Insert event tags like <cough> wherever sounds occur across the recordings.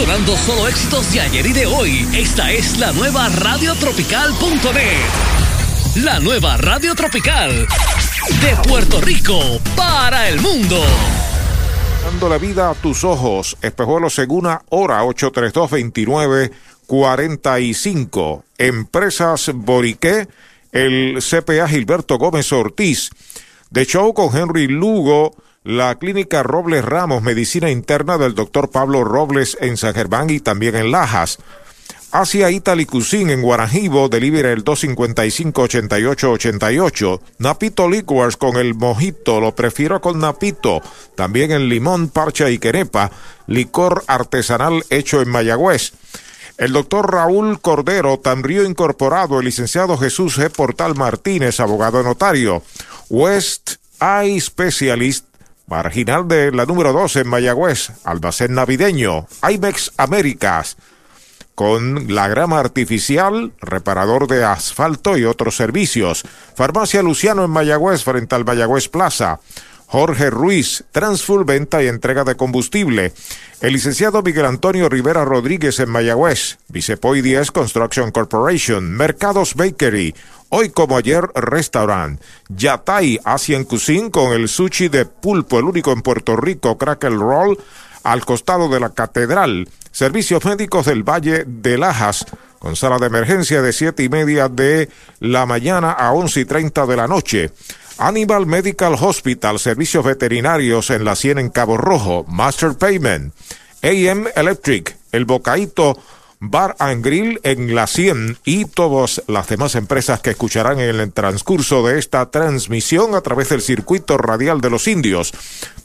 Sonando solo éxitos de ayer y de hoy. Esta es la nueva radiotropical.net. La nueva Radio Tropical. De Puerto Rico para el mundo. Dando la vida a tus ojos. Espejuelos Seguna, hora 832-2945. Empresas Boriqué, el CPA Gilberto Gómez Ortiz. De show con Henry Lugo la clínica Robles Ramos, medicina interna del doctor Pablo Robles en San Germán y también en Lajas. Asia Italy Cuisine en Guarajibo, delivery el 255-8888. Napito Liquors con el mojito, lo prefiero con Napito. También en Limón, Parcha y Quenepa, licor artesanal hecho en Mayagüez. El doctor Raúl Cordero, Tamrío Incorporado, el licenciado Jesús G. Portal Martínez, abogado notario. West Eye Specialist Marginal de la número 12 en Mayagüez, almacén navideño, IMEX Américas, con la grama artificial, reparador de asfalto y otros servicios. Farmacia Luciano en Mayagüez, frente al Mayagüez Plaza. Jorge Ruiz, Transfull Venta y Entrega de Combustible. El licenciado Miguel Antonio Rivera Rodríguez en Mayagüez. Vicepoy 10 Construction Corporation. Mercados Bakery. Hoy como ayer, restaurant. Yatay Asian Cuisine con el sushi de pulpo, el único en Puerto Rico, Crackle Roll, al costado de la catedral. Servicios médicos del Valle de Lajas, con sala de emergencia de siete y media de la mañana a once y treinta de la noche. Animal Medical Hospital, servicios veterinarios en la 100 en Cabo Rojo, Master Payment, AM Electric, El Bocaíto, Bar and Grill en la 100 y todas las demás empresas que escucharán en el transcurso de esta transmisión a través del circuito radial de los indios.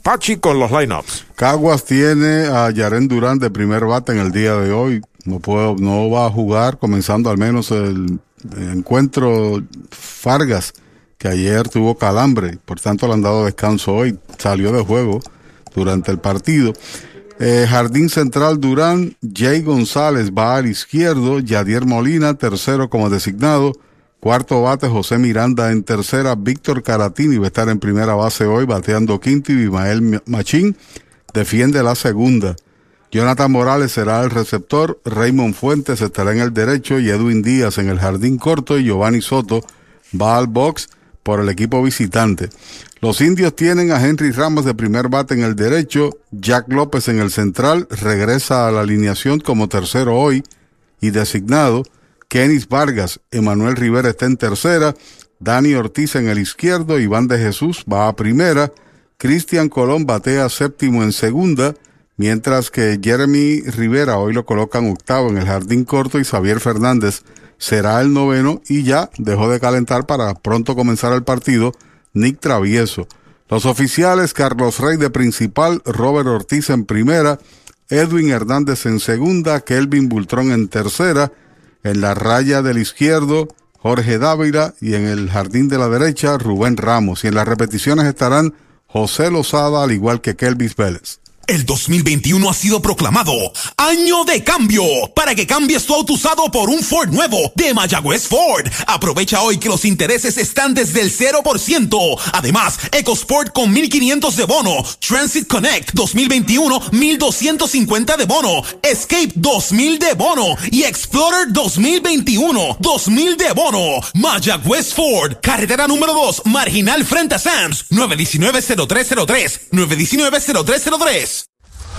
Pachi con los lineups. Caguas tiene a Yaren Durán de primer bate en el día de hoy. No puedo, no va a jugar, comenzando al menos el, encuentro Fargas, que ayer tuvo calambre, por tanto le han dado descanso hoy, salió de juego durante el partido. Eh, Jardín Central Durán, Jay González va al izquierdo, Yadier Molina, tercero como designado, cuarto bate José Miranda en tercera, Víctor Caratini va a estar en primera base hoy, bateando quinto y Machín defiende la segunda. Jonathan Morales será el receptor, Raymond Fuentes estará en el derecho y Edwin Díaz en el jardín corto y Giovanni Soto va al box por el equipo visitante. Los indios tienen a Henry Ramos de primer bate en el derecho, Jack López en el central, regresa a la alineación como tercero hoy y designado, Kenis Vargas, Emanuel Rivera está en tercera, Dani Ortiz en el izquierdo, Iván de Jesús va a primera, Cristian Colón batea séptimo en segunda, mientras que Jeremy Rivera hoy lo colocan octavo en el jardín corto y Xavier Fernández será el noveno y ya dejó de calentar para pronto comenzar el partido Nick Travieso. Los oficiales Carlos Rey de principal, Robert Ortiz en primera, Edwin Hernández en segunda, Kelvin Bultrón en tercera, en la raya del izquierdo, Jorge Dávila y en el jardín de la derecha, Rubén Ramos. Y en las repeticiones estarán José Lozada al igual que Kelvis Vélez. El 2021 ha sido proclamado Año de Cambio para que cambies tu auto usado por un Ford nuevo de Mayagüez Ford. Aprovecha hoy que los intereses están desde el 0%. Además, EcoSport con 1500 de bono, Transit Connect 2021 1250 de bono, Escape 2000 de bono y Explorer 2021 2000 de bono. Mayagüez Ford, carretera número 2, marginal frente a Sams, 919-0303, 919-0303.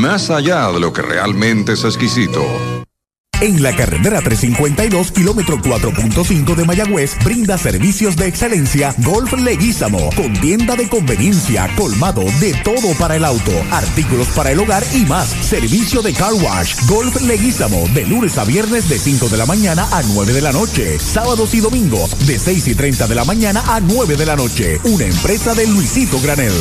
más allá de lo que realmente es exquisito. En la carretera 352, kilómetro 4.5 de Mayagüez, brinda servicios de excelencia Golf Leguízamo, con tienda de conveniencia, colmado de todo para el auto, artículos para el hogar y más. Servicio de car wash, Golf Leguízamo, de lunes a viernes de 5 de la mañana a 9 de la noche, sábados y domingos de 6 y 30 de la mañana a 9 de la noche. Una empresa de Luisito Granel.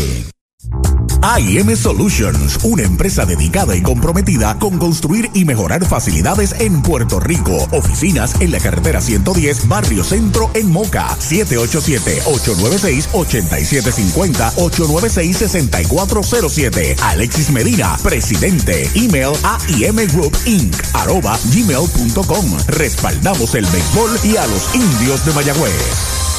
AIM Solutions, una empresa dedicada y comprometida con construir y mejorar facilidades en Puerto Rico. Oficinas en la carretera 110, Barrio Centro en Moca. 787-896-8750, 896-6407. Alexis Medina, presidente. Email AIM Group Inc. arroba gmail.com. Respaldamos el béisbol y a los indios de Mayagüez.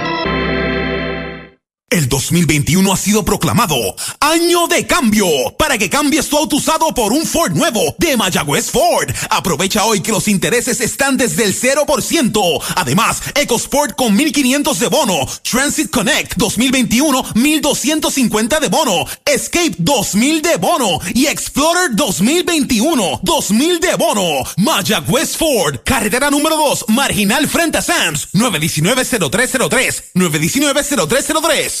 El 2021 ha sido proclamado Año de Cambio para que cambies tu auto usado por un Ford nuevo de Mayagüez Ford. Aprovecha hoy que los intereses están desde el 0%. Además, EcoSport con 1500 de bono, Transit Connect 2021 1250 de bono, Escape 2000 de bono y Explorer 2021 2000 de bono. Mayagüez Ford, carretera número 2, marginal frente a Sams, 919-0303, 919-0303.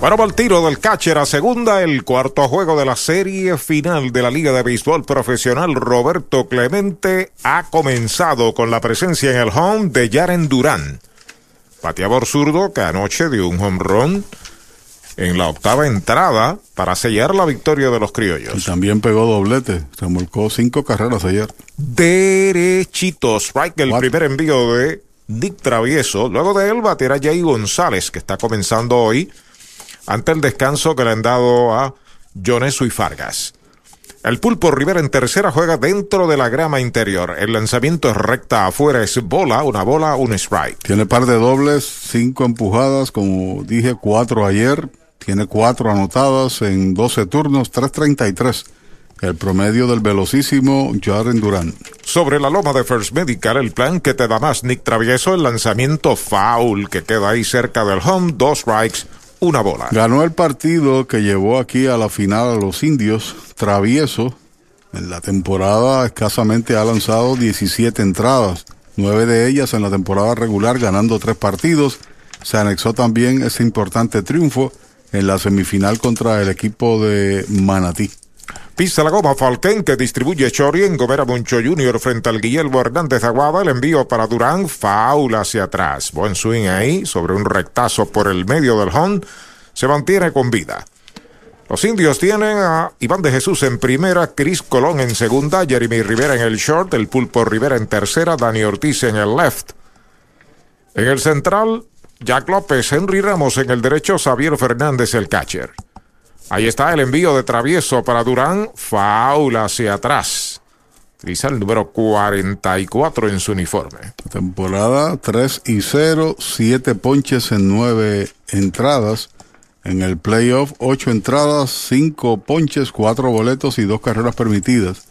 Bueno, para el tiro del catcher a segunda, el cuarto juego de la serie final de la Liga de Béisbol Profesional Roberto Clemente ha comenzado con la presencia en el home de Yaren Durán. Pateador zurdo que anoche dio un home run en la octava entrada para sellar la victoria de los criollos. Y también pegó doblete, se mulcó cinco carreras ayer. Derechito, strike el primer envío de Dick Travieso. Luego de él baterá Jay González, que está comenzando hoy ante el descanso que le han dado a Jonesu y Fargas. El Pulpo Rivera en tercera juega dentro de la grama interior. El lanzamiento es recta afuera, es bola, una bola, un strike. Tiene par de dobles, cinco empujadas, como dije, cuatro ayer. Tiene cuatro anotadas en 12 turnos, 3.33. El promedio del velocísimo Jaren Durán. Sobre la loma de First Medical, el plan que te da más Nick Travieso, el lanzamiento foul que queda ahí cerca del home, dos strikes, una bola. Ganó el partido que llevó aquí a la final a los indios, Travieso. En la temporada escasamente ha lanzado 17 entradas, nueve de ellas en la temporada regular ganando tres partidos. Se anexó también ese importante triunfo en la semifinal contra el equipo de Manatí. Pisa la goma Falken que distribuye Chori en Gomera Moncho Jr. frente al Guillermo Hernández Aguada. El envío para Durán, faula hacia atrás. Buen swing ahí sobre un rectazo por el medio del home. Se mantiene con vida. Los indios tienen a Iván de Jesús en primera, Cris Colón en segunda, Jeremy Rivera en el short, el Pulpo Rivera en tercera, Dani Ortiz en el left. En el central, Jack López, Henry Ramos en el derecho, Xavier Fernández el catcher. Ahí está el envío de travieso para Durán. Faula hacia atrás. Utiliza el número 44 en su uniforme. Temporada 3 y 0, 7 ponches en 9 entradas. En el playoff, 8 entradas, 5 ponches, 4 boletos y 2 carreras permitidas.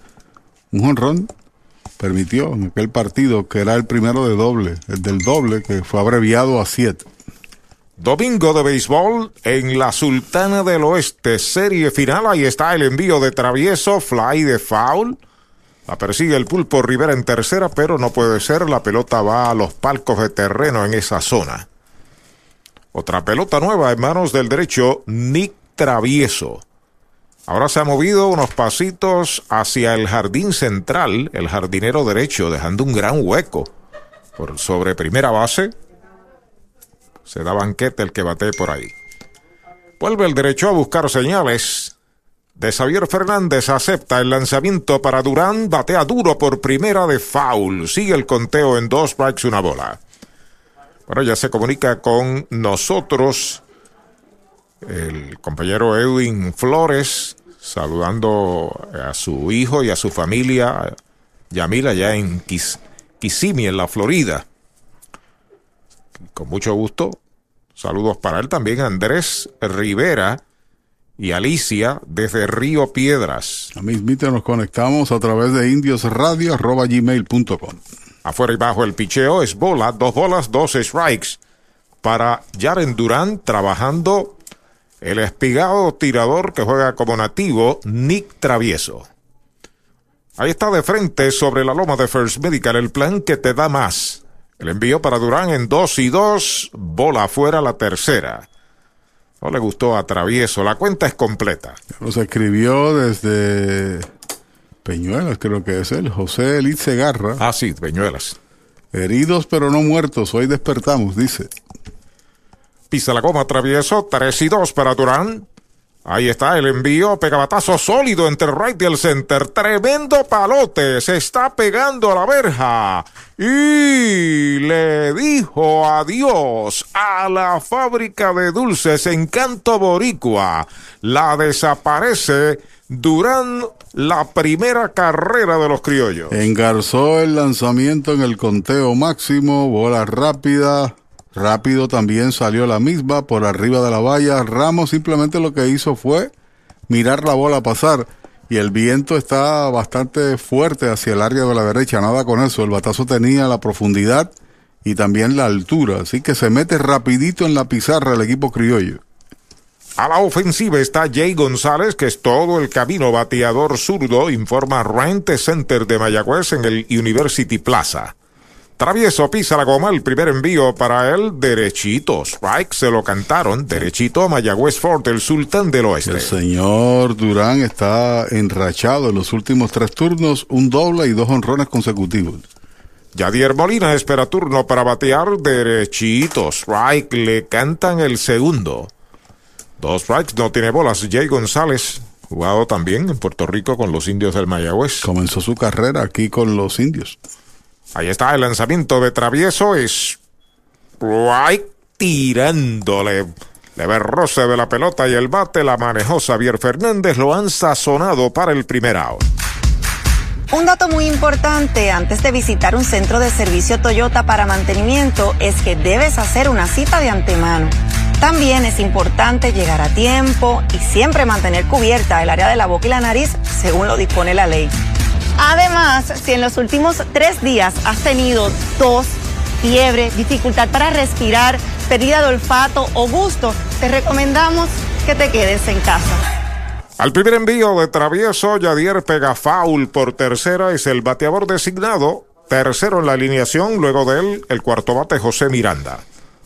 Un honrón permitió en aquel partido que era el primero de doble, el del doble que fue abreviado a 7. Domingo de béisbol en la Sultana del Oeste, serie final. Ahí está el envío de travieso, fly de foul. La persigue el pulpo Rivera en tercera, pero no puede ser. La pelota va a los palcos de terreno en esa zona. Otra pelota nueva en manos del derecho, Nick Travieso. Ahora se ha movido unos pasitos hacia el jardín central, el jardinero derecho, dejando un gran hueco por sobre primera base. Se da banquete el que bate por ahí. Vuelve el derecho a buscar señales. De Xavier Fernández acepta el lanzamiento para Durán, batea duro por primera de foul. Sigue el conteo en dos strikes, una bola. Bueno, ya se comunica con nosotros el compañero Edwin Flores, saludando a su hijo y a su familia, Yamila, ya en Kissimmee, en la Florida. Con mucho gusto, saludos para él también, Andrés Rivera y Alicia desde Río Piedras. A mismito nos conectamos a través de indiosradio.gmail.com. Afuera y bajo el picheo es bola, dos bolas, dos strikes. Para Jaren Durán trabajando el espigado tirador que juega como nativo Nick Travieso. Ahí está de frente sobre la loma de First Medical el plan que te da más. El envío para Durán en dos y dos, bola afuera la tercera. No le gustó a Travieso. La cuenta es completa. Nos escribió desde Peñuelas, creo que es él, José Elite Segarra. Ah, sí, Peñuelas. Heridos pero no muertos, hoy despertamos, dice. Pisa la goma, Travieso, 3 y 2 para Durán. Ahí está el envío, pegabatazo sólido entre el right y el center. Tremendo palote, se está pegando a la verja. Y le dijo adiós a la fábrica de dulces Encanto Boricua. La desaparece Durán la primera carrera de los criollos. Engarzó el lanzamiento en el conteo máximo, bola rápida, Rápido también salió la misma por arriba de la valla. Ramos simplemente lo que hizo fue mirar la bola pasar y el viento está bastante fuerte hacia el área de la derecha. Nada con eso. El batazo tenía la profundidad y también la altura. Así que se mete rapidito en la pizarra el equipo criollo. A la ofensiva está Jay González, que es todo el camino bateador zurdo, informa Rente Center de Mayagüez en el University Plaza. Travieso pisa la goma, el primer envío para él, derechito. Strike se lo cantaron, derechito a Mayagüez Ford, el sultán del oeste. El señor Durán está enrachado en los últimos tres turnos, un doble y dos honrones consecutivos. Yadier Molina espera turno para batear derechito. Strike le cantan el segundo. Dos strikes, no tiene bolas. Jay González, jugado también en Puerto Rico con los indios del Mayagüez. Comenzó su carrera aquí con los indios. Ahí está el lanzamiento de travieso. Es. Right tirándole. Leve roce de la pelota y el bate la manejó Xavier Fernández. Lo han sazonado para el primer out. Un dato muy importante antes de visitar un centro de servicio Toyota para mantenimiento es que debes hacer una cita de antemano. También es importante llegar a tiempo y siempre mantener cubierta el área de la boca y la nariz según lo dispone la ley. Además, si en los últimos tres días has tenido tos, fiebre, dificultad para respirar, pérdida de olfato o gusto, te recomendamos que te quedes en casa. Al primer envío de travieso, Yadier pega foul por tercera, es el bateador designado, tercero en la alineación, luego de él el cuarto bate José Miranda.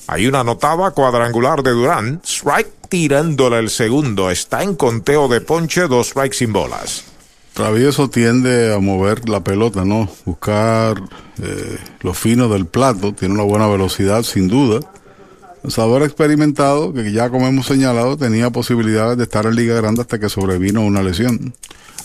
Hay una anotada cuadrangular de Durán, strike tirándole el segundo, está en conteo de ponche, dos strikes sin bolas. Travieso tiende a mover la pelota, ¿no? Buscar eh, lo fino del plato, tiene una buena velocidad, sin duda. Sabor experimentado, que ya como hemos señalado, tenía posibilidades de estar en Liga Grande hasta que sobrevino una lesión.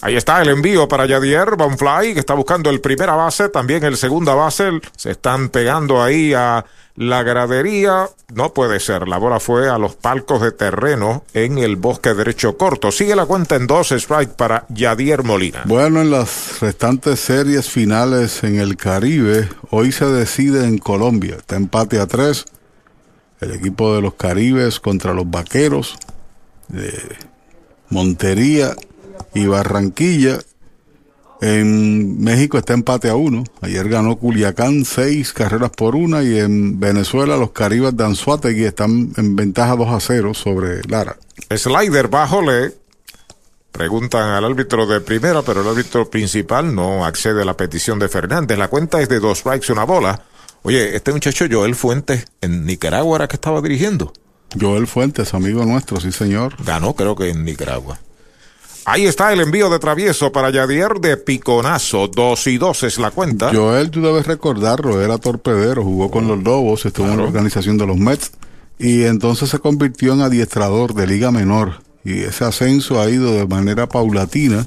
Ahí está el envío para Yadier Bonfly, que está buscando el primera base, también el segunda base. Se están pegando ahí a la gradería. No puede ser. La bola fue a los palcos de terreno en el bosque derecho corto. Sigue la cuenta en dos strike para Yadier Molina. Bueno, en las restantes series finales en el Caribe, hoy se decide en Colombia. Está empate a tres. El equipo de los Caribes contra los Vaqueros de Montería y Barranquilla. En México está empate a uno. Ayer ganó Culiacán seis carreras por una y en Venezuela los Caribes de Anzuategui están en ventaja 2 a 0 sobre Lara. Slider bajo le preguntan al árbitro de primera, pero el árbitro principal no accede a la petición de Fernández. La cuenta es de dos strikes una bola. Oye, este muchacho Joel Fuentes en Nicaragua era que estaba dirigiendo. Joel Fuentes, amigo nuestro, sí señor. Ganó creo que en Nicaragua. Ahí está el envío de travieso para Yadier de Piconazo. Dos y dos es la cuenta. Joel, tú debes recordarlo, era torpedero, jugó con los Lobos, estuvo en la organización de los Mets y entonces se convirtió en adiestrador de Liga Menor. Y ese ascenso ha ido de manera paulatina.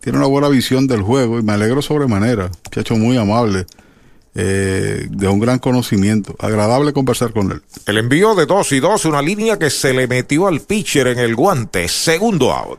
Tiene una buena visión del juego y me alegro sobremanera. Muchacho muy amable. Eh, de un gran conocimiento. Agradable conversar con él. El envío de dos y dos, una línea que se le metió al pitcher en el guante. Segundo out.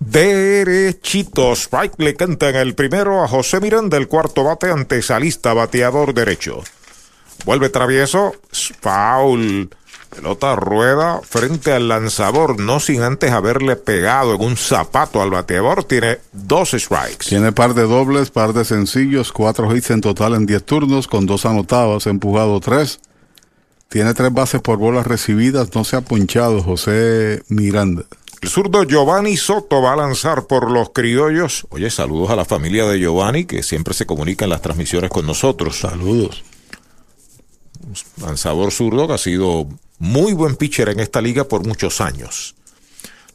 Derechito, Strike le cantan el primero a José Miranda, el cuarto bate ante Salista, bateador derecho. Vuelve travieso, foul. Pelota rueda frente al lanzador, no sin antes haberle pegado en un zapato al bateador. Tiene dos strikes. Tiene par de dobles, par de sencillos, cuatro hits en total en diez turnos, con dos anotadas, ha empujado tres. Tiene tres bases por bolas recibidas, no se ha punchado José Miranda. El zurdo Giovanni Soto va a lanzar por los criollos. Oye, saludos a la familia de Giovanni que siempre se comunica en las transmisiones con nosotros. Saludos. Lanzador zurdo que ha sido muy buen pitcher en esta liga por muchos años.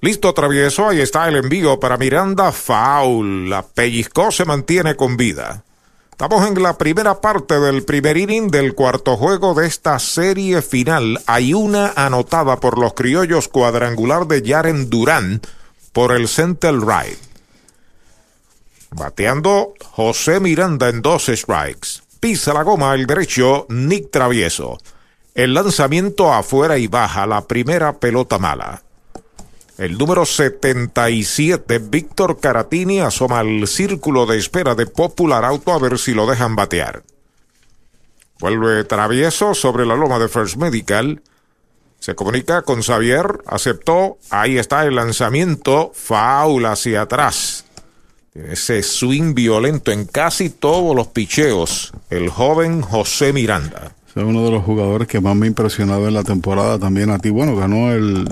Listo, travieso, ahí está el envío para Miranda. Foul. La pellizcó se mantiene con vida. Estamos en la primera parte del primer inning del cuarto juego de esta serie final. Hay una anotada por los criollos cuadrangular de Yaren Durán por el center right. Bateando José Miranda en dos strikes. Pisa la goma el derecho Nick Travieso. El lanzamiento afuera y baja la primera pelota mala. El número 77, Víctor Caratini, asoma al círculo de espera de Popular Auto a ver si lo dejan batear. Vuelve travieso sobre la loma de First Medical. Se comunica con Xavier, aceptó, ahí está el lanzamiento, faula hacia atrás. Ese swing violento en casi todos los picheos, el joven José Miranda. Es uno de los jugadores que más me ha impresionado en la temporada también a ti. Bueno, ganó el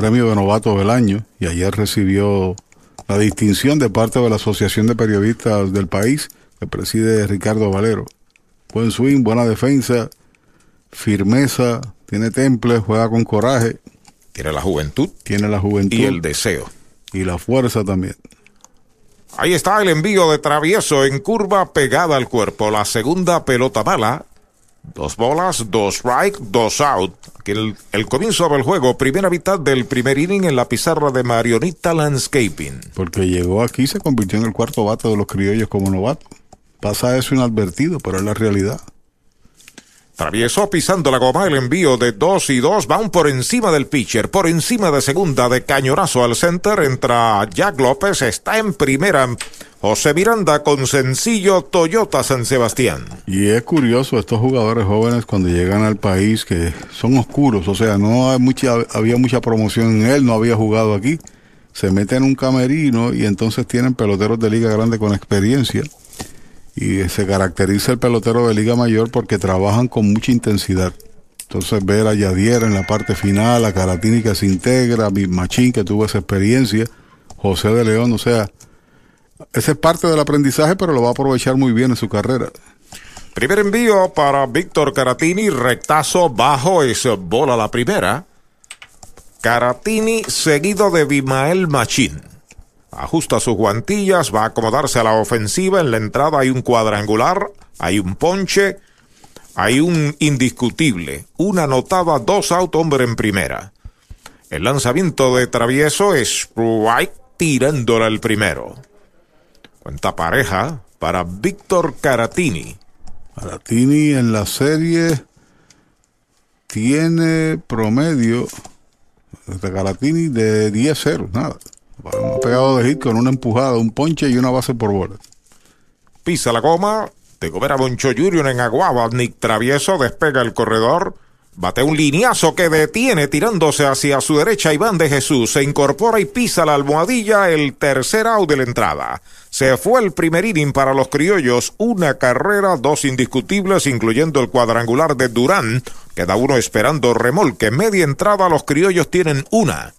premio de novato del año y ayer recibió la distinción de parte de la Asociación de Periodistas del país que preside Ricardo Valero. Buen swing, buena defensa, firmeza, tiene temple, juega con coraje. Tiene la juventud. Tiene la juventud. Y el deseo. Y la fuerza también. Ahí está el envío de travieso en curva pegada al cuerpo. La segunda pelota mala Dos bolas, dos strike, dos out. El, el, comienzo del juego, primera mitad del primer inning en la pizarra de Marionita Landscaping. Porque llegó aquí se convirtió en el cuarto bate de los criollos como novato. Pasa eso inadvertido, pero es la realidad. Travieso pisando la goma, el envío de dos y dos, van por encima del pitcher, por encima de segunda, de cañonazo al center, entra Jack López, está en primera. José Miranda con sencillo Toyota San Sebastián. Y es curioso estos jugadores jóvenes cuando llegan al país que son oscuros, o sea, no mucha, había mucha promoción en él, no había jugado aquí. Se meten en un camerino y entonces tienen peloteros de liga grande con experiencia. Y se caracteriza el pelotero de liga mayor porque trabajan con mucha intensidad. Entonces ver a Yadier en la parte final, a Caratini que se integra, a Machín que tuvo esa experiencia, José de León, o sea, ese es parte del aprendizaje, pero lo va a aprovechar muy bien en su carrera. Primer envío para Víctor Caratini, rectazo bajo, es bola la primera. Caratini seguido de Bimael Machín. Ajusta sus guantillas, va a acomodarse a la ofensiva. En la entrada hay un cuadrangular, hay un ponche, hay un indiscutible. Una anotada, dos out, hombre en primera. El lanzamiento de travieso es White tirándola el primero. Cuenta pareja para Víctor Caratini. Caratini en la serie tiene promedio de Caratini de 10-0, nada. Ha pegado de hit con una empujada, un ponche y una base por bola. Pisa la goma, de comer a Boncho Junior en Aguaba, Nick Travieso despega el corredor, Bate un lineazo que detiene tirándose hacia su derecha Iván de Jesús. Se incorpora y pisa la almohadilla el tercer out de la entrada. Se fue el primer inning para los criollos. Una carrera, dos indiscutibles, incluyendo el cuadrangular de Durán. Queda uno esperando remolque. Media entrada, los criollos tienen una.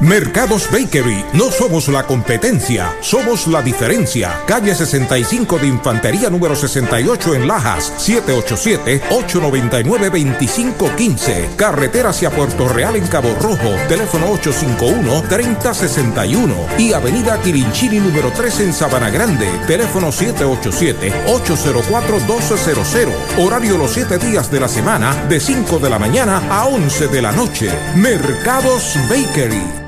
Mercados Bakery, no somos la competencia, somos la diferencia. Calle 65 de Infantería número 68 en Lajas, 787-899-2515. Carretera hacia Puerto Real en Cabo Rojo, teléfono 851-3061. Y Avenida Quirinchini número 3 en Sabana Grande, teléfono 787-804-1200. Horario los 7 días de la semana, de 5 de la mañana a 11 de la noche. Mercados Bakery.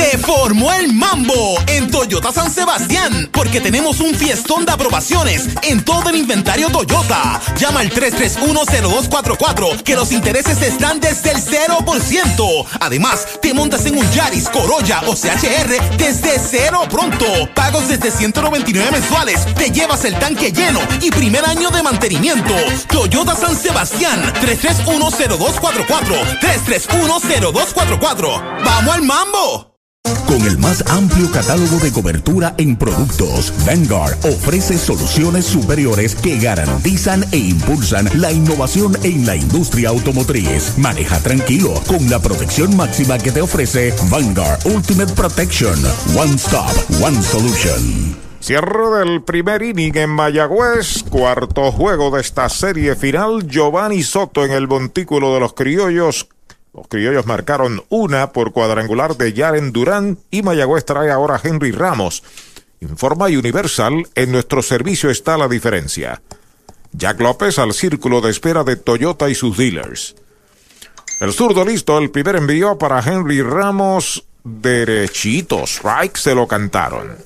Se formó el mambo en Toyota San Sebastián porque tenemos un fiestón de aprobaciones en todo el inventario Toyota. Llama al 3310244 que los intereses están desde el 0%. Además, te montas en un Yaris, Corolla o CHR desde cero pronto. Pagos desde 199 mensuales. Te llevas el tanque lleno y primer año de mantenimiento. Toyota San Sebastián 3310244 3310244. ¡Vamos al mambo! Con el más amplio catálogo de cobertura en productos, Vanguard ofrece soluciones superiores que garantizan e impulsan la innovación en la industria automotriz. Maneja tranquilo con la protección máxima que te ofrece Vanguard Ultimate Protection. One Stop, One Solution. Cierre del primer inning en Mayagüez, cuarto juego de esta serie final. Giovanni Soto en el montículo de los criollos los criollos marcaron una por cuadrangular de Yaren Durán y Mayagüez trae ahora a Henry Ramos. Informa Universal, en nuestro servicio está la diferencia. Jack López al círculo de espera de Toyota y sus dealers. El zurdo listo, el primer envío para Henry Ramos, derechito, strike se lo cantaron.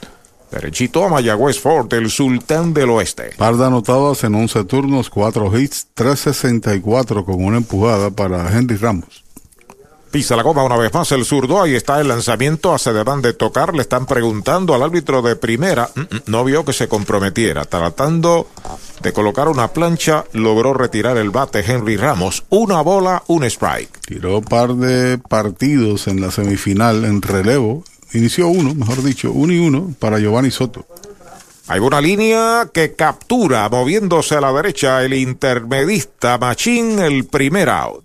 Derechito a Mayagüez Ford, el sultán del oeste. Par de anotadas en 11 turnos, 4 hits, 364 con una empujada para Henry Ramos. Pisa la goma una vez más el zurdo. Ahí está el lanzamiento. Se deban de tocar. Le están preguntando al árbitro de primera. Mm, mm, no vio que se comprometiera. Tratando de colocar una plancha, logró retirar el bate Henry Ramos. Una bola, un strike. Tiró par de partidos en la semifinal en relevo. Inició uno, mejor dicho, uno y uno para Giovanni Soto. Hay una línea que captura, moviéndose a la derecha, el intermedista Machín, el primer out.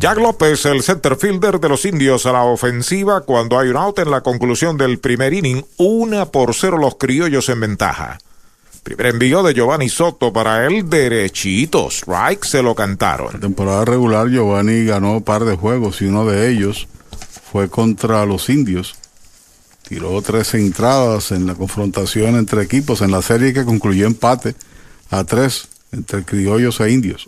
Jack López, el center fielder de los indios a la ofensiva cuando hay un out en la conclusión del primer inning, una por cero los criollos en ventaja. Primer envío de Giovanni Soto para él, derechito, strike, se lo cantaron. La temporada regular Giovanni ganó un par de juegos y uno de ellos fue contra los indios. Tiró tres entradas en la confrontación entre equipos en la serie que concluyó empate a tres entre criollos e indios.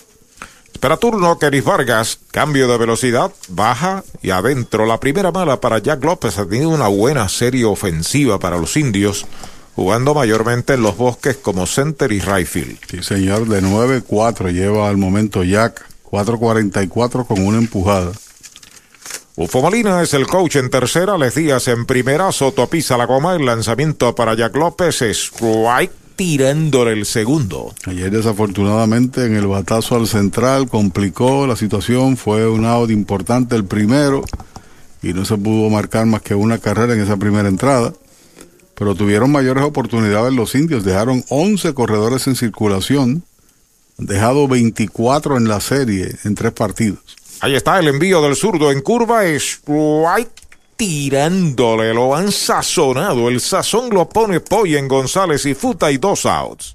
Espera turno, Keris Vargas. Cambio de velocidad, baja y adentro. La primera mala para Jack López ha tenido una buena serie ofensiva para los indios, jugando mayormente en los bosques como center y right field. Sí, señor, de 9-4 lleva al momento Jack. 4-44 con una empujada. Ufo Molina es el coach en tercera, Les Díaz en primera, Soto pisa la goma, el lanzamiento para Jack López, strike tirándole el segundo. Ayer desafortunadamente en el batazo al central complicó la situación, fue un out importante el primero y no se pudo marcar más que una carrera en esa primera entrada. Pero tuvieron mayores oportunidades los indios, dejaron 11 corredores en circulación, Han dejado 24 en la serie en tres partidos. Ahí está el envío del zurdo en curva. Strike tirándole. Lo han sazonado. El sazón lo pone en González y Futa y dos outs.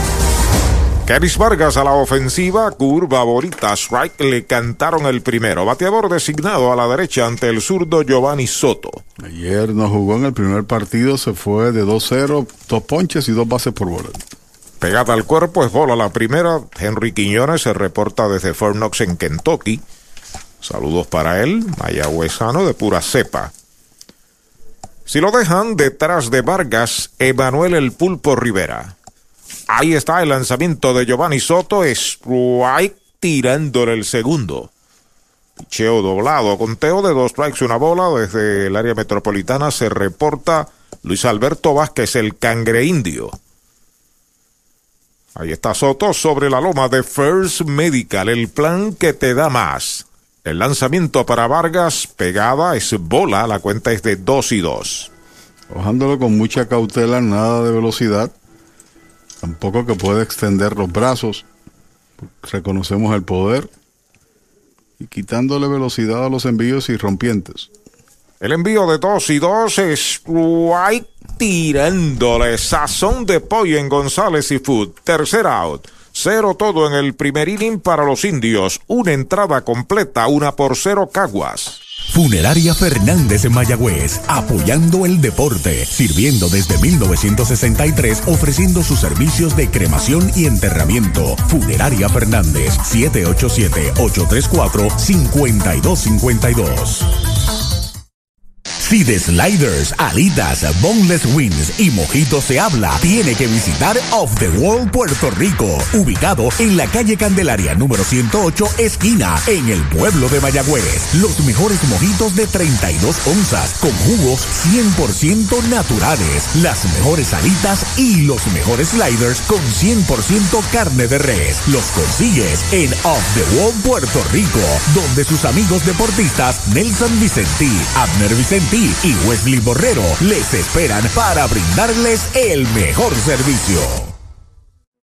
Kevis Vargas a la ofensiva, curva bonita, strike, le cantaron el primero. Bateador designado a la derecha ante el zurdo Giovanni Soto. Ayer no jugó en el primer partido, se fue de 2-0, dos ponches y dos bases por bola. Pegada al cuerpo es bola la primera. Henry Quiñones se reporta desde Fort Knox en Kentucky. Saludos para él, mayagüezano de pura cepa. Si lo dejan detrás de Vargas, Emanuel El Pulpo Rivera. Ahí está el lanzamiento de Giovanni Soto. Strike tirándole el segundo. Picheo doblado. Conteo de dos strikes, una bola. Desde el área metropolitana se reporta Luis Alberto Vázquez, el cangre indio. Ahí está Soto sobre la loma de First Medical, el plan que te da más. El lanzamiento para Vargas, pegada, es bola, la cuenta es de 2 y 2. Ojándolo con mucha cautela, nada de velocidad. Tampoco que puede extender los brazos. Reconocemos el poder. Y quitándole velocidad a los envíos y rompientes. El envío de 2 y 2 es White tirándole sazón de pollo en González y Food. Tercer out. Cero todo en el primer inning para los indios. Una entrada completa, una por cero Caguas. Funeraria Fernández en Mayagüez, apoyando el deporte, sirviendo desde 1963, ofreciendo sus servicios de cremación y enterramiento. Funeraria Fernández, 787-834-5252. Si de sliders, alitas, boneless wings y mojitos se habla, tiene que visitar Off the World Puerto Rico, ubicado en la calle Candelaria número 108, esquina, en el pueblo de Mayagüez. Los mejores mojitos de 32 onzas, con jugos 100% naturales, las mejores alitas y los mejores sliders con 100% carne de res. Los consigues en Off the World Puerto Rico, donde sus amigos deportistas Nelson Vicentí, Abner Vicentí, y Wesley Borrero les esperan para brindarles el mejor servicio.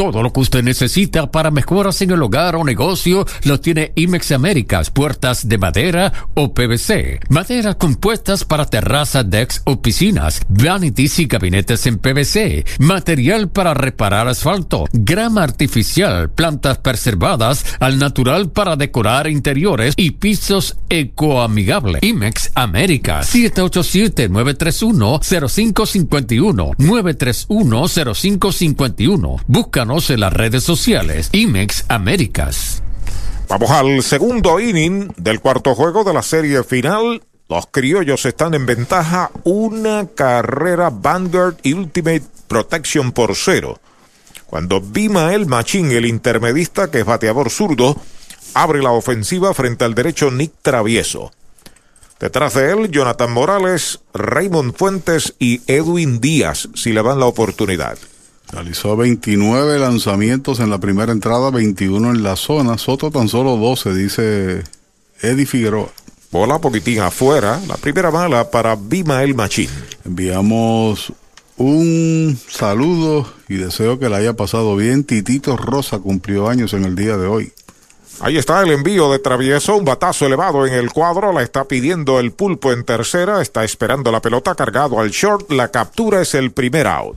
Todo lo que usted necesita para mejoras en el hogar o negocio lo tiene IMEX Américas, puertas de madera o PVC, madera compuestas para terrazas, decks o piscinas, vanities y gabinetes en PVC, material para reparar asfalto, grama artificial, plantas preservadas al natural para decorar interiores y pisos ecoamigables. IMEX Américas, 787-931-0551, 931-0551. Búscanos en las redes sociales. IMEX Américas. Vamos al segundo inning del cuarto juego de la serie final. Los criollos están en ventaja. Una carrera Vanguard Ultimate Protection por cero. Cuando el Machín, el intermedista que es bateador zurdo, abre la ofensiva frente al derecho Nick Travieso. Detrás de él, Jonathan Morales, Raymond Fuentes y Edwin Díaz, si le dan la oportunidad. Realizó 29 lanzamientos en la primera entrada, 21 en la zona. Soto tan solo 12, dice Eddie Figueroa. Bola poquitín afuera. La primera bala para El Machín. Enviamos un saludo y deseo que le haya pasado bien. Titito Rosa cumplió años en el día de hoy. Ahí está el envío de Travieso, un batazo elevado en el cuadro, la está pidiendo el pulpo en tercera, está esperando la pelota cargado al short, la captura es el primer out.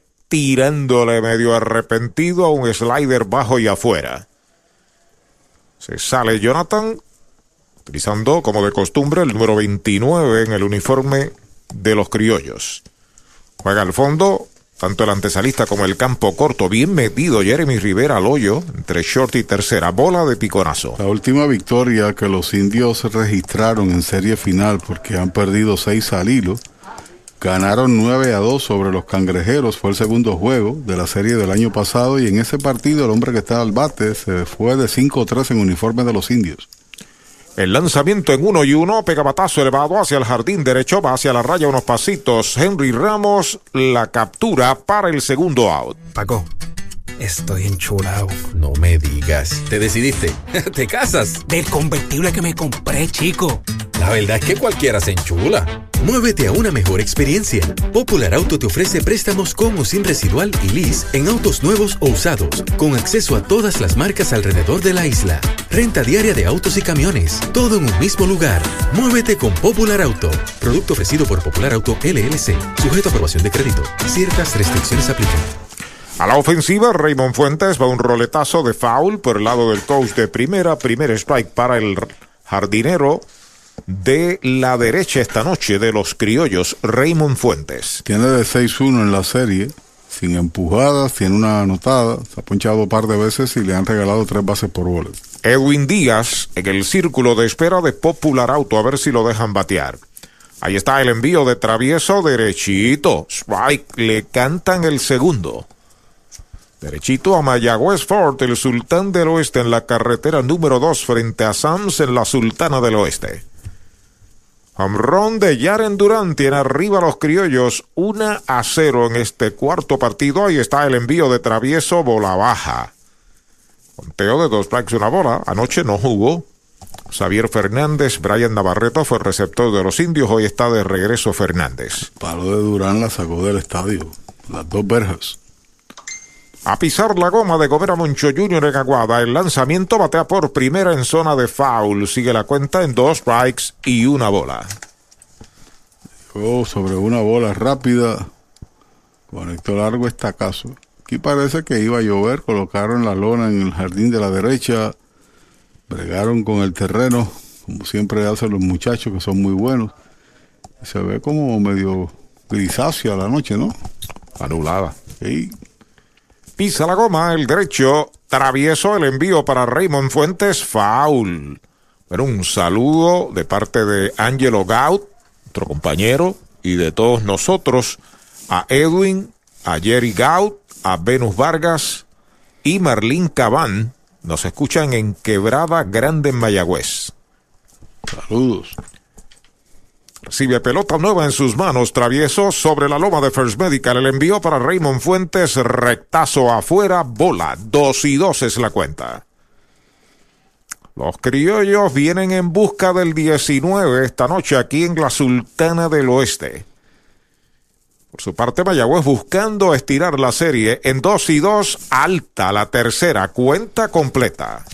tirándole medio arrepentido a un slider bajo y afuera. Se sale Jonathan, utilizando como de costumbre el número 29 en el uniforme de los criollos. Juega al fondo, tanto el antesalista como el campo corto, bien metido Jeremy Rivera al hoyo, entre short y tercera, bola de piconazo. La última victoria que los indios registraron en serie final, porque han perdido seis al hilo, ganaron 9 a 2 sobre los cangrejeros, fue el segundo juego de la serie del año pasado, y en ese partido el hombre que estaba al bate se fue de 5-3 en uniforme de los indios. El lanzamiento en uno y uno, pega batazo elevado hacia el jardín derecho, va hacia la raya unos pasitos. Henry Ramos la captura para el segundo out. Paco, estoy enchulado. No me digas. ¿Te decidiste? <laughs> ¿Te casas? Del convertible que me compré, chico. La verdad es que cualquiera se enchula. Muévete a una mejor experiencia. Popular Auto te ofrece préstamos con o sin residual y lease en autos nuevos o usados, con acceso a todas las marcas alrededor de la isla. Renta diaria de autos y camiones, todo en un mismo lugar. Muévete con Popular Auto. Producto ofrecido por Popular Auto LLC, sujeto a aprobación de crédito. Ciertas restricciones aplican. A la ofensiva, Raymond Fuentes va un roletazo de foul por el lado del coach de primera. Primer strike para el jardinero de la derecha esta noche de los criollos, Raymond Fuentes. Tiene de 6-1 en la serie, sin empujadas, tiene una anotada, se ha ponchado un par de veces y le han regalado tres bases por bolas. Edwin Díaz en el círculo de espera de Popular Auto, a ver si lo dejan batear. Ahí está el envío de travieso derechito. Strike, le cantan el segundo. Derechito a Mayagüez Fort, el sultán del oeste en la carretera número 2 frente a Sams en la sultana del oeste. Hamrón de Yaren Durán tiene arriba los criollos 1 a 0 en este cuarto partido. Ahí está el envío de travieso bola baja. Conteo de dos strikes una bola. Anoche no jugó. Xavier Fernández, Brian Navarrete fue receptor de los indios. Hoy está de regreso Fernández. Palo de Durán la sacó del estadio. Las dos verjas. A pisar la goma de Gomera Moncho Jr. en Aguada. El lanzamiento batea por primera en zona de foul. Sigue la cuenta en dos strikes y una bola. Oh, sobre una bola rápida. Conectó largo estacazo. Aquí parece que iba a llover. Colocaron la lona en el jardín de la derecha. Bregaron con el terreno. Como siempre hacen los muchachos que son muy buenos. Se ve como medio grisácea la noche, ¿no? Anulada. Sí. Pisa la goma, el derecho, travieso el envío para Raymond Fuentes, foul. Pero un saludo de parte de Angelo Gaut, otro compañero, y de todos nosotros, a Edwin, a Jerry Gaut, a Venus Vargas y Marlín Cabán. Nos escuchan en Quebrada Grande en Mayagüez. Saludos. Recibe pelota nueva en sus manos, travieso sobre la loma de First Medical. El envío para Raymond Fuentes, rectazo afuera, bola. Dos y dos es la cuenta. Los criollos vienen en busca del 19 esta noche aquí en la Sultana del Oeste. Por su parte, Mayagüez buscando estirar la serie en 2 y 2, alta la tercera, cuenta completa.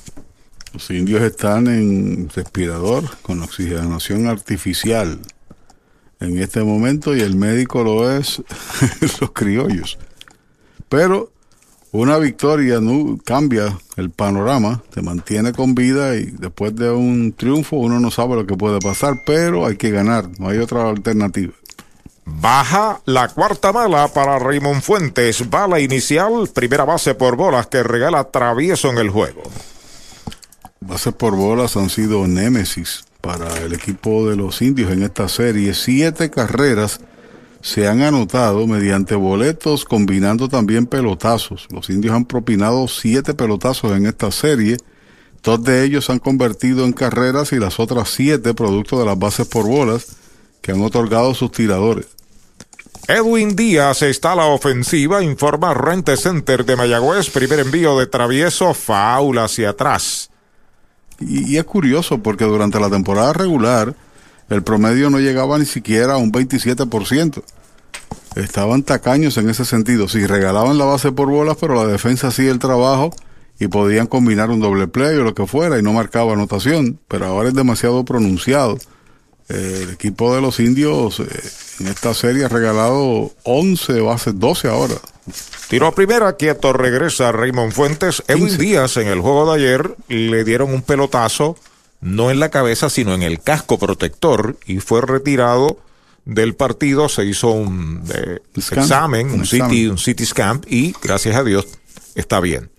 Los indios están en respirador con oxigenación artificial en este momento y el médico lo es <laughs> los criollos. Pero una victoria no cambia el panorama, te mantiene con vida y después de un triunfo uno no sabe lo que puede pasar, pero hay que ganar, no hay otra alternativa. Baja la cuarta bala para Raymond Fuentes. Bala inicial, primera base por bolas que regala travieso en el juego. Bases por bolas han sido némesis para el equipo de los indios en esta serie. Siete carreras se han anotado mediante boletos combinando también pelotazos. Los indios han propinado siete pelotazos en esta serie. Dos de ellos se han convertido en carreras y las otras siete producto de las bases por bolas que han otorgado sus tiradores. Edwin Díaz está a la ofensiva, informa Rente Center de Mayagüez, primer envío de travieso, faula hacia atrás. Y, y, es curioso porque durante la temporada regular, el promedio no llegaba ni siquiera a un 27%. Estaban tacaños en ese sentido. Sí, regalaban la base por bolas, pero la defensa hacía el trabajo y podían combinar un doble play o lo que fuera y no marcaba anotación. Pero ahora es demasiado pronunciado. Eh, el equipo de los indios eh, en esta serie ha regalado 11 bases, 12 ahora. Tiro a primera, quieto, regresa Raymond Fuentes. Edwin Díaz en el juego de ayer le dieron un pelotazo, no en la cabeza, sino en el casco protector y fue retirado del partido. Se hizo un eh, examen, un, Un city, un city scan y gracias a Dios está bien.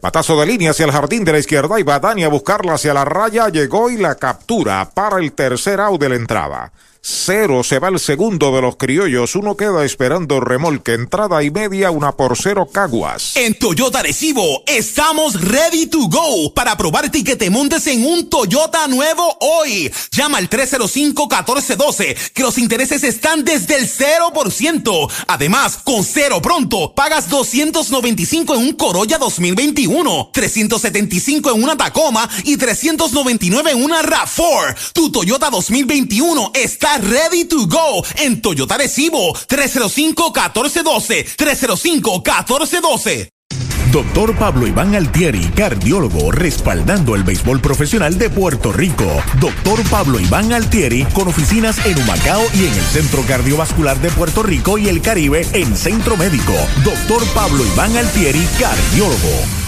Batazo de línea hacia el jardín de la izquierda y Badani a buscarla hacia la raya. Llegó y la captura para el tercer out de la entrada. Cero se va el segundo de los criollos. Uno queda esperando remolque. Entrada y media, una por cero Caguas. En Toyota Recibo estamos ready to go para probarte y que te montes en un Toyota nuevo hoy. Llama al 305-1412 que los intereses están desde el 0%. Además, con cero pronto, pagas 295 en un Corolla 2021, 375 en una Tacoma y 399 en una RAV4. Tu Toyota 2021 está ready to go en Toyota Recibo 305-1412, 305-1412. Doctor Pablo Iván Altieri, cardiólogo, respaldando el béisbol profesional de Puerto Rico. Doctor Pablo Iván Altieri, con oficinas en Humacao y en el Centro Cardiovascular de Puerto Rico y el Caribe en Centro Médico. Doctor Pablo Iván Altieri, cardiólogo.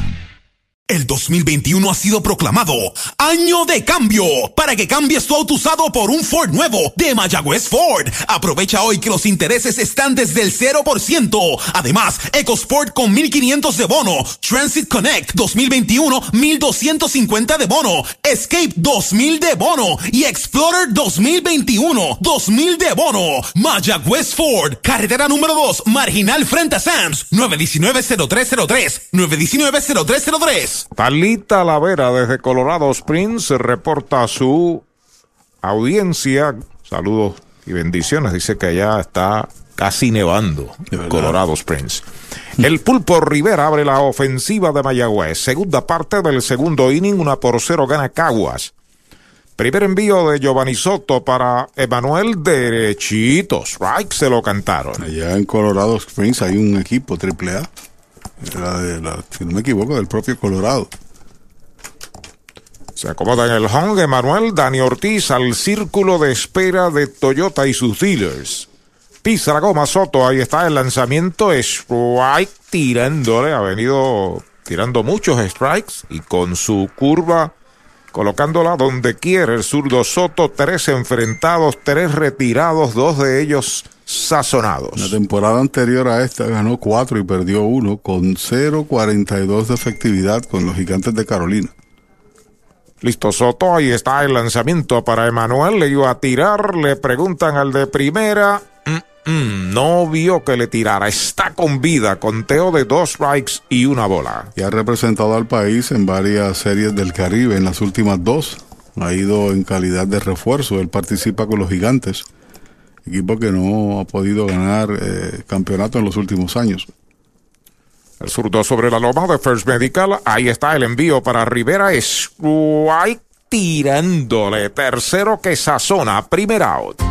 El 2021 ha sido proclamado Año de Cambio para que cambies tu auto usado por un Ford nuevo de Mayagüez Ford. Aprovecha hoy que los intereses están desde el 0%. Además, EcoSport con 1500 de bono, Transit Connect 2021 1250 de bono, Escape 2000 de bono y Explorer 2021 2000 de bono. Mayagüez Ford, carretera número 2, marginal frente a Sams, 919-0303, 919-0303. Talita Lavera desde Colorado Springs reporta su audiencia. Saludos y bendiciones. Dice que allá está casi nevando Colorado Springs. El Pulpo Rivera abre la ofensiva de Mayagüez. Segunda parte del segundo inning, una por cero gana Caguas. Primer envío de Giovanni Soto para Emanuel derechito. Strike se lo cantaron. Allá en Colorado Springs hay un equipo AAA. De si no me equivoco, del propio Colorado. Se acomoda en el home Emanuel Dani Ortiz al círculo de espera de Toyota y sus dealers. Pisa la goma Soto, ahí está el lanzamiento, strike tirándole, ha venido tirando muchos strikes y con su curva colocándola donde quiere el zurdo Soto, tres enfrentados, tres retirados, dos de ellos sazonados. La temporada anterior a esta ganó cuatro y perdió uno con 0.42 de efectividad con los gigantes de Carolina. Listo Soto, ahí está el lanzamiento para Emanuel, le iba a tirar, le preguntan al de primera, mm, no vio que le tirara, está con vida, conteo de dos strikes y una bola. Y ha representado al país en varias series del Caribe, en las últimas dos. Ha ido en calidad de refuerzo, él participa con los gigantes, equipo que no ha podido ganar eh, campeonato en los últimos años. El zurdo sobre la loma de First Medical, ahí está el envío para Rivera, strike tirándole, tercero que sazona, primer out.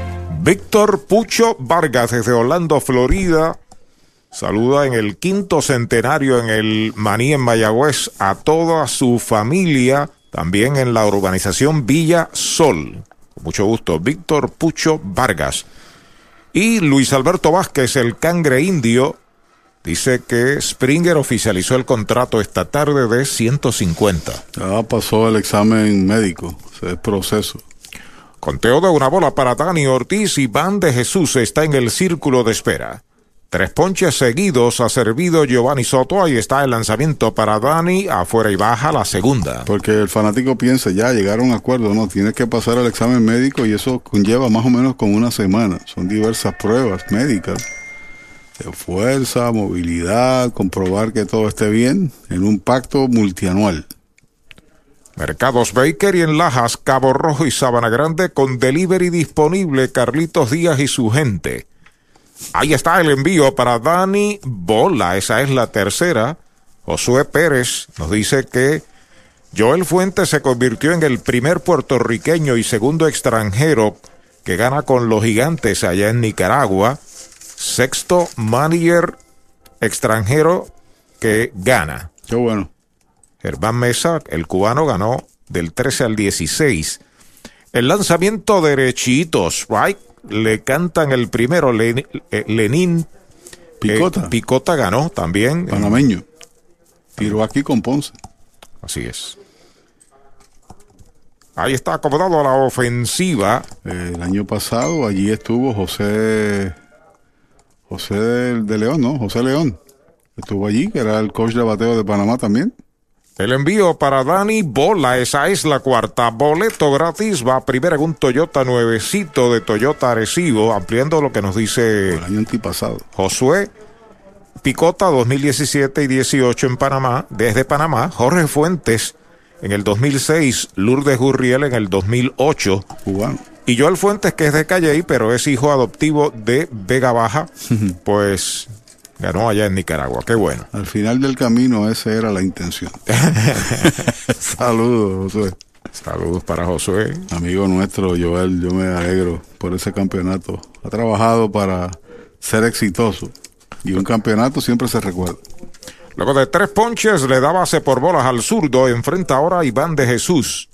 Víctor Pucho Vargas desde Orlando, Florida. Saluda en el quinto centenario en el Maní en Mayagüez a toda su familia, también en la urbanización Villa Sol. Con mucho gusto, Víctor Pucho Vargas. Y Luis Alberto Vázquez, el cangre indio, dice que Springer oficializó el contrato esta tarde de 150. Ya pasó el examen médico, es proceso. Conteo de una bola para Dani Ortiz y Van de Jesús está en el círculo de espera. Tres ponches seguidos ha servido Giovanni Soto. Ahí está el lanzamiento para Dani. Afuera y baja la segunda. Porque el fanático piensa, ya llegaron a un acuerdo, no, tienes que pasar el examen médico y eso conlleva más o menos con una semana. Son diversas pruebas médicas de fuerza, movilidad, comprobar que todo esté bien en un pacto multianual. Mercados Baker y en Lajas, Cabo Rojo y Sabana Grande con delivery disponible Carlitos Díaz y su gente. Ahí está el envío para Dani Bola, esa es la tercera. Josué Pérez nos dice que Joel Fuentes se convirtió en el primer puertorriqueño y segundo extranjero que gana con los gigantes allá en Nicaragua. Sexto manager extranjero que gana. Qué bueno. Germán Mesa, el cubano, ganó del 13 al 16. El lanzamiento derechitos, right? Le cantan el primero, Len- eh, Lenín. Picota. Eh, Picota ganó también. Panameño. Tiró aquí con Ponce. Así es. Ahí está acomodado a la ofensiva. Eh, el año pasado allí estuvo José José de, de León, ¿no? José León. Estuvo allí, que era el coach de bateo de Panamá también. El envío para Dani Bola, esa es la cuarta. Boleto gratis va primero en un Toyota nuevecito de Toyota Arecibo, ampliando lo que nos dice El año antipasado. Josué. Picota 2017 y 18 en Panamá, desde Panamá. Jorge Fuentes en el 2006, Lourdes Gurriel en el 2008. Cubano. Y Joel Fuentes, que es de Calley, pero es hijo adoptivo de Vega Baja, <laughs> pues ganó allá en Nicaragua. Qué bueno. Al final del camino esa era la intención. <laughs> Saludos, Josué. Saludos para Josué. Amigo nuestro, Joel, yo me alegro por ese campeonato. Ha trabajado para ser exitoso. Y un campeonato siempre se recuerda. Luego de tres ponches, le da base por bolas al zurdo. Enfrenta ahora a Iván de Jesús.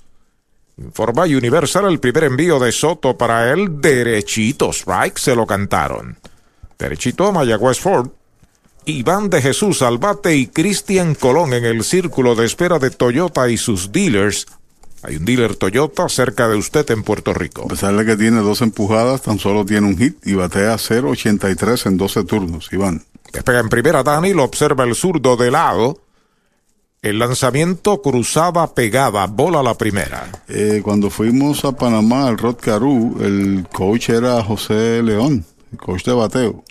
Informa Universal el primer envío de Soto para él. Derechito, strike, se lo cantaron. Derechito Mayagüez Ford. Iván de Jesús al bate y Cristian Colón en el círculo de espera de Toyota y sus dealers. Hay un dealer Toyota cerca de usted en Puerto Rico. A pesar de que tiene dos empujadas, tan solo tiene un hit y batea 0.83 en 12 turnos, Iván. Despega en primera Dani, lo observa el zurdo de lado. El lanzamiento cruzada pegada, bola la primera. Eh, cuando fuimos a Panamá, al Rod Caru, el coach era José León, el coach de bateo.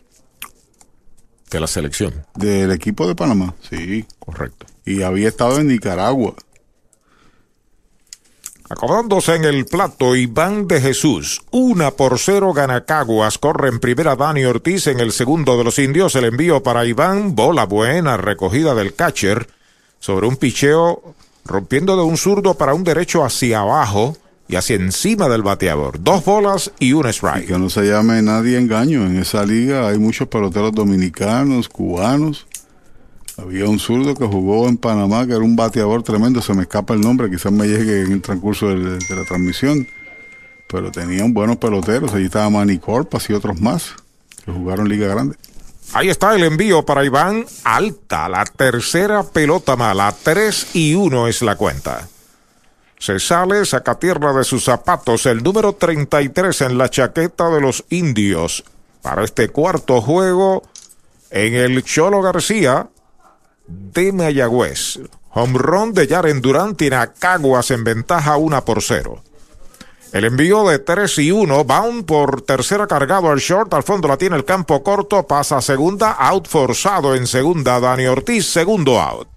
De la selección. Del equipo de Panamá, sí. Correcto. Y había estado en Nicaragua. Acomodándose en el plato, Iván de Jesús. Una por cero gana Caguas. Corre en primera Dani Ortiz en el segundo de los indios. El envío para Iván. Bola buena, recogida del catcher. Sobre un picheo, rompiendo de un zurdo para un derecho hacia abajo y hacia encima del bateador. Dos bolas y un Y strike. que no se llame nadie engaño. En esa liga hay muchos peloteros dominicanos, cubanos. Había un zurdo que jugó en Panamá, que era un bateador tremendo. Se me escapa el nombre, quizás me llegue en el transcurso de, de la transmisión. Pero tenían buenos peloteros. Allí estaba Manny Corpas y otros más que jugaron Liga Grande. Ahí está el envío para Iván. Alta, la tercera pelota mala. Tres y uno es la cuenta. Se sale, saca tierra de sus zapatos el número 33 en la chaqueta de los indios. Para este cuarto juego en el Cholo García de Mayagüez. Home run de Yaren Durán tiene a Caguas en ventaja 1 por 0. El envío de 3 y 1, bound por tercera cargado al short, al fondo la tiene el campo corto, pasa a segunda, out forzado en segunda, Dani Ortiz, segundo out.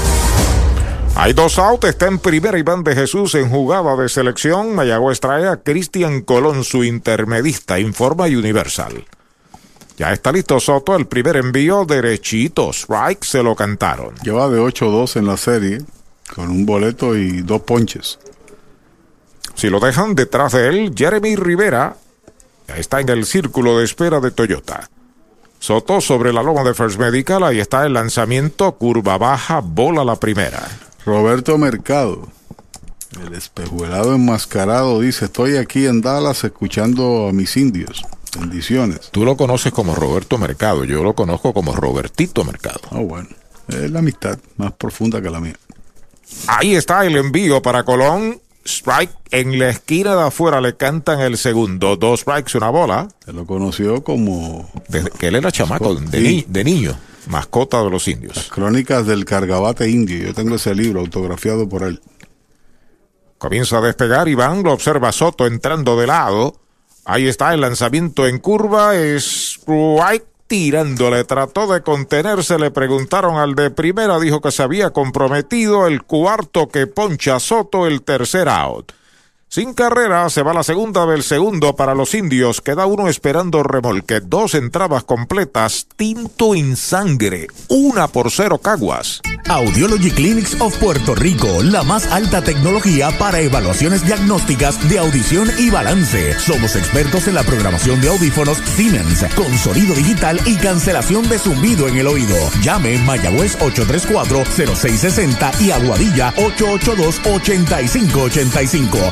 Hay dos outs, está en primera Iván de Jesús en jugada de selección. Mayagüez trae a Cristian Colón, su intermedista, informa Universal. Ya está listo Soto, el primer envío derechito. Strike se lo cantaron. Lleva de 8-2 en la serie, con un boleto y dos ponches. Si lo dejan detrás de él, Jeremy Rivera ya está en el círculo de espera de Toyota. Soto sobre la loma de First Medical, ahí está el lanzamiento, curva baja, bola la primera. Roberto Mercado, el espejuelado enmascarado, dice, estoy aquí en Dallas escuchando a mis indios. Bendiciones. Tú lo conoces como Roberto Mercado, yo lo conozco como Robertito Mercado. Ah, bueno. Es la amistad más profunda que la mía. Ahí está el envío para Colón. Strike en la esquina de afuera le cantan el segundo. Dos strikes, una bola. Se lo conoció como. Desde que él era chamaco, de, Sí. ni- de niño. Mascota de los indios. Crónicas del Cargabate Indio. Yo tengo ese libro autografiado por él. Comienza a despegar Iván, lo observa Soto entrando de lado. Ahí está el lanzamiento en curva. Strike tirándole. Trató de contenerse. Le preguntaron al de primera. Dijo que se había comprometido. El cuarto que poncha Soto. El tercer out. Sin carrera, se va la segunda del segundo para los indios. Queda uno esperando remolque. Dos entradas completas. Tinto en sangre. Una por cero Caguas. Audiology Clinics of Puerto Rico, la más alta tecnología para evaluaciones diagnósticas de audición y balance. Somos expertos en la programación de audífonos Siemens, con sonido digital y cancelación de zumbido en el oído. Llame Mayagüez 834-0660 y Aguadilla 882-8585.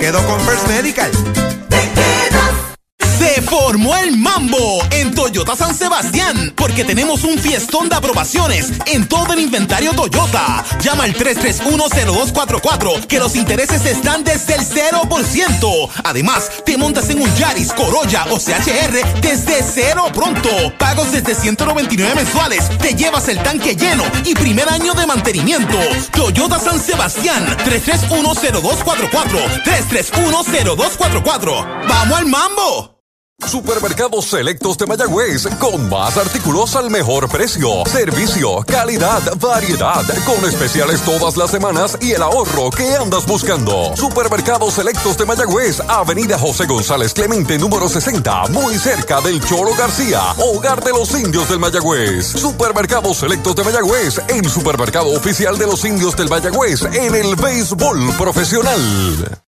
quedo con First Medical. te quedas. Se formó el mambo en Toyota San Sebastián porque tenemos un fiestón de aprobaciones en todo el inventario Toyota. Llama al 3310244 que los intereses están desde el 0%. Además, te montas en un Yaris, Corolla o CHR desde cero pronto. Pagos desde 199 mensuales. Te llevas el tanque lleno y primer año de mantenimiento. Toyota San Sebastián 3310244 3310244. ¡Vamos al mambo! Supermercados Selectos de Mayagüez, con más artículos al mejor precio. Servicio, calidad, variedad, con especiales todas las semanas y el ahorro que andas buscando. Supermercados Selectos de Mayagüez, Avenida José González Clemente, número 60, muy cerca del Choro García, hogar de los indios del Mayagüez. Supermercados Selectos de Mayagüez, el supermercado oficial de los indios del Mayagüez en el béisbol profesional.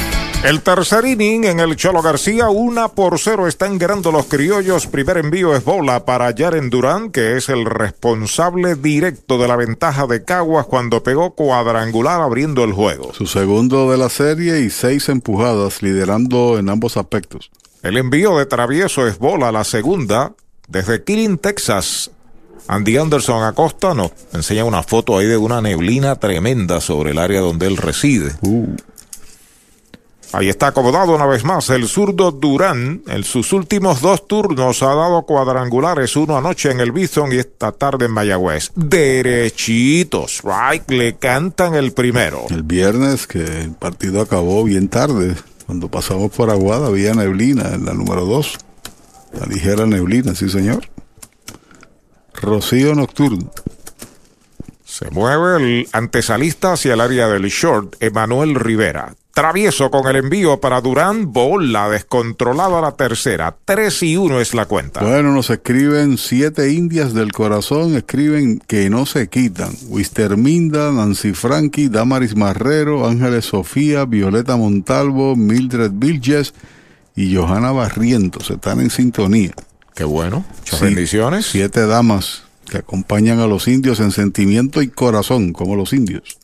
El tercer inning en el Cholo García, una por cero están ganando los criollos. Primer envío es bola para Jaren Durán, que es el responsable directo de la ventaja de Caguas cuando pegó cuadrangular abriendo el juego. Su segundo de la serie y seis empujadas, liderando en ambos aspectos. El envío de Travieso es bola la segunda desde Killing, Texas. Andy Anderson Acosta nos enseña una foto ahí de una neblina tremenda sobre el área donde él reside. Ahí está acomodado una vez más el zurdo Durán. En sus últimos dos turnos ha dado cuadrangulares, uno anoche en el Bison y esta tarde en Mayagüez. Derechitos, right, le cantan el primero. El viernes, que el partido acabó bien tarde, cuando pasamos por Aguada había neblina en la número 2. La ligera neblina, sí señor. Rocío Nocturno. Se mueve el antesalista hacia el área del short, Emanuel Rivera. Travieso con el envío para Durán, bola descontrolada a la tercera. 3 y 1 es la cuenta. Bueno, nos escriben siete indias del corazón, escriben que no se quitan. Wister Minda, Nancy Frankie, Damaris Marrero, Ángeles Sofía, Violeta Montalvo, Mildred Vilches y Johanna Barrientos. Están en sintonía. Qué bueno. Muchas Sí, bendiciones. Siete damas que acompañan a los indios en sentimiento y corazón, como los indios.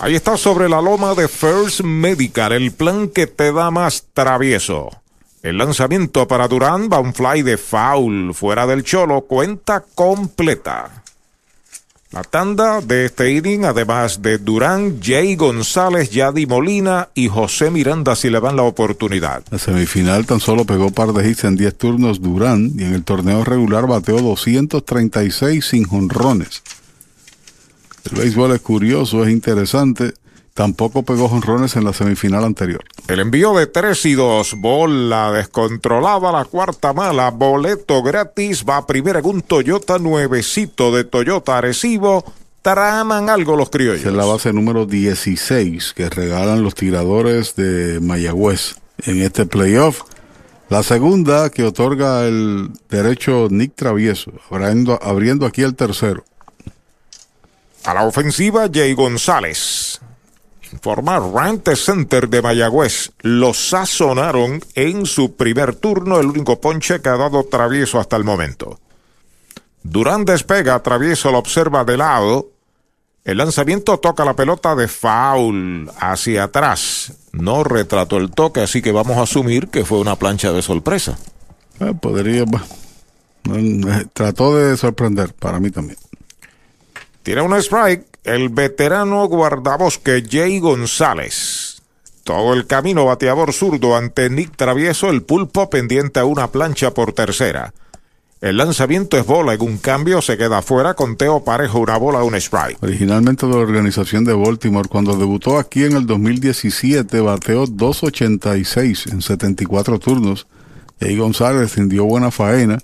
Ahí está sobre la loma de First Medical, el plan que te da más travieso. El lanzamiento para Durán va un fly de foul fuera del cholo, cuenta completa. La tanda de este inning, además de Durán, Jay González, Yadi Molina y José Miranda si le dan la oportunidad. La semifinal tan solo pegó par de hits en 10 turnos Durán y en el torneo regular bateó 236 sin jonrones. El béisbol es curioso, es interesante. Tampoco pegó jonrones en la semifinal anterior. El envío de 3 y 2, bola descontrolada, la cuarta mala, boleto gratis, va primero en un Toyota nuevecito de Toyota Arecibo. Traman algo los criollos. Es la base número 16 que regalan los tiradores de Mayagüez en este playoff. La segunda que otorga el derecho Nick Travieso, abriendo, abriendo aquí el tercero. A la ofensiva, Jay González. Informa Rante Center de Mayagüez. Lo sazonaron en su primer turno, el único ponche que ha dado Travieso hasta el momento. Durán despega, Travieso lo observa de lado. El lanzamiento toca la pelota de foul hacia atrás. No retrató el toque, así que vamos a asumir que fue una plancha de sorpresa. Eh, podría. eh, Trató de sorprender, para mí también. Tiene un strike el veterano guardabosque Jay González. Todo el camino bateador zurdo ante Nick Travieso, el pulpo pendiente a una plancha por tercera. El lanzamiento es bola, en un cambio se queda fuera con Teo Parejo, una bola, un strike. Originalmente de la organización de Baltimore, cuando debutó aquí en el 2017, bateó 2.86 en 74 turnos. Y González rindió buena faena.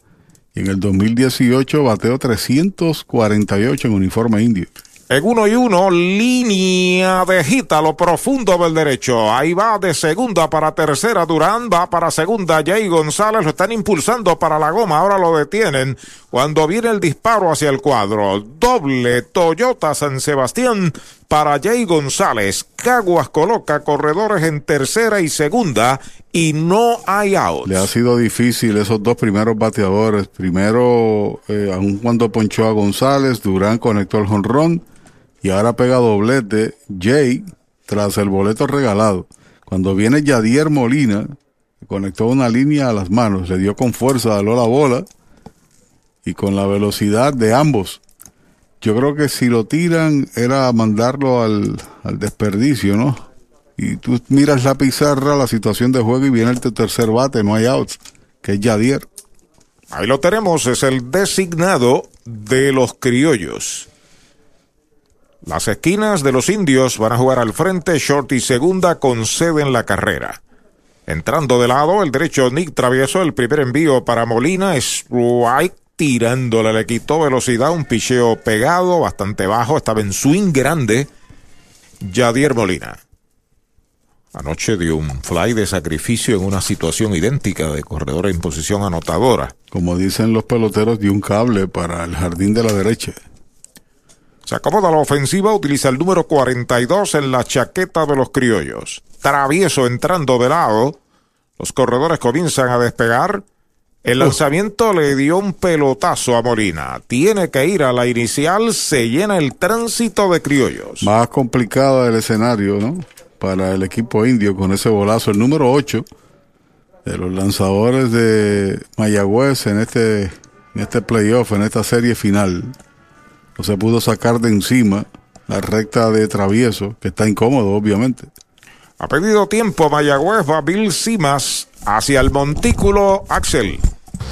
Y en el 2018 bateó 348 en uniforme indio. En uno y uno, línea de gita, lo profundo del derecho. Ahí va de segunda para tercera Durán, va para segunda Jay González, lo están impulsando para la goma, ahora lo detienen. Cuando viene el disparo hacia el cuadro, doble Toyota San Sebastián para Jay González. Caguas coloca corredores en tercera y segunda y no hay out. Le ha sido difícil esos dos primeros bateadores. Primero, eh, aun cuando ponchó a González, Durán conectó el jonrón y ahora pega doblete Jay tras el boleto regalado. Cuando viene Yadier Molina, conectó una línea a las manos, le dio con fuerza, daló la bola y con la velocidad de ambos. Yo creo que si lo tiran era mandarlo al, al desperdicio, ¿no? Y tú miras la pizarra, la situación de juego y viene el tercer bate, no hay outs, que es Yadier. Ahí lo tenemos, es el designado de los criollos. Las esquinas de los indios van a jugar al frente, short y segunda conceden la carrera. Entrando de lado, el derecho Nick Travieso, el primer envío para Molina, strike tirándole, le quitó velocidad, un picheo pegado, bastante bajo, estaba en swing grande. Yadier Molina. Anoche dio un fly de sacrificio en una situación idéntica de corredor en posición anotadora. Como dicen los peloteros, dio un cable para el jardín de la derecha. Se acomoda la ofensiva, utiliza el número 42 en la chaqueta de los criollos. Travieso entrando de lado. Los corredores comienzan a despegar. El lanzamiento le dio un pelotazo a Molina. Tiene que ir a la inicial, se llena el tránsito de criollos. Más complicado el escenario, ¿no? Para el equipo indio con ese bolazo. El número 8 de los lanzadores de Mayagüez en este, en este playoff, en esta serie final. No se pudo sacar de encima la recta de travieso, que está incómodo, obviamente. Ha pedido tiempo Mayagüez, va Bill Simas hacia el montículo Axel.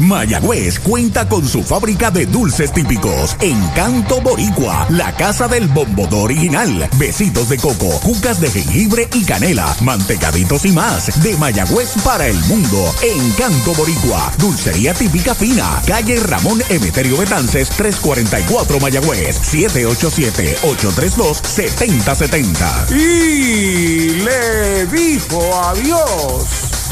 Mayagüez cuenta con su fábrica de dulces típicos. Encanto Boricua, la casa del bombodo original. Besitos de coco, cucas de jengibre y canela, mantecaditos y más. De Mayagüez para el mundo. Encanto Boricua, dulcería típica fina. Calle Ramón Emeterio Betances, 344 Mayagüez, 787-832-7070. Y le dijo adiós.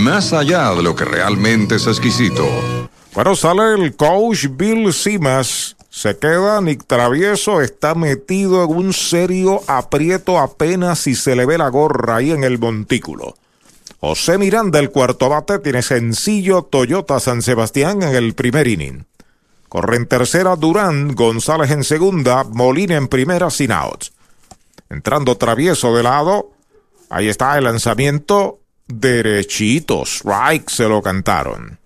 más allá de lo que realmente es exquisito. Bueno, sale el coach Bill Simas. Se queda Nick Travieso, está metido en un serio aprieto apenas si se le ve la gorra ahí en el montículo. José Miranda, el cuarto bate, tiene sencillo Toyota San Sebastián en el primer inning. Corre en tercera Durán, González en segunda, Molina en primera sin outs. Entrando Travieso de lado, ahí está el lanzamiento derechitos. Strike se lo cantaron.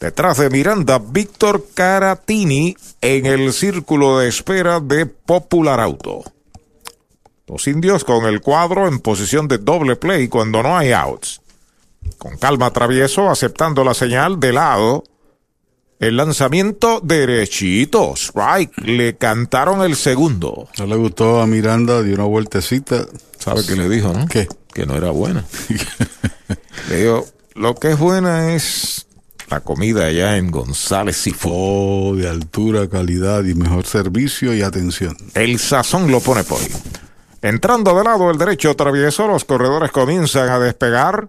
Detrás de Miranda, Víctor Caratini en el círculo de espera de Popular Auto. Los indios con el cuadro en posición de doble play cuando no hay outs. Con calma travieso, aceptando la señal de lado. El lanzamiento derechito. Strike. Le cantaron el segundo. No le gustó a Miranda, dio una vueltecita. ¿Sabe qué le dijo, no? ¿Qué? Que no era buena. <laughs> le dijo, lo que es buena es la comida allá en González y Oh, de altura, calidad y mejor servicio y atención. El sazón lo pone por ahí. Entrando de lado el derecho travieso, los corredores comienzan a despegar.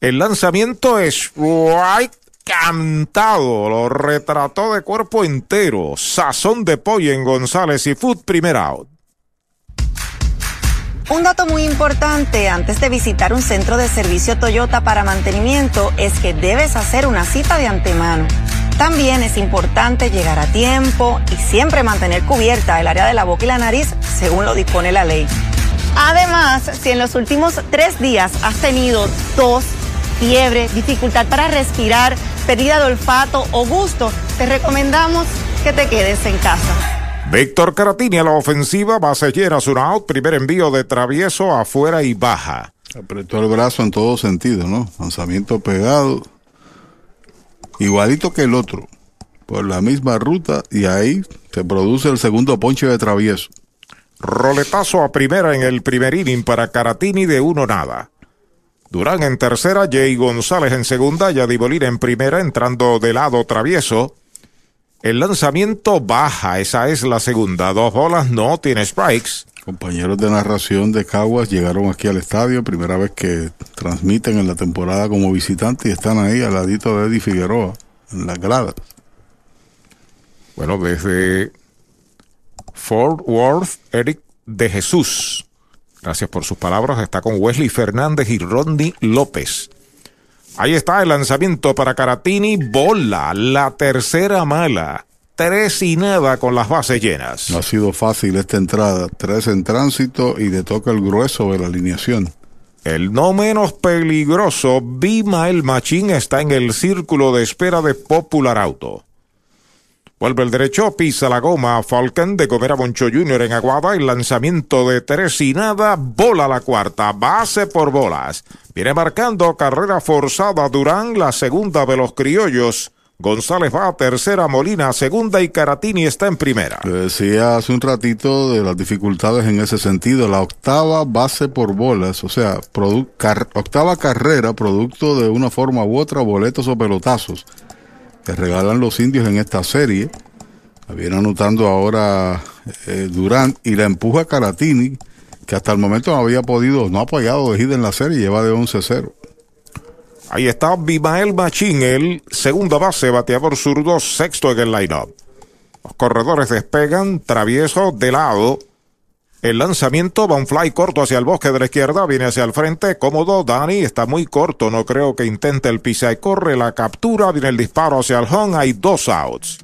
El lanzamiento es right cantado, lo retrató de cuerpo entero. Sazón de pollo en González y Food, primer out. Un dato muy importante antes de visitar un centro de servicio Toyota para mantenimiento es que debes hacer una cita de antemano. También es importante llegar a tiempo y siempre mantener cubierta el área de la boca y la nariz según lo dispone la ley. Además, si en los últimos tres días has tenido tos, fiebre, dificultad para respirar, pérdida de olfato o gusto, te recomendamos que te quedes en casa. Víctor Caratini a la ofensiva, base llena, un out, primer envío de travieso afuera y baja. Apretó el brazo en todo sentido, ¿no? Lanzamiento pegado, igualito que el otro, por la misma ruta y ahí se produce el segundo ponche de travieso. Roletazo a primera en el primer inning para Caratini de uno nada. Durán en tercera, Jay González en segunda, Yadibolina en primera, entrando de lado travieso. El lanzamiento baja, esa es la segunda. Dos bolas, no tiene strikes. Compañeros de narración de Caguas llegaron aquí al estadio, primera vez que transmiten en la temporada como visitante y están ahí al ladito de Eddie Figueroa, en las gradas. Bueno, desde Fort Worth, Eric de Jesús. Gracias por sus palabras. Está con Wesley Fernández y Rodney López. Ahí está el lanzamiento para Caratini. Bola, la tercera mala. Tres y nada con las bases llenas. No ha sido fácil esta entrada. Tres en tránsito y le toca el grueso de la alineación. El no menos peligroso, Bimael Machín, está en el círculo de espera de Popular Auto. Vuelve el derecho, pisa la goma Falcon de comer a Moncho Jr. en Aguada. El lanzamiento de tres y nada, bola la cuarta, base por bolas. Viene marcando carrera forzada Durán, la segunda de los criollos. González va a tercera, Molina a segunda y Caratini está en primera. Decía hace un ratito de las dificultades en ese sentido. La octava base por bolas, o sea, octava carrera, producto de una forma u otra, boletos o pelotazos que regalan los indios en esta serie. La viene anotando ahora eh, Durán y la empuja Caratini, que hasta el momento no había podido, no ha apoyado de gira en la serie, lleva de 11-0. Ahí está Bimael Machín, el segunda base, bateador zurdo, sexto en el line-up. Los corredores despegan, travieso de lado. El lanzamiento va un fly corto hacia el bosque de la izquierda, viene hacia el frente, cómodo. Dani está muy corto, no creo que intente el pisa y corre la captura, viene el disparo hacia el home, hay dos outs.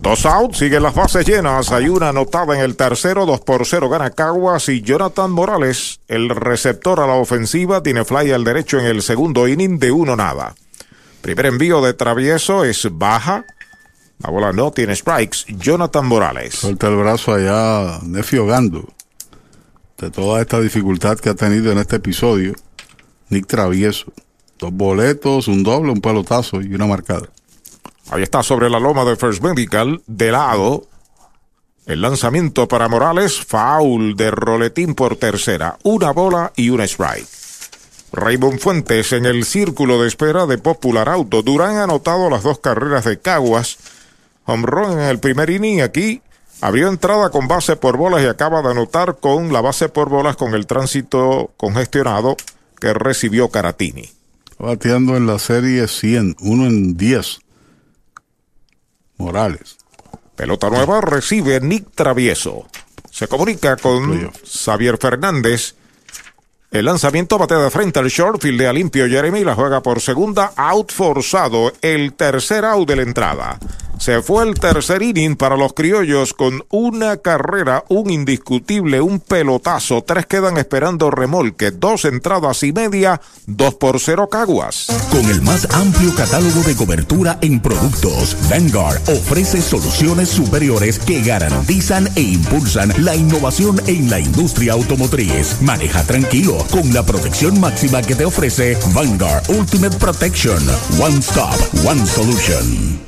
Dos outs, siguen las bases llenas. Hay una anotada en el tercero, dos por cero gana Caguas y Jonathan Morales, el receptor a la ofensiva, tiene fly al derecho en el segundo inning de uno nada. Primer envío de travieso es baja. La bola no tiene strikes. Jonathan Morales. Suelta el brazo allá, Nefio Gando. De toda esta dificultad que ha tenido en este episodio, Nick Travieso. Dos boletos, un doble, un pelotazo y una marcada. Ahí está sobre la loma de First Medical, de lado. El lanzamiento para Morales, foul de roletín por tercera. Una bola y un strike. Raymond Fuentes en el círculo de espera de Popular Auto. Durán ha anotado las dos carreras de Caguas. Home run en el primer inning aquí. Abrió entrada con base por bolas y acaba de anotar con la base por bolas con el tránsito congestionado que recibió Caratini. Bateando en la serie 100, uno en 10. Morales. Pelota nueva recibe Nick Travieso. Se comunica con Xavier Fernández. El lanzamiento batea de frente al short, fildea limpio Jeremy, la juega por segunda, out forzado, el tercer out de la entrada. Se fue el tercer inning para los criollos con una carrera, un indiscutible, un pelotazo. Tres quedan esperando remolque, dos entradas y media, dos por cero caguas. Con el más amplio catálogo de cobertura en productos, Vanguard ofrece soluciones superiores que garantizan e impulsan la innovación en la industria automotriz. Maneja tranquilo con la protección máxima que te ofrece Vanguard Ultimate Protection. One Stop, One Solution.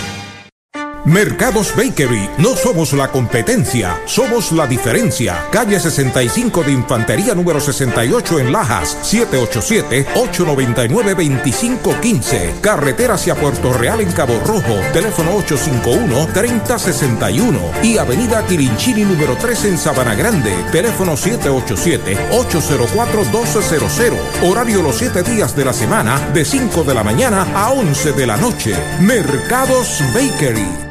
Mercados Bakery, no somos la competencia, somos la diferencia. Calle 65 de Infantería número 68 en Lajas, 787-899-2515. Carretera hacia Puerto Real en Cabo Rojo, teléfono 851-3061. Y Avenida Quirinchini número 3 en Sabana Grande, teléfono 787-804-1200. Horario los 7 días de la semana, de 5 de la mañana a 11 de la noche. Mercados Bakery.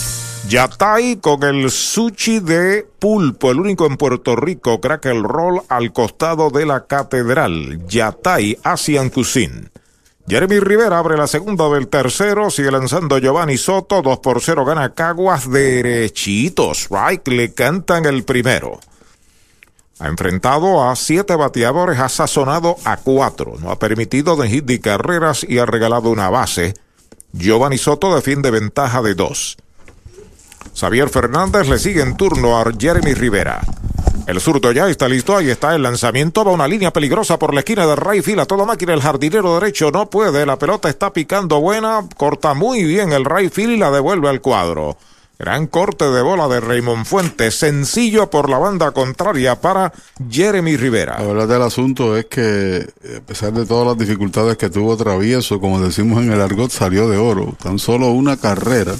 Yatay con el sushi de pulpo, el único en Puerto Rico, Crackle Roll al costado de la catedral. Yatay Asian Cuisine. Jeremy Rivera abre la segunda del tercero, sigue lanzando Giovanni Soto, 2 por 0 gana Caguas derechitos. Right, le cantan el primero. Ha enfrentado a siete bateadores, ha sazonado a cuatro, no ha permitido de hit de carreras y ha regalado una base. Giovanni Soto defiende ventaja de dos. Xavier Fernández le sigue en turno a Jeremy Rivera. El zurdo ya está listo, ahí está el lanzamiento, va una línea peligrosa por la esquina de Rayfield a toda máquina, el jardinero derecho no puede, la pelota está picando buena, corta muy bien el Rayfield y la devuelve al cuadro. Gran corte de bola de Raymond Fuentes, sencillo por la banda contraria para Jeremy Rivera. La verdad del asunto es que, a pesar de todas las dificultades que tuvo Travieso, como decimos en el argot, salió de oro. Tan solo una carrera.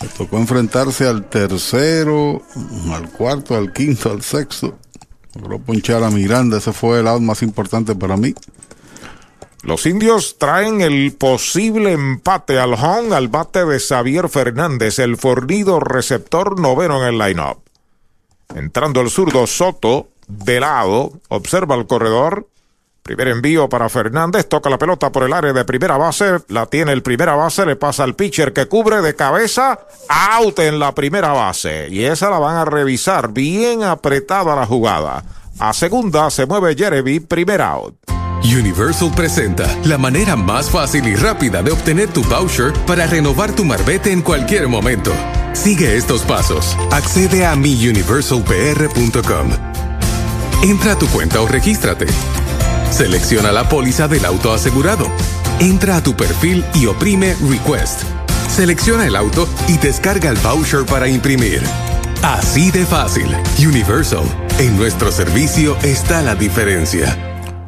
Le tocó enfrentarse al tercero, al cuarto, al quinto, al sexto. Logró ponchar a Miranda, ese fue el out más importante para mí. Los indios traen el posible empate al home al bate de Xavier Fernández, el fornido receptor noveno en el lineup. Entrando el zurdo Soto, de lado, observa el corredor. Primer envío para Fernández, toca la pelota por el área de primera base, la tiene el primera base, le pasa al pitcher que cubre de cabeza, out en la primera base. Y esa la van a revisar, bien apretada la jugada. A segunda se mueve Jeremy, primer out. Universal presenta la manera más fácil y rápida de obtener tu voucher para renovar tu marbete en cualquier momento. Sigue estos pasos. Accede a miuniversalpr.com. Entra a tu cuenta o regístrate. Selecciona la póliza del auto asegurado. Entra a tu perfil y oprime Request. Selecciona el auto y descarga el voucher para imprimir. Así de fácil. Universal. En nuestro servicio está la diferencia.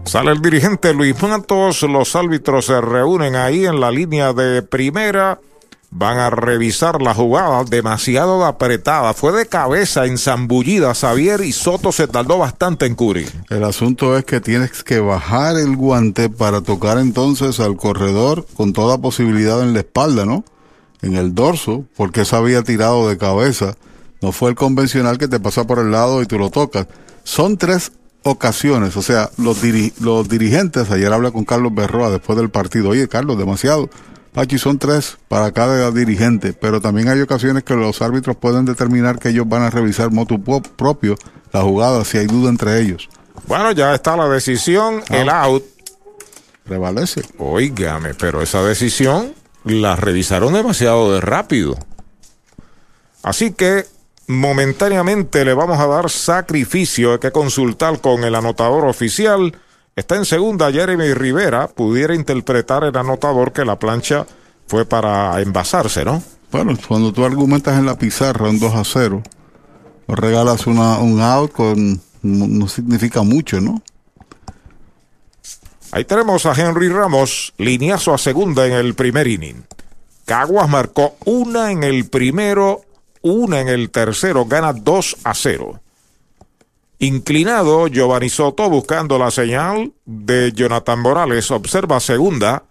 Sale el dirigente Luis Matos, los árbitros se reúnen ahí en la línea de primera, van a revisar la jugada demasiado apretada, fue de cabeza ensambullida Xavier y Soto se tardó bastante en cubrir. El asunto es que tienes que bajar el guante para tocar entonces al corredor con toda posibilidad en la espalda, ¿no? En el dorso, porque se había tirado de cabeza. No fue el convencional que te pasa por el lado y tú lo tocas. Son tres ocasiones, o sea, los, los dirigentes, ayer hablé con Carlos Berroa después del partido, oye Carlos, demasiado. Pachi, son tres para cada dirigente, pero también hay ocasiones que los árbitros pueden determinar que ellos van a revisar motu propio la jugada si hay duda entre ellos. Bueno, ya está la decisión, el out. Prevalece. Óigame, pero esa decisión la revisaron demasiado de rápido. Así que momentáneamente le vamos a dar sacrificio. Hay que consultar con el anotador oficial. Está en segunda Jeremy Rivera. Pudiera interpretar el anotador que la plancha fue para envasarse, ¿no? Bueno, cuando tú argumentas en la pizarra un 2 a 0, o regalas una, un out con. No, no significa mucho, ¿no? Ahí tenemos a Henry Ramos, lineazo a segunda en el primer inning. Caguas marcó una en el primero una en el tercero, gana 2 a 0. Inclinado, Giovanni Soto buscando la señal de Jonathan Morales. Observa segunda.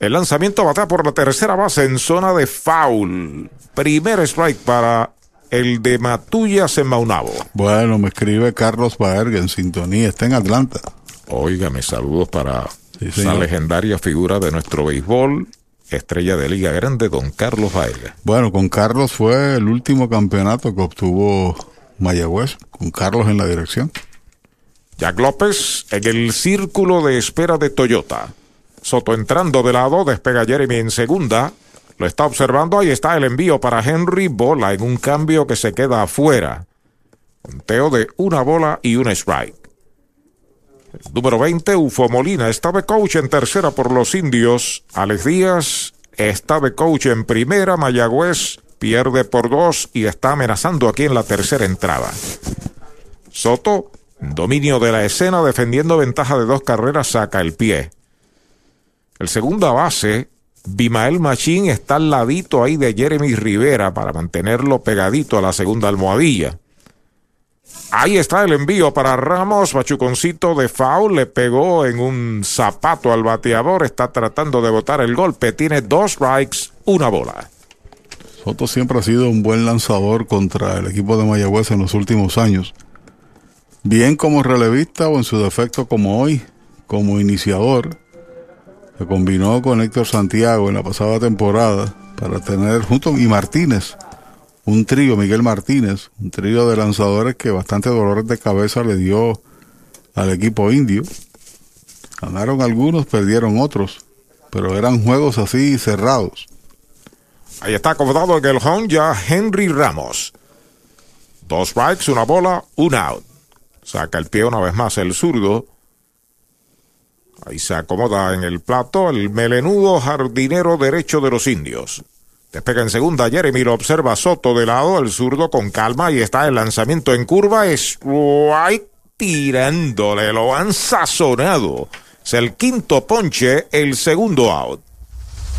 El lanzamiento batea por la tercera base en zona de foul. Primer strike para el de Matullas en Maunabo. Bueno, me escribe Carlos Baerga en sintonía. Está en Atlanta. Óigame, saludos para esa legendaria figura de nuestro béisbol estrella de Liga Grande, don Carlos Baega. Bueno, con Carlos fue el último campeonato que obtuvo Mayagüez, con Carlos en la dirección. Jack López en el círculo de espera de Toyota. Soto entrando de lado, despega Jeremy en segunda. Lo está observando, ahí está el envío para Henry, bola en un cambio que se queda afuera. Conteo de una bola y un strike. Número 20, Ufo Molina está de coach en tercera por los indios. Alex Díaz está de coach en primera. Mayagüez pierde por dos y está amenazando aquí en la tercera entrada. Soto, dominio de la escena, defendiendo ventaja de dos carreras, saca el pie. El segunda base, Bimael Machín, está al ladito ahí de Jeremy Rivera para mantenerlo pegadito a la segunda almohadilla. Ahí está el envío para Ramos. Machuconcito de foul le pegó en un zapato al bateador. Está tratando de botar el golpe. Tiene dos strikes, una bola. Soto siempre ha sido un buen lanzador contra el equipo de Mayagüez en los últimos años. Bien como relevista o en su defecto como hoy, como iniciador. Se combinó con Héctor Santiago en la pasada temporada para tener junto y Martínez un trío, Miguel Martínez, un trío de lanzadores que bastante dolores de cabeza le dio al equipo indio. Ganaron algunos, perdieron otros, pero eran juegos así cerrados. Ahí está acomodado en el home ya Henry Ramos. Dos strikes, una bola, un out. Saca el pie una vez más el zurdo. Ahí se acomoda en el plato el melenudo jardinero derecho de los indios. Despega en segunda, Jeremy lo observa Soto de lado, el zurdo con calma y está el lanzamiento en curva. Es tirándole, lo han sazonado. Es el quinto ponche, el segundo out.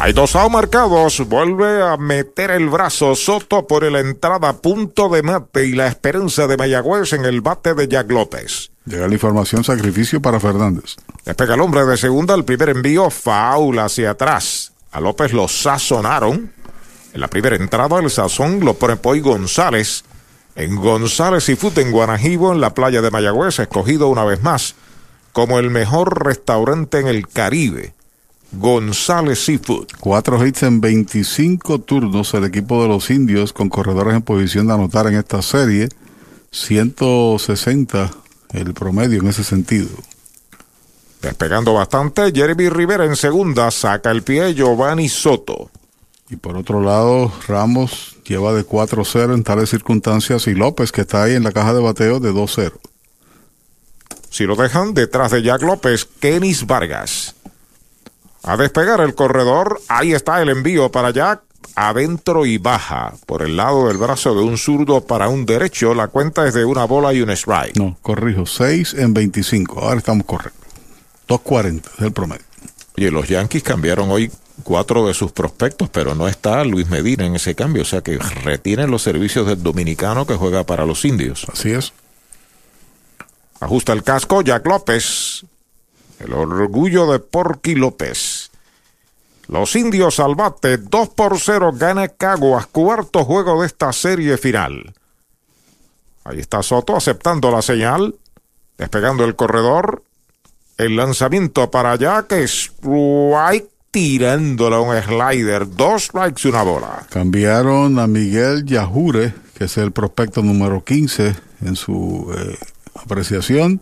Hay dos out marcados. Vuelve a meter el brazo Soto por la entrada punto de mate y la esperanza de Mayagüez en el bate de Jack López. Llega la información sacrificio para Fernández. Despega el hombre de segunda. El primer envío faul hacia atrás. A López lo sazonaron. En la primera entrada el sazón lo pone Poy González. En González y Fut en Guanajibo, en la playa de Mayagüez, escogido una vez más como el mejor restaurante en el Caribe. González Seafood. Cuatro hits en 25 turnos el equipo de los indios con corredores en posición de anotar en esta serie. 160 el promedio en ese sentido. Despegando bastante, Jeremy Rivera en segunda, saca el pie Giovanni Soto. Y por otro lado, Ramos lleva de 4-0 en tales circunstancias y López que está ahí en la caja de bateo de 2-0. Si lo dejan detrás de Jack López, Kenis Vargas. A despegar el corredor, ahí está el envío para Jack. Adentro y baja por el lado del brazo de un zurdo para un derecho. La cuenta es de una bola y un strike. No, corrijo, 6 en 25. Ahora estamos correctos. 2.40 es el promedio. Oye, los Yankees cambiaron hoy cuatro de sus prospectos, pero no está Luis Medina en ese cambio. O sea que retienen los servicios del dominicano que juega para los indios. Así es. Ajusta el casco, Jack López. El orgullo de Porky López. Los indios al bate, 2 por 0 gana Caguas, cuarto juego de esta serie final. Ahí está Soto aceptando la señal, despegando el corredor. El lanzamiento para allá que es strike tirándole un slider, dos strikes y una bola. Cambiaron a Miguel Yajure, que es el prospecto número 15 en su eh, apreciación.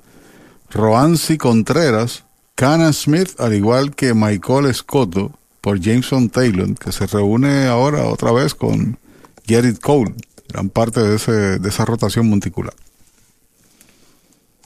Roansi Contreras, Cana Smith, al igual que Michael Escoto, por Jameson Taylor, que se reúne ahora otra vez con Gerrit Cole, gran parte de, ese, de esa rotación monticular.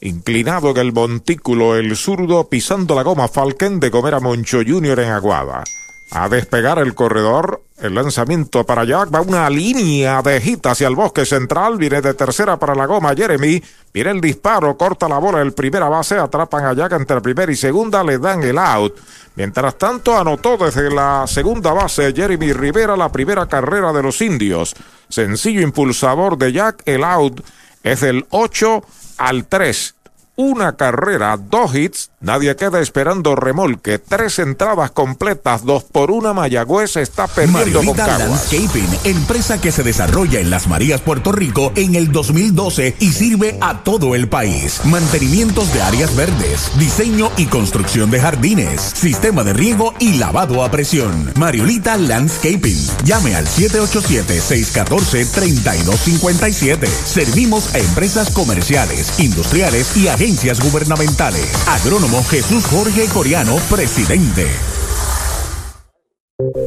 Inclinado en el montículo, el zurdo pisando la goma Falken de comer a Moncho Jr. en Aguada. A despegar el corredor, el lanzamiento para Jack. Va una línea de hit hacia el bosque central, viene de tercera para la goma Jeremy, viene el disparo, corta la bola el primera base, atrapan a Jack entre primera y segunda, le dan el out. Mientras tanto, anotó desde la segunda base Jeremy Rivera la primera carrera de los indios. Sencillo impulsador de Jack, el out es del 8 al 3 una carrera, dos hits, nadie queda esperando remolque, tres entradas completas, dos por una, Mayagüez está perdiendo con Mariolita Caguas. Landscaping, empresa que se desarrolla en Las Marías, Puerto Rico en el 2012 y sirve a todo el país. Mantenimientos de áreas verdes, diseño y construcción de jardines, sistema de riego y lavado a presión. Mariolita Landscaping. Llame al 787-614-3257. Servimos a empresas comerciales, industriales y agencias gubernamentales. Agrónomo Jesús Jorge Coriano, presidente.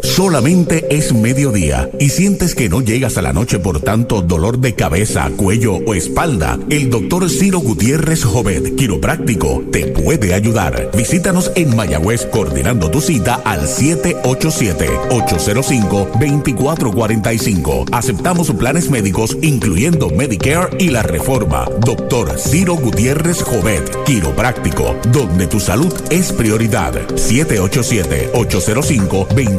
Solamente es mediodía y sientes que no llegas a la noche por tanto dolor de cabeza, cuello o espalda. El doctor Ciro Gutiérrez Jovet, quiropráctico, te puede ayudar. Visítanos en Mayagüez coordinando tu cita al 787-805-2445. Aceptamos planes médicos incluyendo Medicare y la reforma. Doctor Ciro Gutiérrez Jovet, quiropráctico, donde tu salud es prioridad. 787-805-2445.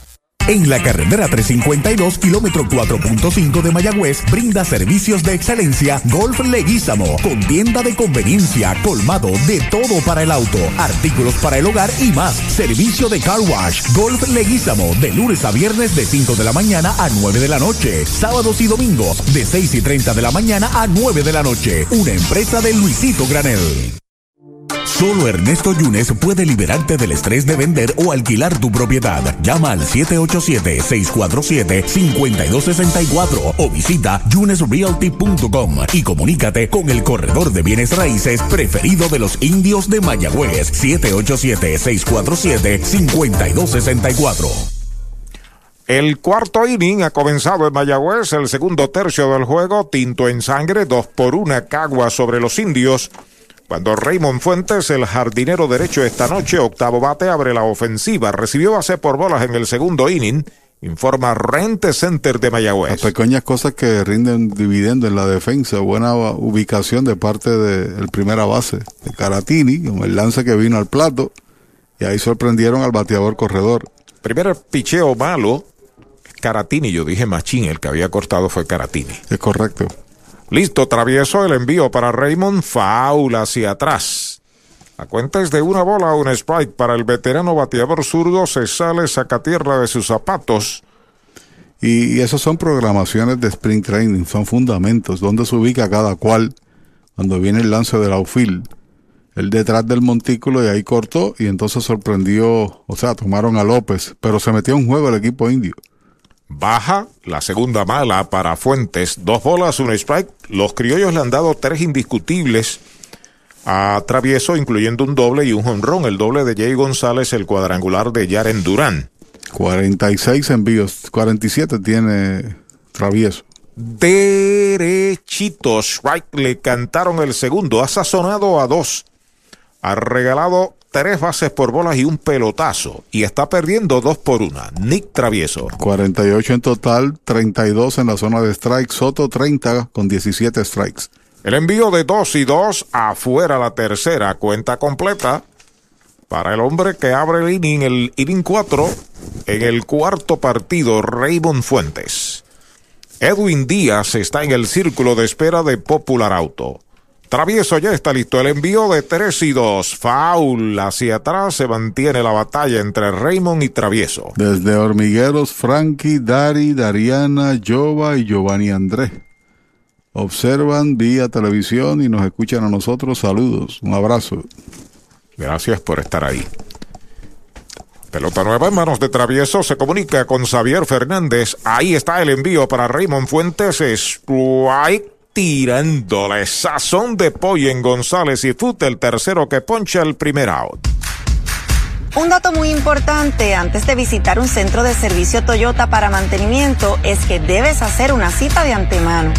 En la carretera 352, kilómetro 4.5 de Mayagüez, brinda servicios de excelencia Golf Leguízamo, con tienda de conveniencia, colmado de todo para el auto, artículos para el hogar y más. Servicio de car wash, Golf Leguízamo, de lunes a viernes de 5 de la mañana a 9 de la noche, sábados y domingos de 6 y 30 de la mañana a 9 de la noche. Una empresa de Luisito Granel. Solo Ernesto Yunes puede liberarte del estrés de vender o alquilar tu propiedad. Llama al 787-647-5264 o visita yunesrealty.com y comunícate con el corredor de bienes raíces preferido de los indios de Mayagüez. 787-647-5264. El cuarto inning ha comenzado en Mayagüez, el segundo tercio del juego, tinto en sangre, dos por una cagua sobre los indios. Cuando Raymond Fuentes, el jardinero derecho esta noche, octavo bate, abre la ofensiva, recibió base por bolas en el segundo inning, informa Rente Center de Mayagüez. Las pequeñas cosas que rinden dividendo en la defensa, buena ubicación de parte del primera base de Caratini, con el lance que vino al plato, y ahí sorprendieron al bateador corredor. Primer picheo malo, Caratini, yo dije Machín, el que había cortado fue Caratini. Es correcto. Listo, travieso el envío para Raymond, faula hacia atrás. A cuenta es de una bola, un strike para el veterano bateador zurdo, se sale, saca tierra de sus zapatos. Y, esas son programaciones de sprint training, son fundamentos, donde se ubica cada cual cuando viene el lance del outfield. Él detrás del montículo y ahí cortó y entonces sorprendió, o sea, tomaron a López, pero se metió en juego el equipo indio. Baja la segunda mala para Fuentes. Dos bolas, un strike. Los criollos le han dado tres indiscutibles a Travieso, incluyendo un doble y un jonrón. El doble de Jay González, el cuadrangular de Yaren Durán. 46 envíos, 47 tiene Travieso. Derechito, strike le cantaron el segundo. Ha sazonado a dos. Ha regalado tres bases por bolas y un pelotazo. Y está perdiendo dos por una. Nick Travieso. 48 en total, 32 en la zona de strike. Soto 30 con 17 strikes. El envío de dos y dos afuera la tercera. Cuenta completa para el hombre que abre el inning, el inning 4 en el cuarto partido, Raymond Fuentes. Edwin Díaz está en el círculo de espera de Popular Auto. Travieso ya está listo. El envío de 3 y 2. Foul hacia atrás. Se mantiene la batalla entre Raymond y Travieso. Desde Hormigueros, Frankie, Dari, Dariana, Jova y Giovanni Andrés. Observan vía televisión y nos escuchan a nosotros. Saludos. Un abrazo. Gracias por estar ahí. Pelota nueva en manos de Travieso. Se comunica con Xavier Fernández. Ahí está el envío para Raymond Fuentes. Strike tirándole sazón de pollo en González y Fute, el tercero que poncha el primer out. Un dato muy importante antes de visitar un centro de servicio Toyota para mantenimiento es que debes hacer una cita de antemano.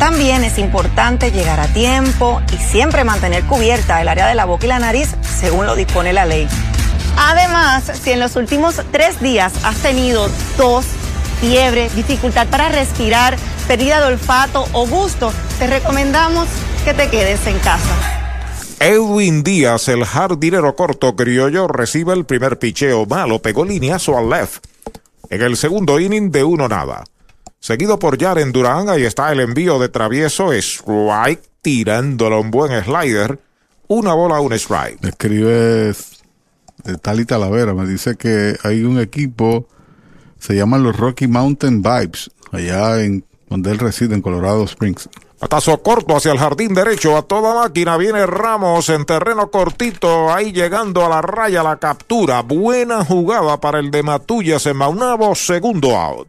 También es importante llegar a tiempo y siempre mantener cubierta el área de la boca y la nariz según lo dispone la ley. Además, si en los últimos tres días has tenido tos, fiebre, dificultad para respirar, pérdida de olfato o gusto, te recomendamos que te quedes en casa. Edwin Díaz, el jardinero corto criollo, recibe el primer picheo malo, pegó lineazo al left. En el segundo inning de uno nada. Seguido por Jaren Durán, ahí está el envío de travieso, strike, tirándolo un buen slider. Una bola, un strike. Escribe Tali Talavera, me dice que hay un equipo, se llaman los Rocky Mountain Vibes, allá en donde él reside, en Colorado Springs. Patazo corto hacia el jardín derecho a toda máquina. Viene Ramos en terreno cortito. Ahí llegando a la raya la captura. Buena jugada para el de Matullas en Maunabo. Segundo out.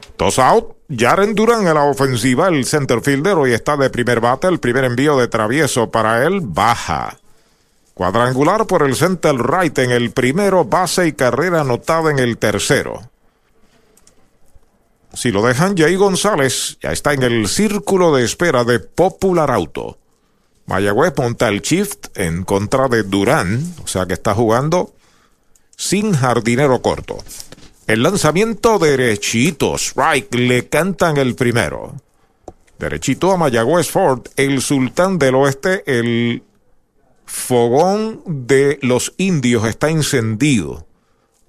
Dos out. Jaren Durán en la ofensiva. El center fielder hoy está de primer bate. El primer envío de travieso para él baja. Cuadrangular por el center right en el primero. Base y carrera anotada en el tercero. Si lo dejan, Jay González ya está en el círculo de espera de Popular Auto. Mayagüez monta el shift en contra de Durán, o sea que está jugando sin jardinero corto. El lanzamiento derechito, strike, le cantan el primero. Derechito a Mayagüez Ford, el sultán del oeste, el fogón de los indios está encendido.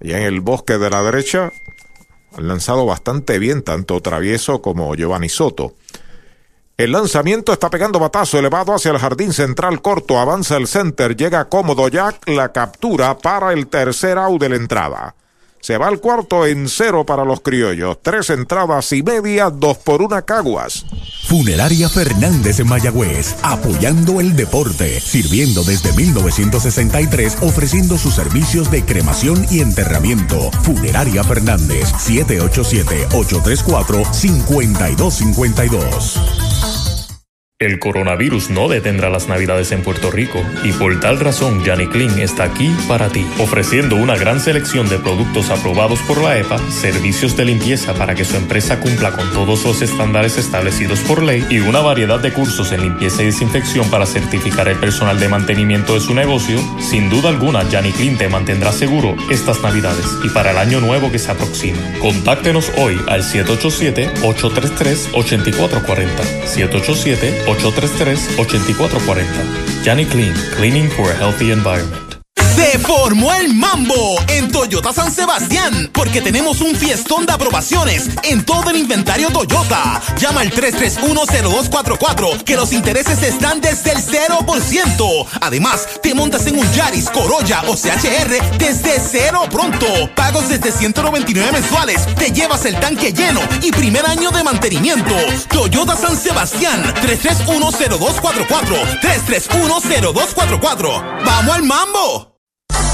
Y en el bosque de la derecha han lanzado bastante bien tanto Travieso como Giovanni Soto. El lanzamiento está pegando batazo elevado hacia el jardín central corto. Avanza el center, llega cómodo Jack, la captura para el tercer out de la entrada. Se va al cuarto en cero para los criollos. Tres entradas y media, dos por una caguas. Funeraria Fernández en Mayagüez, apoyando el deporte, sirviendo desde 1963, ofreciendo sus servicios de cremación y enterramiento. Funeraria Fernández, 787-834-5252. El coronavirus no detendrá las navidades en Puerto Rico y por tal razón Yanni Clean está aquí para ti, ofreciendo una gran selección de productos aprobados por la EPA, servicios de limpieza para que su empresa cumpla con todos los estándares establecidos por ley y una variedad de cursos en limpieza y desinfección para certificar el personal de mantenimiento de su negocio. Sin duda alguna, Yanni Clean te mantendrá seguro estas navidades y para el año nuevo que se aproxima. Contáctenos hoy al 787-833-8440. 787 833-8440. Johnny Clean, Cleaning for a Healthy Environment. Se formó el mambo en Toyota San Sebastián porque tenemos un fiestón de aprobaciones en todo el inventario Toyota. Llama al 3310244 que los intereses están desde el 0%. Además, te montas en un Yaris, Corolla o CHR desde cero pronto. Pagos desde 199 mensuales. Te llevas el tanque lleno y primer año de mantenimiento. Toyota San Sebastián 3310244 3310244. ¡Vamos al mambo!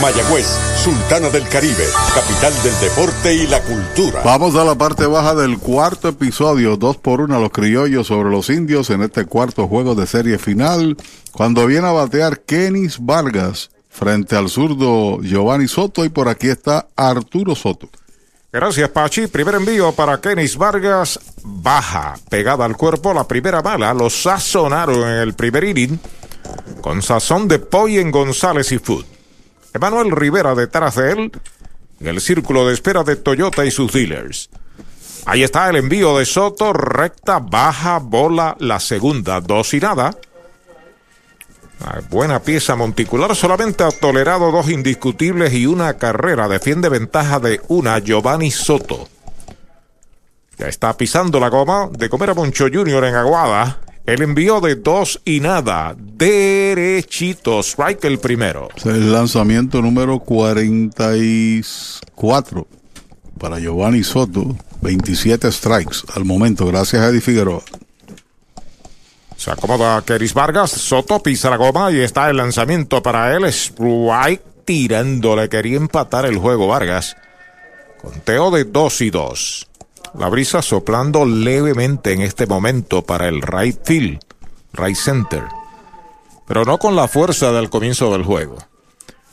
Mayagüez, Sultana del Caribe, capital del deporte y la cultura. Vamos a la parte baja del cuarto episodio, dos por uno a los criollos sobre los indios en este cuarto juego de serie final, cuando viene a batear Kenis Vargas frente al zurdo Giovanni Soto y por aquí está Arturo Soto. Gracias, Pachi. Primer envío para Kenis Vargas. Baja, pegada al cuerpo. La primera bala lo sazonaron en el primer inning con sazón de pollo en González y Food. Emanuel Rivera detrás de él en el círculo de espera de Toyota y sus dealers. Ahí está el envío de Soto, recta, baja, bola, la segunda, dos y nada. Una buena pieza monticular, solamente ha tolerado dos indiscutibles y una carrera. Defiende ventaja de una, Giovanni Soto. Ya está pisando la goma de comer a Moncho Junior en Aguada. El envío de dos y nada. Derechito. Strike el primero. Es el lanzamiento número 44 para Giovanni Soto. 27 strikes al momento, gracias a Eddie Figueroa. Se acomoda Keris Vargas. Soto pisa la goma y está el lanzamiento para él. Strike tirándole. Quería empatar el juego Vargas. Conteo de dos y dos. La brisa soplando levemente en este momento para el right field, right center. Pero no con la fuerza del comienzo del juego.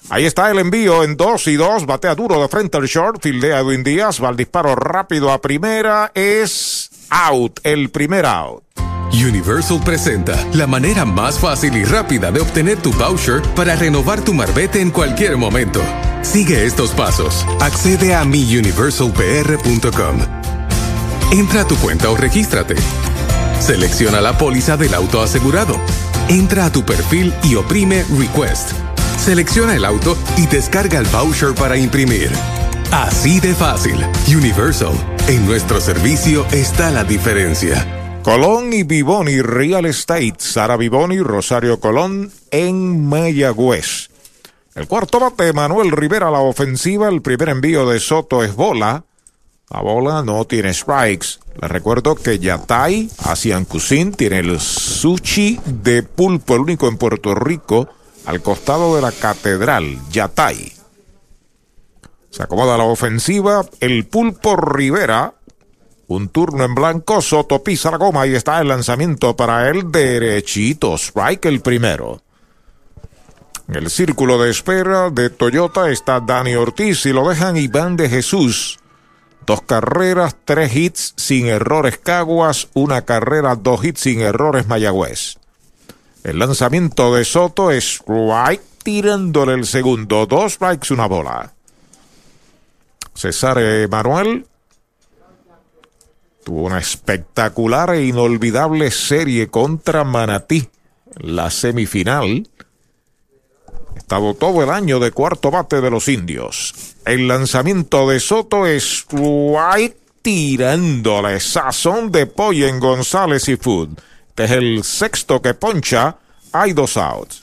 Ahí está el envío en 2 y 2. Batea duro de frente al short. Fildea Edwin Díaz. Va al disparo rápido a primera. Es out. El primer out. Universal presenta la manera más fácil y rápida de obtener tu voucher para renovar tu marbete en cualquier momento. Sigue estos pasos. Accede a miuniversalpr.com. Entra a tu cuenta o regístrate. Selecciona la póliza del auto asegurado. Entra a tu perfil y oprime Request. Selecciona el auto y descarga el voucher para imprimir. Así de fácil. Universal. En nuestro servicio está la diferencia. Colón y Vivoni Real Estate, Sara Vivoni, Rosario Colón en Mayagüez. El cuarto bate, Manuel Rivera la ofensiva, el primer envío de Soto es bola. La bola no tiene strikes. Les recuerdo que Yatay, Asian Cuisine, tiene el sushi de pulpo, el único en Puerto Rico, al costado de la catedral, Yatay. Se acomoda la ofensiva, el pulpo Rivera. Un turno en blanco, Soto pisa la goma y está el lanzamiento para el derechito. Strike el primero. En el círculo de espera de Toyota está Dani Ortiz y lo dejan Iván de Jesús. Dos carreras, tres hits sin errores Caguas, una carrera, dos hits sin errores Mayagüez. El lanzamiento de Soto es strike tirándole el segundo, dos strikes, una bola. César Manuel tuvo una espectacular e inolvidable serie contra Manatí. La semifinal estado todo el año de cuarto bate de los indios. El lanzamiento de Soto es strike tirándole sazón de pollo en González y Food. Este es el sexto que poncha. Hay dos outs.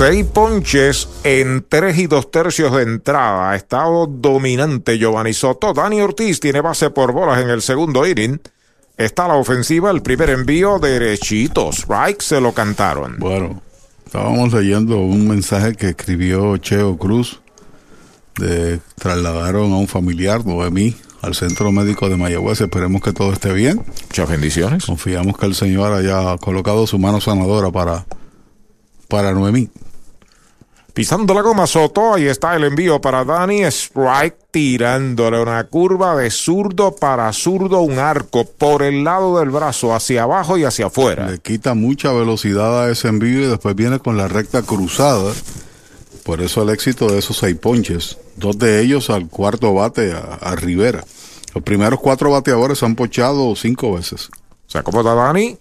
Seis ponches en tres y dos tercios de entrada. Ha estado dominante Giovanni Soto. Dani Ortiz tiene base por bolas en el segundo inning. Está la ofensiva, el primer envío derechito. Strike se lo cantaron. Bueno, estábamos leyendo un mensaje que escribió Cheo Cruz. De, trasladaron a un familiar, Noemí, al centro médico de Mayagüez. Esperemos que todo esté bien. Muchas bendiciones. Confiamos que el Señor haya colocado su mano sanadora para para Noemí. Pisando la goma Soto, ahí está el envío para Dani. Strike tirándole una curva de zurdo para zurdo, un arco por el lado del brazo, hacia abajo y hacia afuera. Le quita mucha velocidad a ese envío y después viene con la recta cruzada. Por eso el éxito de esos seis ponches. Dos de ellos al cuarto bate a, a Rivera. Los primeros cuatro bateadores han pochado cinco veces. Se acomoda Dani.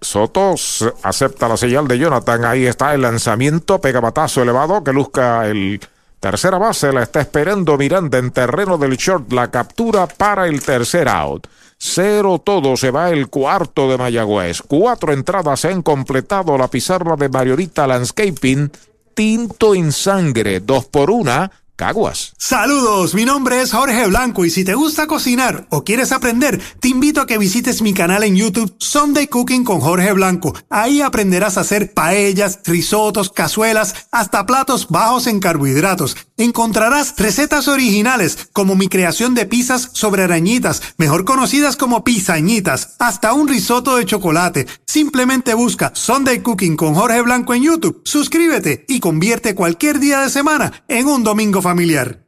Soto acepta la señal de Jonathan. Ahí está el lanzamiento, pega batazo elevado que luzca el tercera base. La está esperando Miranda en terreno del short. La captura para el tercer out. Cero todo, se va el cuarto de Mayagüez. Cuatro entradas se han completado la pizarra de Mariorita Landscaping. Tinto en sangre, dos por una. Caguas. Saludos, mi nombre es Jorge Blanco y si te gusta cocinar o quieres aprender, te invito a que visites mi canal en YouTube Sunday Cooking con Jorge Blanco. Ahí aprenderás a hacer paellas, risotos, cazuelas, hasta platos bajos en carbohidratos. Encontrarás recetas originales como mi creación de pizzas sobre arañitas, mejor conocidas como pizañitas, hasta un risotto de chocolate. Simplemente busca Sunday Cooking con Jorge Blanco en YouTube, suscríbete y convierte cualquier día de semana en un domingo familiar.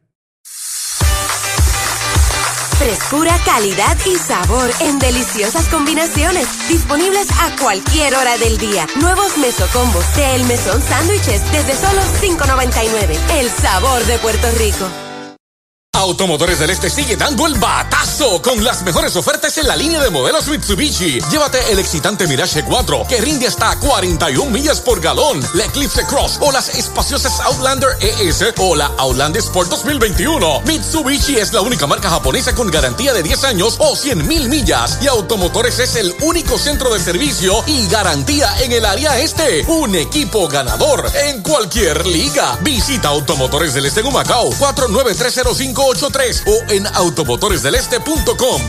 Frescura, calidad y sabor en deliciosas combinaciones. Disponibles a cualquier hora del día. Nuevos mesocombos de El Mesón Sándwiches desde solo $5.99. El sabor de Puerto Rico. Automotores del Este sigue dando el batazo con las mejores ofertas en la línea de modelos Mitsubishi. Llévate el excitante Mirage 4 que rinde hasta 41 millas por galón, la Eclipse Cross o las espaciosas Outlander ES o la Outlander Sport 2021. Mitsubishi es la única marca japonesa con garantía de 10 años o 100 mil millas y Automotores es el único centro de servicio y garantía en el área este. Un equipo ganador en cualquier liga. Visita Automotores del Este en Humacao 49305 83 o en automotoresdeleste.com.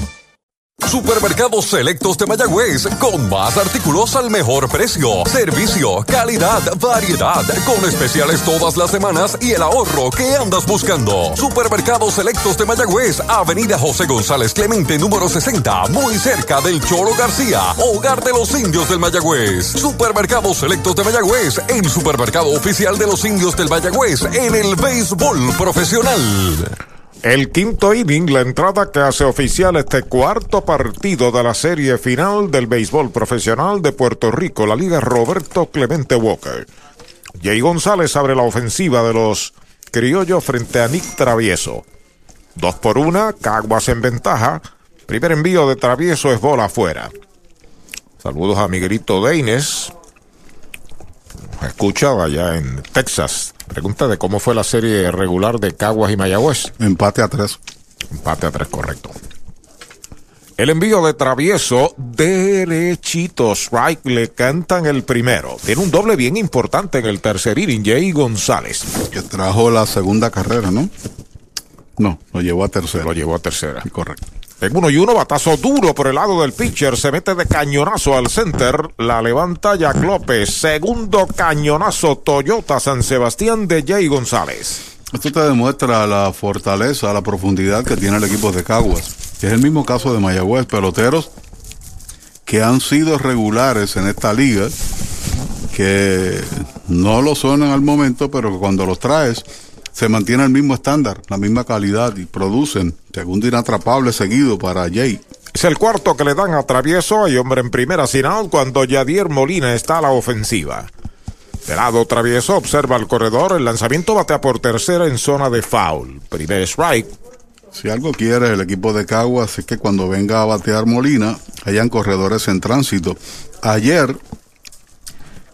Supermercados Selectos de Mayagüez, con más artículos al mejor precio, servicio, calidad, variedad, con especiales todas las semanas y el ahorro que andas buscando. Supermercados Selectos de Mayagüez, Avenida José González Clemente, número 60, muy cerca del Choro García, hogar de los indios del Mayagüez. Supermercados Selectos de Mayagüez, el supermercado oficial de los indios del Mayagüez en el béisbol profesional. El quinto inning, la entrada que hace oficial este cuarto partido de la serie final del béisbol profesional de Puerto Rico, la Liga Roberto Clemente Walker. Jay González abre la ofensiva de los criollos frente a Nick Travieso. Dos por una, Caguas en ventaja. Primer envío de Travieso es bola afuera. Saludos a Miguelito Deines. Escucha allá en Texas. Pregunta de cómo fue la serie regular de Caguas y Mayagüez. Empate a tres. Empate a tres, correcto. El envío de travieso derechito. Strike le cantan el primero. Tiene un doble bien importante en el tercer inning. Jay González. Que trajo la segunda carrera, ¿no? No, lo llevó a tercera. Lo llevó a tercera. Correcto. En uno y uno, batazo duro por el lado del pitcher. Se mete de cañonazo al center. La levanta Jack López. Segundo cañonazo Toyota San Sebastián de Jay González. Esto te demuestra la fortaleza, la profundidad que tiene el equipo de Caguas. Es el mismo caso de Mayagüez. Peloteros que han sido regulares en esta liga. Que no lo son al momento, pero que cuando los traes se mantiene el mismo estándar, la misma calidad y producen segundo inatrapable seguido para Jay. Es el cuarto que le dan a Travieso y hombre en primera sin out cuando Yadier Molina está a la ofensiva. De lado Travieso observa el corredor, el lanzamiento batea por tercera en zona de foul. Primer strike. Si algo quiere el equipo de Caguas es que cuando venga a batear Molina hayan corredores en tránsito. Ayer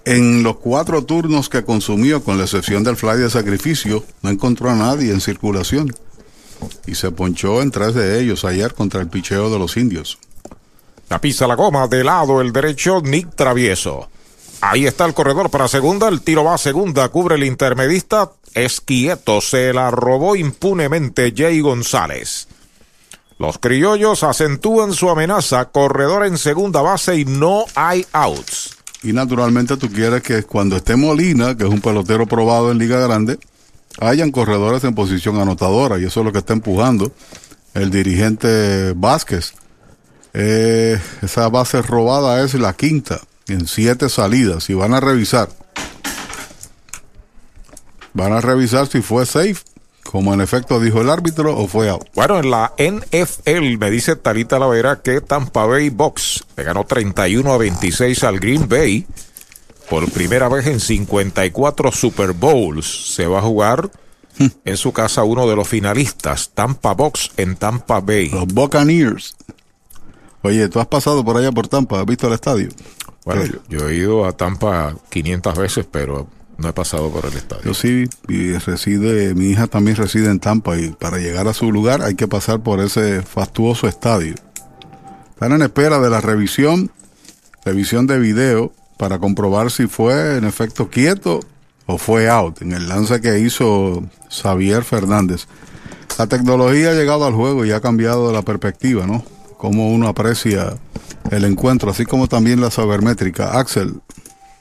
en los cuatro turnos que consumió, con la excepción del fly de sacrificio, no encontró a nadie en circulación. Y se ponchó en tres de ellos ayer contra el picheo de los indios. La pisa la goma de lado el derecho Nick Travieso. Ahí está el corredor para segunda, el tiro va a segunda, cubre el intermedista, es quieto, se la robó impunemente Jay González. Los criollos acentúan su amenaza, corredor en segunda base y no hay outs. Y naturalmente tú quieres que cuando esté Molina, que es un pelotero probado en Liga Grande, hayan corredores en posición anotadora. Y eso es lo que está empujando el dirigente Vázquez. Eh, esa base robada es la quinta en siete salidas. Y van a revisar. Van a revisar si fue safe como en efecto dijo el árbitro, o fue out. Bueno, en la NFL me dice Talita Lavera que Tampa Bay Box le ganó 31 a 26 al Green Bay por primera vez en 54 Super Bowls. Se va a jugar en su casa uno de los finalistas, Tampa Box en Tampa Bay. Los Buccaneers. Oye, tú has pasado por allá por Tampa, ¿has visto el estadio? Bueno, yo, yo he ido a Tampa 500 veces, pero no he pasado por el estadio. Yo sí, y reside, mi hija también reside en Tampa y para llegar a su lugar hay que pasar por ese fastuoso estadio. Están en espera de la revisión, revisión de video para comprobar si fue en efecto quieto o fue out en el lance que hizo Xavier Fernández. La tecnología ha llegado al juego y ha cambiado la perspectiva, ¿no? Cómo uno aprecia el encuentro, así como también la sabermétrica. Axel,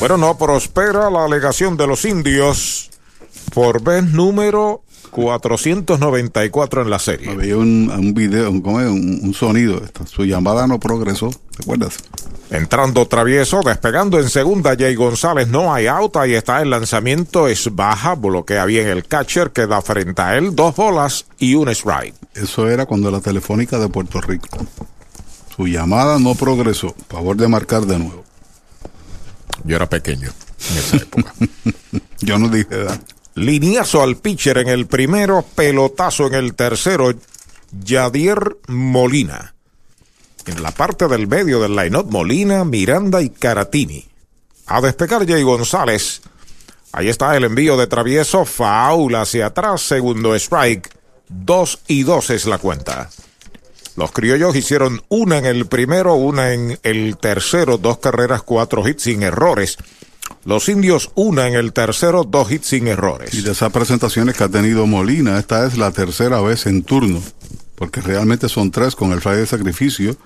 Bueno, no prospera la alegación de los indios por vez número 494 en la serie. Había un, un video, un, un, un sonido. Su llamada no progresó, ¿recuerdas? Entrando travieso, despegando en segunda, Jay González no hay out, ahí está el lanzamiento, es baja, bloquea bien el catcher, queda frente a él, dos bolas y un strike. Eso era cuando la telefónica de Puerto Rico. Su llamada no progresó, favor de marcar de nuevo. Yo era pequeño en esa <laughs> época. Yo no dije edad. Lineazo al pitcher en el primero, pelotazo en el tercero, Yadier Molina. En la parte del medio del line-up, Molina, Miranda y Caratini. A despegar Jay González. Ahí está el envío de travieso, faul hacia atrás, segundo strike. Dos y dos es la cuenta. Los criollos hicieron una en el primero, una en el tercero, dos carreras, cuatro hits sin errores. Los indios una en el tercero, dos hits sin errores. Y de esas presentaciones que ha tenido Molina, esta es la tercera vez en turno, porque realmente son tres con el fly de sacrificio,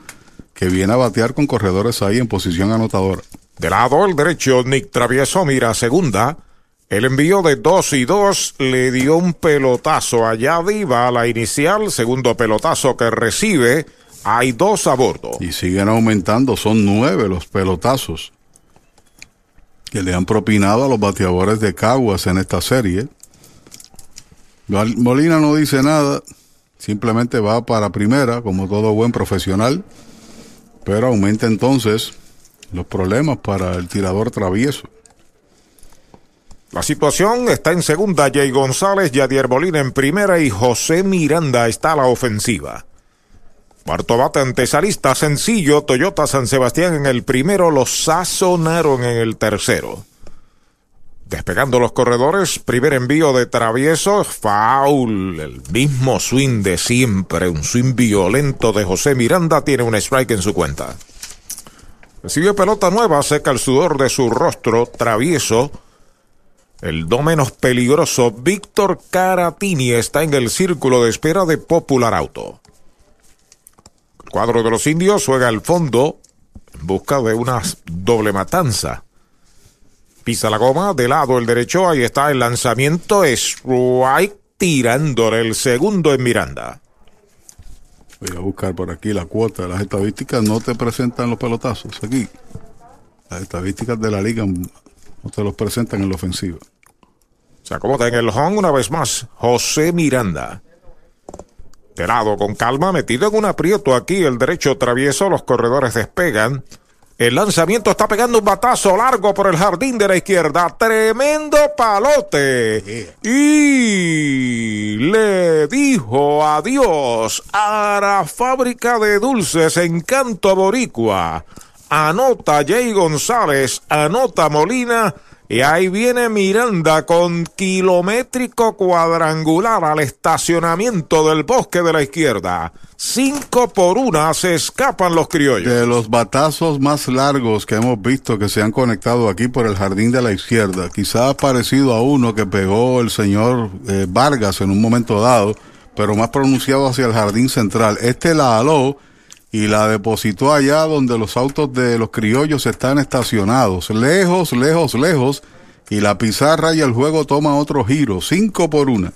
que viene a batear con corredores ahí en posición anotadora. De lado el derecho, Nick Travieso mira segunda. El envío de 2 y 2 le dio un pelotazo allá arriba a la inicial, segundo pelotazo que recibe, hay dos a bordo. Y siguen aumentando, son nueve los pelotazos. que le han propinado a los bateadores de Caguas en esta serie. Molina no dice nada, simplemente va para primera, como todo buen profesional, pero aumenta entonces los problemas para el tirador travieso. La situación está en segunda, Jay González, Yadier Molina en primera y José Miranda está a la ofensiva. Cuarto bate antesarista sencillo, Toyota San Sebastián en el primero, los sazonaron en el tercero. Despegando los corredores, primer envío de travieso, foul, el mismo swing de siempre, un swing violento de José Miranda, tiene un strike en su cuenta. Recibe pelota nueva, seca el sudor de su rostro, travieso. El do menos peligroso, Víctor Caratini, está en el círculo de espera de Popular Auto cuadro de los indios juega al fondo en busca de una doble matanza. Pisa la goma, de lado el derecho, ahí está el lanzamiento, strike tirándole el segundo en Miranda. Voy a buscar por aquí la cuota. Las estadísticas no te presentan los pelotazos aquí. Las estadísticas de la liga no te los presentan en la ofensiva. Se acomoda en el home una vez más José Miranda. De lado, con calma, metido en un aprieto aquí, el derecho travieso, los corredores despegan. El lanzamiento está pegando un batazo largo por el jardín de la izquierda. Tremendo palote. Y le dijo adiós a la fábrica de dulces Encanto Boricua. Anota Jay González, anota Molina y ahí viene Miranda con kilométrico cuadrangular al estacionamiento del bosque de la izquierda. Cinco por una se escapan los criollos. De los batazos más largos que hemos visto que se han conectado aquí por el jardín de la izquierda, quizás parecido a uno que pegó el señor eh, Vargas en un momento dado, pero más pronunciado hacia el jardín central. Este la aló y la depositó allá donde los autos de los criollos están estacionados, lejos, lejos, lejos, y la pizarra y el juego toma otro giro, cinco por una.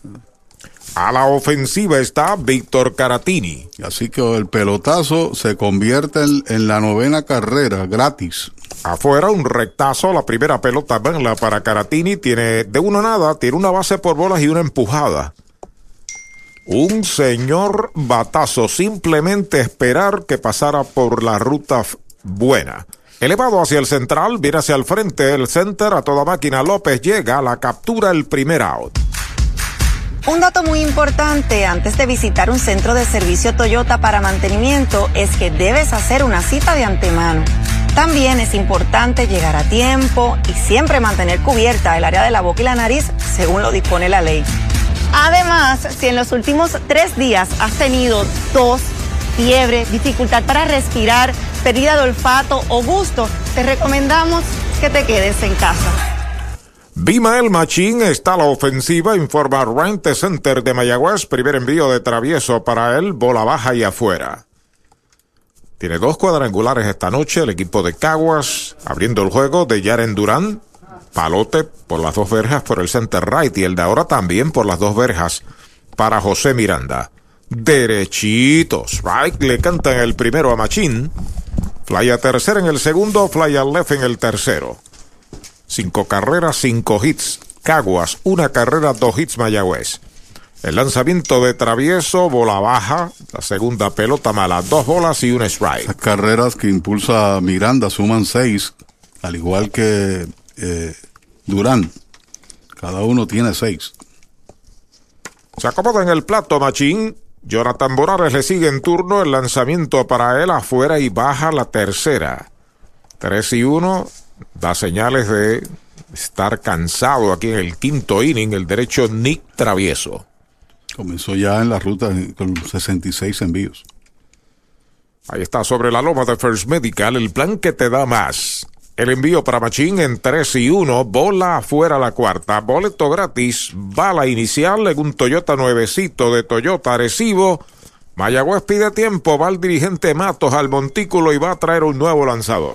A la ofensiva está Víctor Caratini. Así que el pelotazo se convierte en, la novena carrera, gratis. Afuera un rectazo, la primera pelota venla para Caratini, tiene de uno nada, tiene una base por bolas y una empujada. Un señor batazo, simplemente esperar que pasara por la ruta buena. Elevado hacia el central, viene hacia el frente, el center a toda máquina. López llega, la captura el primer out. Un dato muy importante antes de visitar un centro de servicio Toyota para mantenimiento es que debes hacer una cita de antemano. También es importante llegar a tiempo y siempre mantener cubierta el área de la boca y la nariz según lo dispone la ley. Además, si en los últimos tres días has tenido tos, fiebre, dificultad para respirar, pérdida de olfato o gusto, te recomendamos que te quedes en casa. Bimael Machín está a la ofensiva, informa Rente Center de Mayagüez, primer envío de travieso para él, bola baja y afuera. Tiene dos cuadrangulares esta noche el equipo de Caguas, abriendo el juego de Yaren Durán, Palote por las dos verjas por el center right y el de ahora también por las dos verjas para José Miranda. Derechitos. Right le cantan el primero a Machín. Fly a tercera en el segundo, fly a left en el tercero. Cinco carreras, cinco hits. Caguas, una carrera, dos hits Mayagüez. El lanzamiento de travieso, bola baja, la segunda pelota mala, dos bolas y un strike. Las carreras que impulsa Miranda suman seis, al igual que eh, Durán. Cada uno tiene seis. Se acomoda en el plato Machín. Jonathan Morales le sigue en turno el lanzamiento para él afuera y baja la tercera. 3 y 1 da señales de estar cansado aquí en el quinto inning el derecho Nick Travieso. Comenzó ya en la ruta con 66 envíos. Ahí está sobre la loma de First Medical el plan que te da más. El envío para Machín en 3 y 1, bola afuera la cuarta, boleto gratis, bala inicial en un Toyota nuevecito de Toyota Arecibo. Mayagüez pide tiempo, va el dirigente Matos al montículo y va a traer un nuevo lanzador.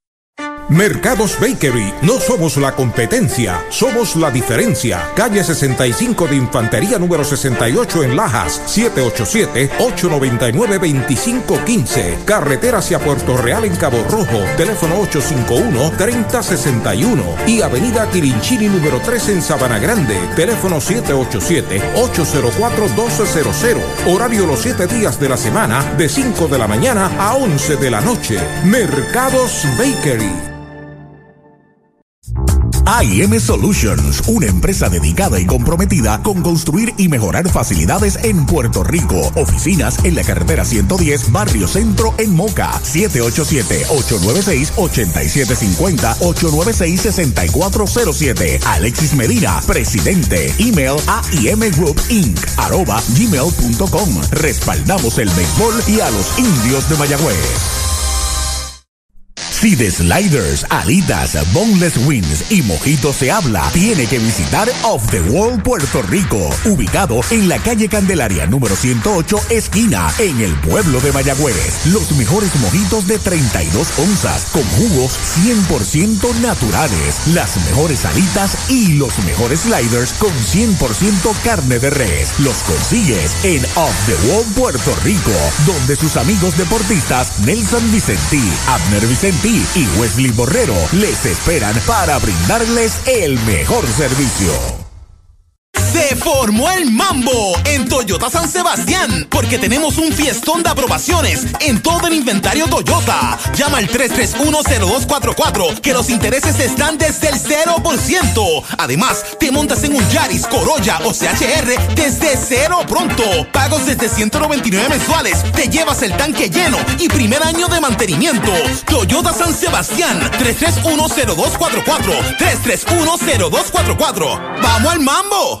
Mercados Bakery, no somos la competencia, somos la diferencia. Calle 65 de Infantería número 68 en Lajas, 787-899-2515. Carretera hacia Puerto Real en Cabo Rojo, teléfono 851-3061. Y Avenida Kirinchini número 3 en Sabana Grande, teléfono 787-804-1200. Horario los 7 días de la semana, de 5 de la mañana a 11 de la noche. Mercados Bakery. AIM Solutions, una empresa dedicada y comprometida con construir y mejorar facilidades en Puerto Rico. Oficinas en la carretera 110, Barrio Centro, en Moca. 787-896-8750, 896-6407. Alexis Medina, presidente. Email AIM Group Inc. arroba gmail.com. Respaldamos el béisbol y a los indios de Mayagüez. Si de sliders, alitas, boneless wings y mojitos se habla, tiene que visitar Off the Wall Puerto Rico, ubicado en la calle Candelaria número 108, esquina, en el pueblo de Mayagüez. Los mejores mojitos de 32 onzas, con jugos 100% naturales, las mejores alitas y los mejores sliders con 100% carne de res. Los consigues en Off the Wall Puerto Rico, donde sus amigos deportistas Nelson Vicentí, Abner Vicentí y Wesley Borrero les esperan para brindarles el mejor servicio. Se formó el mambo en Toyota San Sebastián porque tenemos un fiestón de aprobaciones en todo el inventario Toyota. Llama al 3310244 que los intereses están desde el 0%. Además, te montas en un Yaris, Corolla o CHR desde cero pronto. Pagos desde 199 mensuales. Te llevas el tanque lleno y primer año de mantenimiento. Toyota San Sebastián 3310244 3310244. ¡Vamos al mambo!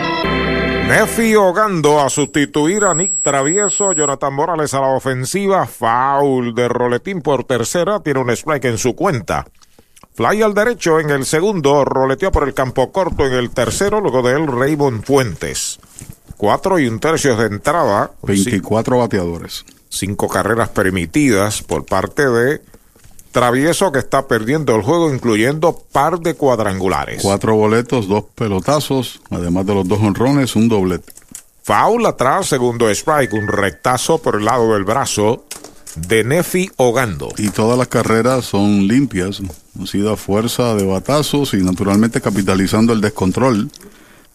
Nefi Ogando a sustituir a Nick Travieso, Jonathan Morales a la ofensiva, foul de Roletín por tercera, tiene un strike en su cuenta. Fly al derecho en el segundo, roleteó por el campo corto en el tercero, luego de él Raymond Fuentes. Cuatro y un tercio de entrada. 24 bateadores. Cinco carreras permitidas por parte de Travieso que está perdiendo el juego, incluyendo par de cuadrangulares. Cuatro boletos, dos pelotazos, además de los dos honrones, un doblete. Foul atrás, segundo strike, un rectazo por el lado del brazo de Nefi Ogando. Y todas las carreras son limpias, han sido a fuerza de batazos y naturalmente capitalizando el descontrol.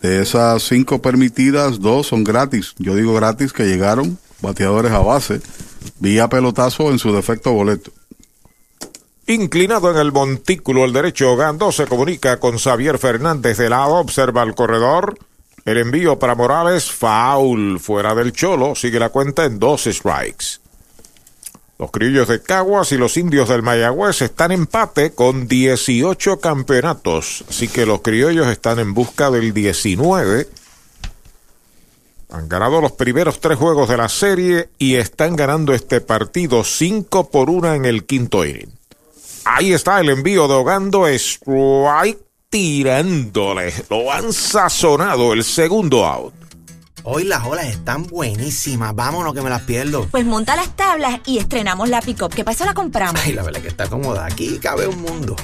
De esas cinco permitidas, dos son gratis. Yo digo gratis que llegaron bateadores a base, vía pelotazo en su defecto boleto. Inclinado en el montículo, el derecho Ogando se comunica con Xavier Fernández de lado, observa el corredor. El envío para Morales, foul, fuera del cholo, sigue la cuenta en dos strikes. Los criollos de Caguas y los indios del Mayagüez están en empate con 18 campeonatos, así que los criollos están en busca del 19. Han ganado los primeros tres juegos de la serie y están ganando este partido 5 por 1 en el quinto inning. Ahí está el envío de Ogando Strike tirándole. Lo han sazonado el segundo out. Hoy las olas están buenísimas. Vámonos que me las pierdo. Pues monta las tablas y estrenamos la pick-up. ¿Qué pasó? La compramos. Ay, la verdad que está cómoda. Aquí cabe un mundo.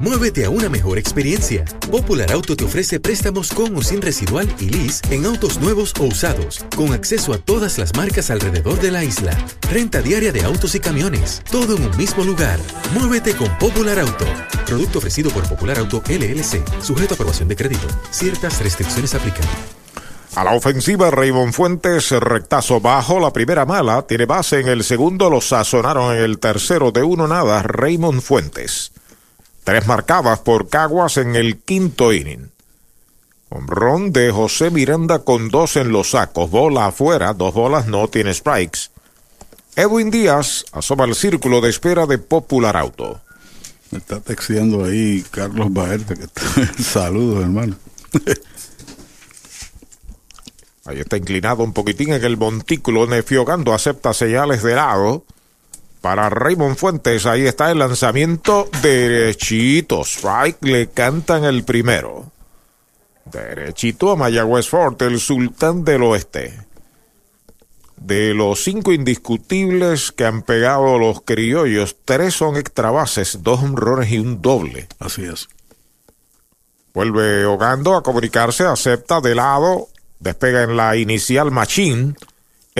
Muévete a una mejor experiencia. Popular Auto te ofrece préstamos con o sin residual y lease en autos nuevos o usados, con acceso a todas las marcas alrededor de la isla. Renta diaria de autos y camiones, todo en un mismo lugar. Muévete con Popular Auto. Producto ofrecido por Popular Auto LLC, sujeto a aprobación de crédito. Ciertas restricciones aplican. A la ofensiva, Raymond Fuentes, rectazo bajo, la primera mala, tiene base en el segundo, lo sazonaron en el tercero de uno nada, Raymond Fuentes. Tres marcadas por Caguas en el quinto inning. Hombrón de José Miranda con dos en los sacos, bola afuera, dos bolas, no tiene strikes. Edwin Díaz asoma el círculo de espera de Popular Auto. Me está texteando ahí Carlos Baerta, que está... <laughs> saludos hermano. Ahí está inclinado un poquitín en el montículo. Nefiogando acepta señales de lado. Para Raymond Fuentes, ahí está el lanzamiento derechito. Strike le cantan el primero. Derechito a Mayagüez Fort, el sultán del oeste. De los cinco indiscutibles que han pegado los criollos, tres son extra bases, dos honrones y un doble. Así es. Vuelve Ogando a comunicarse, acepta de lado Despega en la inicial Machine.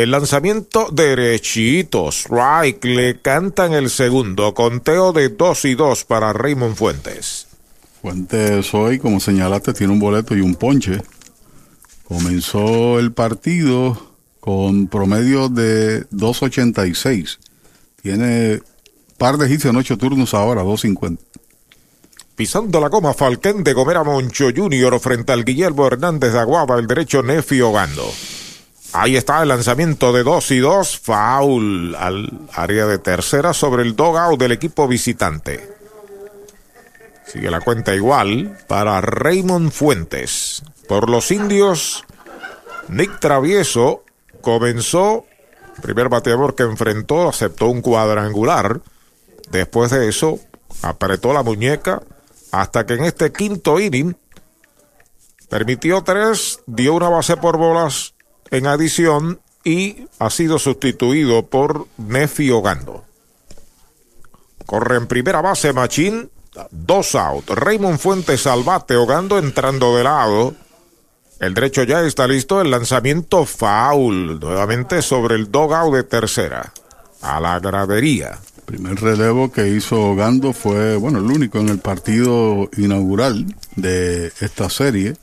El lanzamiento derechito. Strike. Le cantan el segundo. Conteo de 2 y 2 para Raymond Fuentes. Fuentes hoy, como señalaste, tiene un boleto y un ponche. Comenzó el partido con promedio de 2.86. Tiene par de hits en ocho turnos ahora, 2.50. Pisando la goma, Falquén de Gomera Moncho Jr. frente al Guillermo Hernández de Aguaba, el derecho Nefi Ogando. Ahí está el lanzamiento de 2 y 2, foul al área de tercera sobre el dogout del equipo visitante. Sigue la cuenta igual para Raymond Fuentes. Por los indios, Nick Travieso comenzó, primer bateador que enfrentó, aceptó un cuadrangular. Después de eso, apretó la muñeca hasta que en este quinto inning permitió tres, dio una base por bolas en adición y ha sido sustituido por Nefi Ogando. Corre en primera base Machín, dos out. Raymond Fuentes al bate, Ogando entrando de lado. El derecho ya está listo, el lanzamiento foul, nuevamente sobre el dogout de tercera, a la gradería primer relevo que hizo Gando fue, bueno, el único en el partido inaugural de esta serie.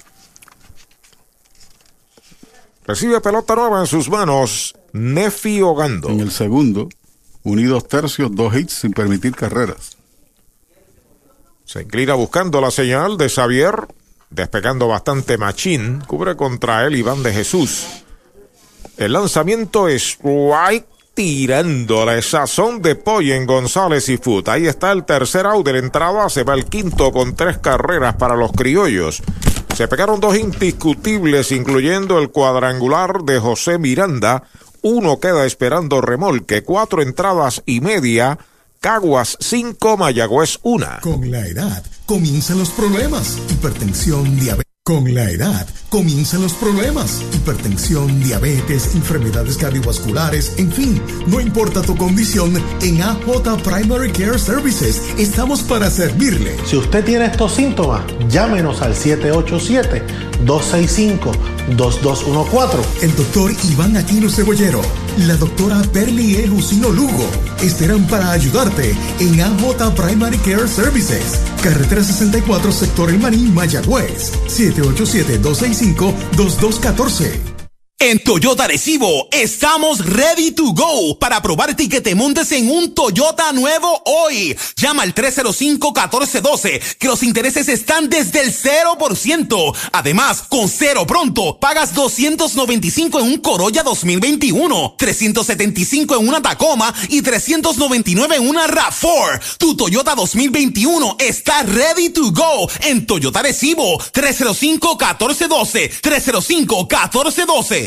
Recibe pelota nueva en sus manos Nefi Ogando. En el segundo, unidos tercios, dos hits sin permitir carreras. Se inclina buscando la señal de Xavier, despegando bastante machín, cubre contra él Iván de Jesús. El lanzamiento es White tirando la sazón de pollo en González y Foot. Ahí está el tercer out de la entrada. Se va el quinto con tres carreras para los criollos. Se pegaron dos indiscutibles, incluyendo el cuadrangular de José Miranda. Uno queda esperando remolque. Cuatro entradas y media. Caguas 5, Mayagüez 1. Con la edad comienzan los problemas. Hipertensión, diabetes. Con la edad comienzan los problemas. Hipertensión, diabetes, enfermedades cardiovasculares, en fin, no importa tu condición, en AJ Primary Care Services estamos para servirle. Si usted tiene estos síntomas, llámenos al 787-265-2214. El doctor Iván Aquino Cebollero, la doctora Perli E. Jusino Lugo esperan para ayudarte en AJ Primary Care Services. Carretera 64, sector El Marín, Mayagüez. 787-265-2214. En Toyota Recibo estamos ready to go para probarte y que te montes en un Toyota nuevo hoy. Llama al 305-1412 que los intereses están desde el 0%. Además, con cero pronto, pagas 295 en un Corolla 2021, 375 en una Tacoma y 399 en una RAV4. Tu Toyota 2021 está ready to go en Toyota Recibo 305-1412, 305-1412.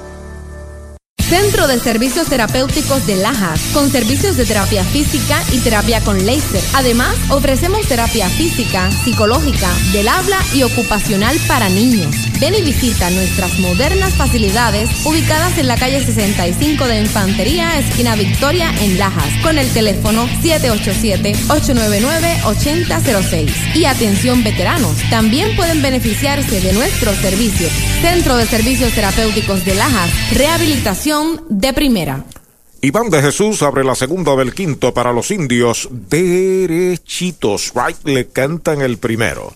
Centro de Servicios Terapéuticos de Lajas, con servicios de terapia física y terapia con láser. Además, ofrecemos terapia física, psicológica, del habla y ocupacional para niños. Ven y visita nuestras modernas facilidades ubicadas en la calle 65 de Infantería, esquina Victoria, en Lajas, con el teléfono 787-899-8006. Y atención veteranos, también pueden beneficiarse de nuestros servicios. Centro de Servicios Terapéuticos de Lajas, rehabilitación de primera. Iván de Jesús abre la segunda del quinto para los indios derechitos. Right le cantan el primero.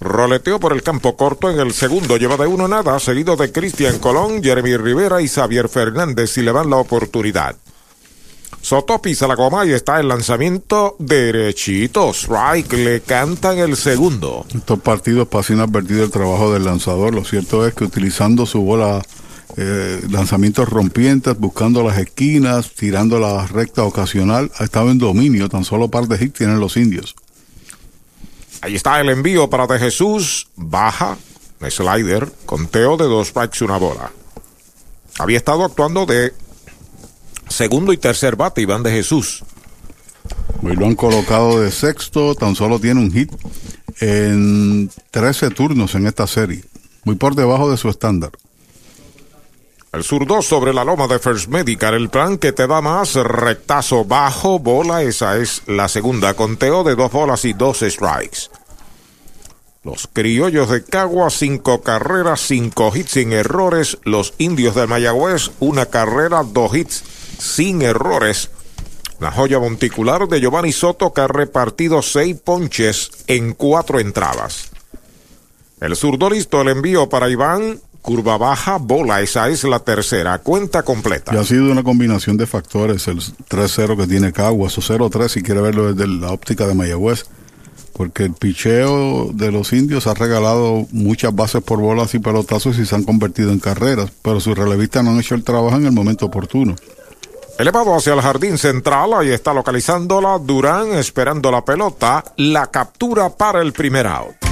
Roleteó por el campo corto en el segundo, lleva de uno nada, seguido de Cristian Colón, Jeremy Rivera y Xavier Fernández y le dan la oportunidad. Soto pisa la goma y está el lanzamiento derechitos. Right le cantan el segundo. Estos partidos pasan inadvertido el trabajo del lanzador. Lo cierto es que utilizando su bola eh, lanzamientos rompientes, buscando las esquinas, tirando la recta ocasional. Ha estado en dominio, tan solo par de hits tienen los indios. Ahí está el envío para De Jesús. Baja, slider, conteo de dos strikes, una bola. Había estado actuando de segundo y tercer bate Iván de Jesús. Hoy lo han colocado de sexto, tan solo tiene un hit en 13 turnos en esta serie, muy por debajo de su estándar. El zurdo sobre la loma de First Medical, el plan que te da más rectazo bajo, bola, esa es la segunda, conteo de dos bolas y dos strikes. Los criollos de Cagua, cinco carreras, cinco hits sin errores. Los indios de Mayagüez, una carrera, dos hits sin errores. La joya monticular de Giovanni Soto que ha repartido seis ponches en cuatro entradas. El zurdo listo, el envío para Iván curva baja, bola, esa es la tercera, cuenta completa. Y ha sido una combinación de factores, el 3-0 que tiene Caguas, o 0-3 si quiere verlo desde la óptica de Mayagüez, porque el picheo de los indios ha regalado muchas bases por bolas y pelotazos y se han convertido en carreras, pero sus relevistas no han hecho el trabajo en el momento oportuno. Elevado hacia el jardín central, ahí está localizándola Durán esperando la pelota, la captura para el primer out.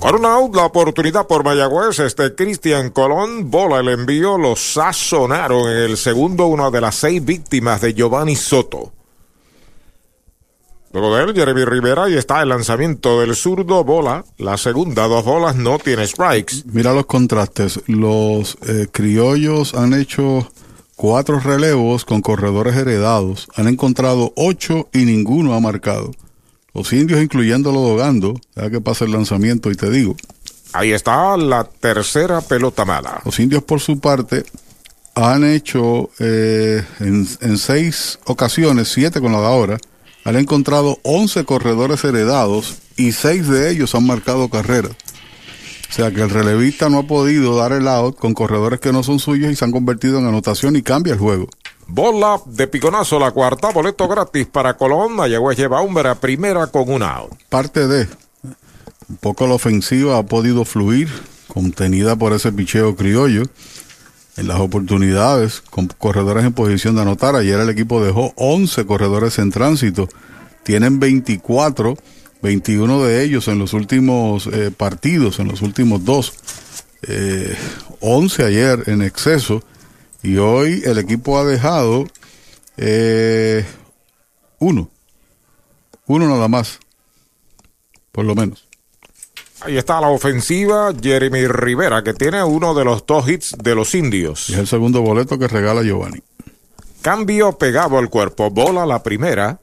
Con un out, la oportunidad por Mayagüez, este Cristian Colón, bola el envío, lo sazonaron en el segundo, una de las seis víctimas de Giovanni Soto. Luego de él, Jeremy Rivera, y está el lanzamiento del zurdo, bola. La segunda, dos bolas, no tiene strikes. Mira los contrastes. Los eh, criollos han hecho cuatro relevos con corredores heredados. Han encontrado ocho y ninguno ha marcado. Los indios, incluyéndolo Dogando, ya que pasa el lanzamiento y te digo. Ahí está la tercera pelota mala. Los indios, por su parte, han hecho eh, en, en, seis ocasiones, siete con la de ahora, han encontrado 11 corredores heredados y seis de ellos han marcado carreras. O sea que el relevista no ha podido dar el out con corredores que no son suyos y se han convertido en anotación y cambia el juego. Bola de piconazo, la cuarta, boleto gratis para Colón. Mayagüez lleva a primera con un out. Parte de. Un poco la ofensiva ha podido fluir, contenida por ese picheo criollo. En las oportunidades, con corredores en posición de anotar. Ayer el equipo dejó 11 corredores en tránsito. Tienen 24, 21 de ellos en los últimos eh, partidos, en los últimos dos. Eh, 11 ayer en exceso y hoy el equipo ha dejado eh, uno. Uno nada más. Por lo menos. Ahí está la ofensiva Jeremy Rivera, que tiene uno de los dos hits de los indios. Y es el segundo boleto que regala Giovanni. Cambio pegado al cuerpo. Bola la primera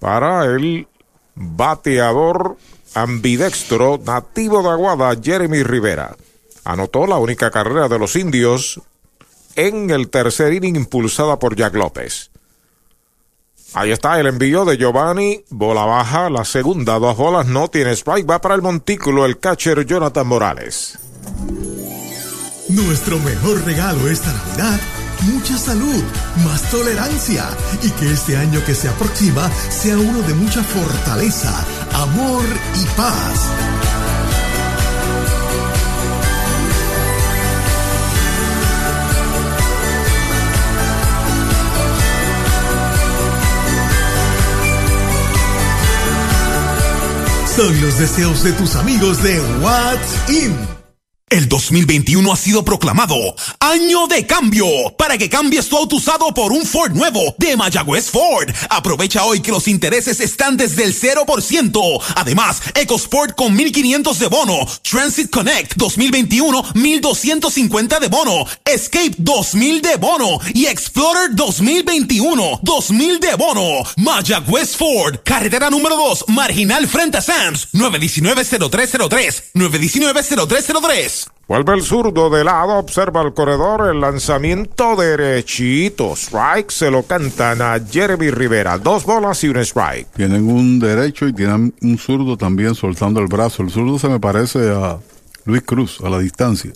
para el bateador ambidextro nativo de Aguada, Jeremy Rivera. Anotó la única carrera de los indios en el tercer inning impulsada por Jack López. Ahí está el envío de Giovanni, bola baja, la segunda, dos bolas, no tiene strike, va para el montículo el catcher Jonathan Morales. Nuestro mejor regalo esta Navidad, mucha salud, más tolerancia y que este año que se aproxima sea uno de mucha fortaleza, amor y paz. Son los deseos de tus amigos de What's In. El 2021 ha sido proclamado Año de Cambio para que cambies tu auto usado por un Ford nuevo de Mayagüez Ford. Aprovecha hoy que los intereses están desde el 0%. Además, EcoSport con 1500 de bono, Transit Connect 2021 1250 de bono, Escape 2000 de bono y Explorer 2021 2000 de bono. Mayagüez Ford, carretera número 2, marginal frente a Sams, 919-0303, 919-0303. Vuelve el zurdo de lado, observa el corredor, el lanzamiento derechito. Strike se lo cantan a Jeremy Rivera. Dos bolas y un strike. Tienen un derecho y tienen un zurdo también soltando el brazo. El zurdo se me parece a Luis Cruz, a la distancia.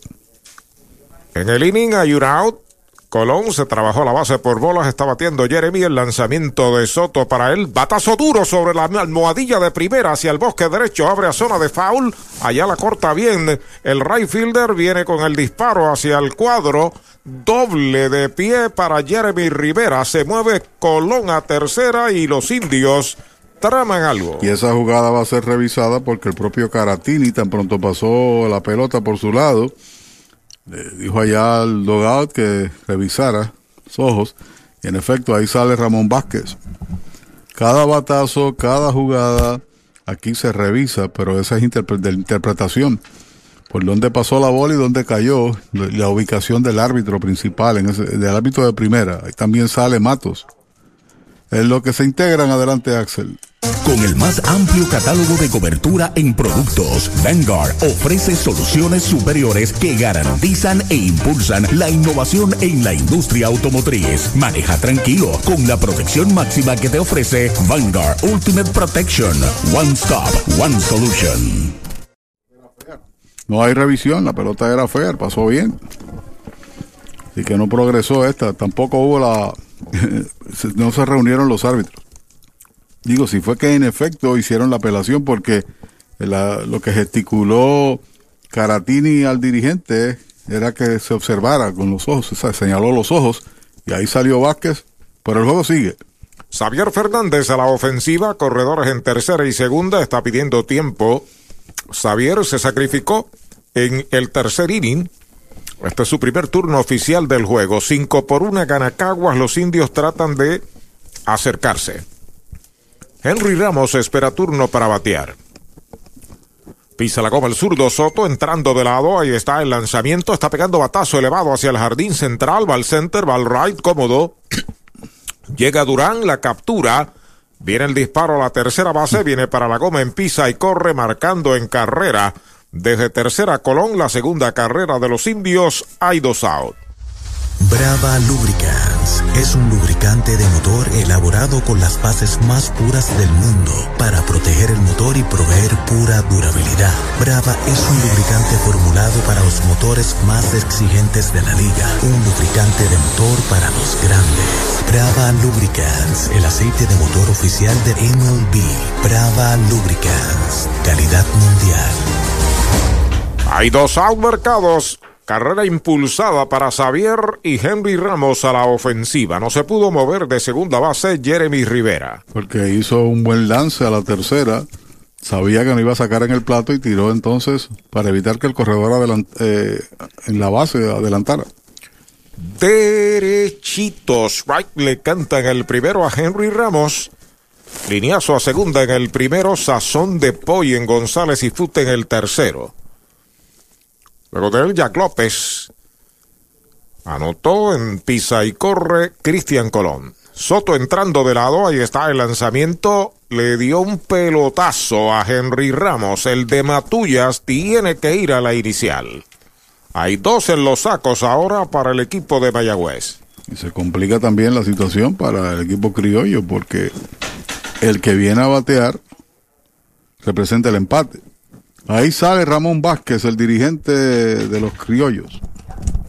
En el inning hay un out. Colón se trabajó la base por bolas, está batiendo Jeremy el lanzamiento de Soto para él. Batazo duro sobre la almohadilla de primera hacia el bosque derecho, abre a zona de foul. Allá la corta bien. El right fielder viene con el disparo hacia el cuadro. Doble de pie para Jeremy Rivera. Se mueve Colón a tercera y los indios traman algo. Y esa jugada va a ser revisada porque el propio Caratini tan pronto pasó la pelota por su lado le dijo allá al dogout que revisara los ojos. Y en efecto, ahí sale Ramón Vázquez. Cada batazo, cada jugada, aquí se revisa, pero esa es de interpretación. Por dónde pasó la bola y dónde cayó, la ubicación del árbitro principal, en ese, del árbitro de primera. Ahí también sale Matos. Es lo que se integran adelante, Axel. Con el más amplio catálogo de cobertura en productos, Vanguard ofrece soluciones superiores que garantizan e impulsan la innovación en la industria automotriz. Maneja tranquilo con la protección máxima que te ofrece Vanguard Ultimate Protection. One Stop, One Solution. No hay revisión, la pelota era fair, pasó bien. Así que no progresó esta, tampoco hubo la... no se reunieron los árbitros. Digo, si fue que en efecto hicieron la apelación porque lo que gesticuló Caratini al dirigente era que se observara con los ojos, o sea, señaló los ojos y ahí salió Vázquez, pero el juego sigue. Xavier Fernández a la ofensiva, corredores en tercera y segunda, está pidiendo tiempo. Xavier se sacrificó en el tercer inning. Este es su primer turno oficial del juego. Cinco por una gana Caguas. Los indios tratan de acercarse. Henry Ramos espera turno para batear. Pisa la goma el zurdo Soto entrando de lado. Ahí está el lanzamiento. Está pegando batazo elevado hacia el jardín central. Va center, va right, cómodo. Llega Durán, la captura. Viene el disparo a la tercera base. Viene para la goma en pisa y corre marcando en carrera. Desde tercera Colón, la segunda carrera de los indios. Hay dos out. Brava Lubricants es un lubricante de motor elaborado con las bases más puras del mundo para proteger el motor y proveer pura durabilidad. Brava es un lubricante formulado para los motores más exigentes de la liga. Un lubricante de motor para los grandes. Brava Lubricants, el aceite de motor oficial de MLB. Brava Lubricants, calidad mundial. Hay dos out mercados. Carrera impulsada para Xavier y Henry Ramos a la ofensiva. No se pudo mover de segunda base Jeremy Rivera. Porque hizo un buen lance a la tercera. Sabía que no iba a sacar en el plato y tiró entonces para evitar que el corredor eh, en la base adelantara. Derechitos. Right le cantan el primero a Henry Ramos. Lineazo a segunda en el primero. Sazón de Poy en González y Fute en el tercero. Luego de él, Jack López anotó en pisa y corre Cristian Colón. Soto entrando de lado, ahí está el lanzamiento, le dio un pelotazo a Henry Ramos. El de Matullas tiene que ir a la inicial. Hay dos en los sacos ahora para el equipo de Mayagüez. Y se complica también la situación para el equipo criollo porque el que viene a batear representa el empate. Ahí sale Ramón Vázquez, el dirigente de los criollos.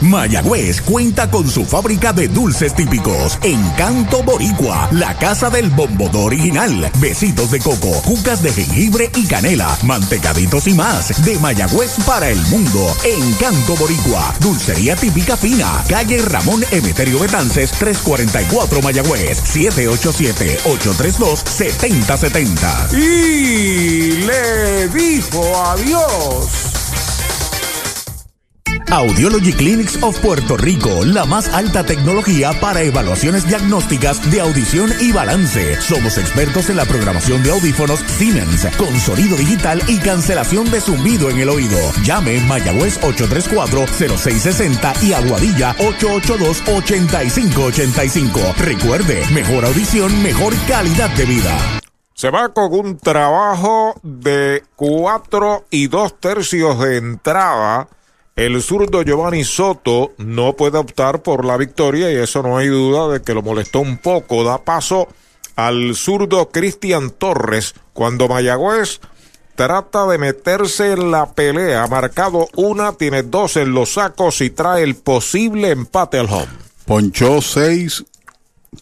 Mayagüez cuenta con su fábrica de dulces típicos. Encanto Boricua, la casa del bombodo original. Besitos de coco, cucas de jengibre y canela, mantecaditos y más. De Mayagüez para el mundo. Encanto Boricua, dulcería típica fina. Calle Ramón Emeterio Betances, 344 Mayagüez, 787-832-7070. Y le dijo adiós. Audiology Clinics of Puerto Rico, la más alta tecnología para evaluaciones diagnósticas de audición y balance. Somos expertos en la programación de audífonos Siemens, con sonido digital y cancelación de zumbido en el oído. Llame Mayagüez 834-0660 y Aguadilla 882-8585. Recuerde, mejor audición, mejor calidad de vida. Se va con un trabajo de cuatro y dos tercios de entrada el zurdo Giovanni Soto no puede optar por la victoria y eso no hay duda de que lo molestó un poco. Da paso al zurdo Cristian Torres cuando Mayagüez trata de meterse en la pelea. Ha marcado una, tiene dos en los sacos y trae el posible empate al home. Ponchó seis,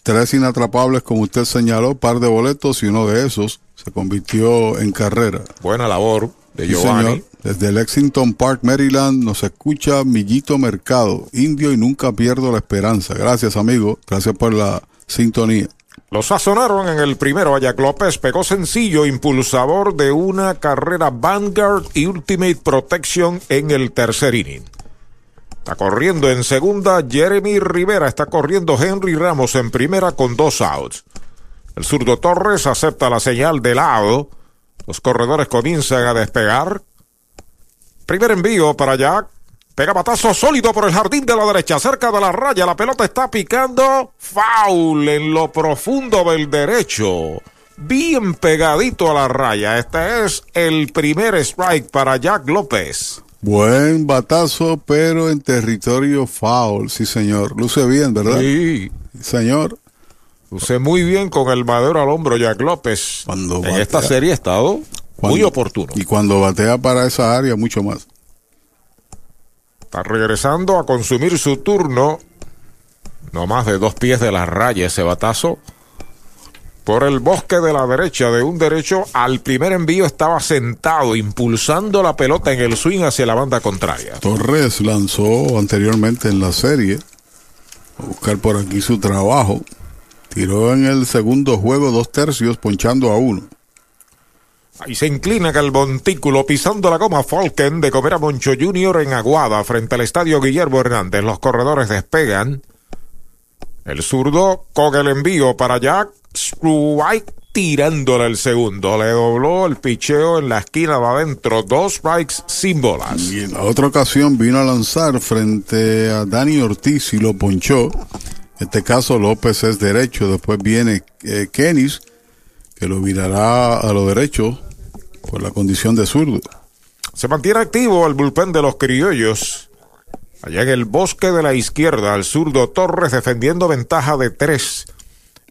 tres inatrapables como usted señaló, par de boletos y uno de esos se convirtió en carrera. Buena labor de Giovanni. Desde Lexington Park, Maryland, nos escucha Millito Mercado, indio y nunca pierdo la esperanza. Gracias, amigo. Gracias por la sintonía. Lo sazonaron en el primero. Ayac López pegó sencillo, impulsador de una carrera Vanguard y Ultimate Protection en el tercer inning. Está corriendo en segunda Jeremy Rivera. Está corriendo Henry Ramos en primera con dos outs. El zurdo Torres acepta la señal de lado. Los corredores comienzan a despegar. Primer envío para Jack. Pega batazo sólido por el jardín de la derecha, cerca de la raya. La pelota está picando. Foul en lo profundo del derecho. Bien pegadito a la raya. Este es el primer strike para Jack López. Buen batazo, pero en territorio foul. Sí, señor. Luce bien, ¿verdad? Sí. Señor. Luce muy bien con el madero al hombro Jack López. Cuando en esta serie ha estado muy oportuno. Y cuando batea para esa área, mucho más. Está regresando a consumir su turno. No más de dos pies de la raya ese batazo. Por el bosque de la derecha, de un derecho al primer envío estaba sentado, impulsando la pelota en el swing hacia la banda contraria. Torres lanzó anteriormente en la serie. A buscar por aquí su trabajo. Tiró en el segundo juego dos tercios, ponchando a uno. Ahí se inclina el montículo pisando la goma Falken de comer a Moncho Jr. en Aguada frente al estadio Guillermo Hernández. Los corredores despegan. El zurdo con el envío para Jack. Strike tirándole el segundo. Le dobló el picheo en la esquina de adentro. Dos strikes sin bolas. Y en otra ocasión vino a lanzar frente a Dani Ortiz y lo ponchó. En este caso López es derecho. Después viene eh, Kenis que lo virará a lo derecho por la condición de zurdo. Se mantiene activo el bullpen de los criollos. Allá en el bosque de la izquierda, al zurdo Torres defendiendo ventaja de tres.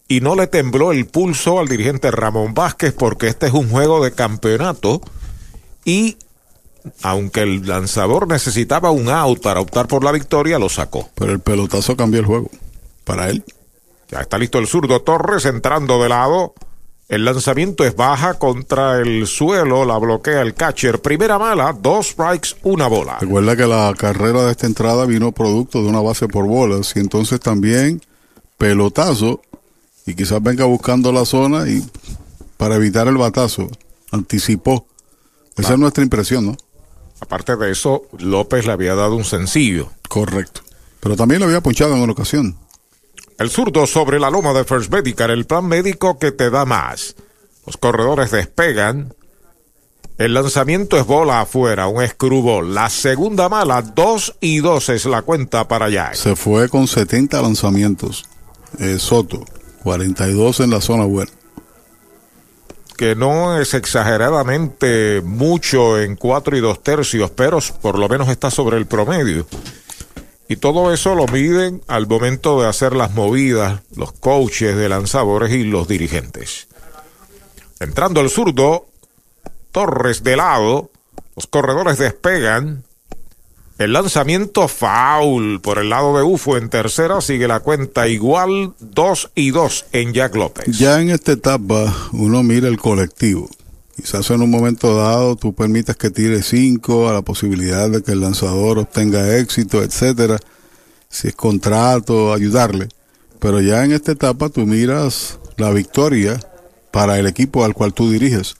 Y no le tembló el pulso al dirigente Ramón Vázquez porque este es un juego de campeonato. Y aunque el lanzador necesitaba un out para optar por la victoria, lo sacó. Pero el pelotazo cambió el juego. Para él. Ya está listo el zurdo Torres entrando de lado. El lanzamiento es baja contra el suelo, la bloquea el catcher. Primera mala, dos strikes, una bola. Recuerda que la carrera de esta entrada vino producto de una base por bolas y entonces también pelotazo y quizás venga buscando la zona y para evitar el batazo anticipó. Esa es nuestra impresión, ¿no? Aparte de eso, López le había dado un sencillo. Correcto. Pero también le había ponchado en una ocasión. El zurdo sobre la loma de First Medical, el plan médico que te da más. Los corredores despegan. El lanzamiento es bola afuera, un escrúbol. La segunda mala, dos y dos es la cuenta para allá. Se fue con 70 lanzamientos. Eh, Soto, 42 en la zona buena. Que no es exageradamente mucho en cuatro y dos tercios, pero por lo menos está sobre el promedio. Y todo eso lo miden al momento de hacer las movidas, los coaches de lanzadores y los dirigentes. Entrando el zurdo, Torres de lado, los corredores despegan. El lanzamiento foul por el lado de Ufo en tercera sigue la cuenta igual 2 y 2 en Jack López. Ya en esta etapa uno mira el colectivo. Quizás en un momento dado tú permitas que tire 5 a la posibilidad de que el lanzador obtenga éxito, etcétera. Si es contrato, ayudarle. Pero ya en esta etapa tú miras la victoria para el equipo al cual tú diriges.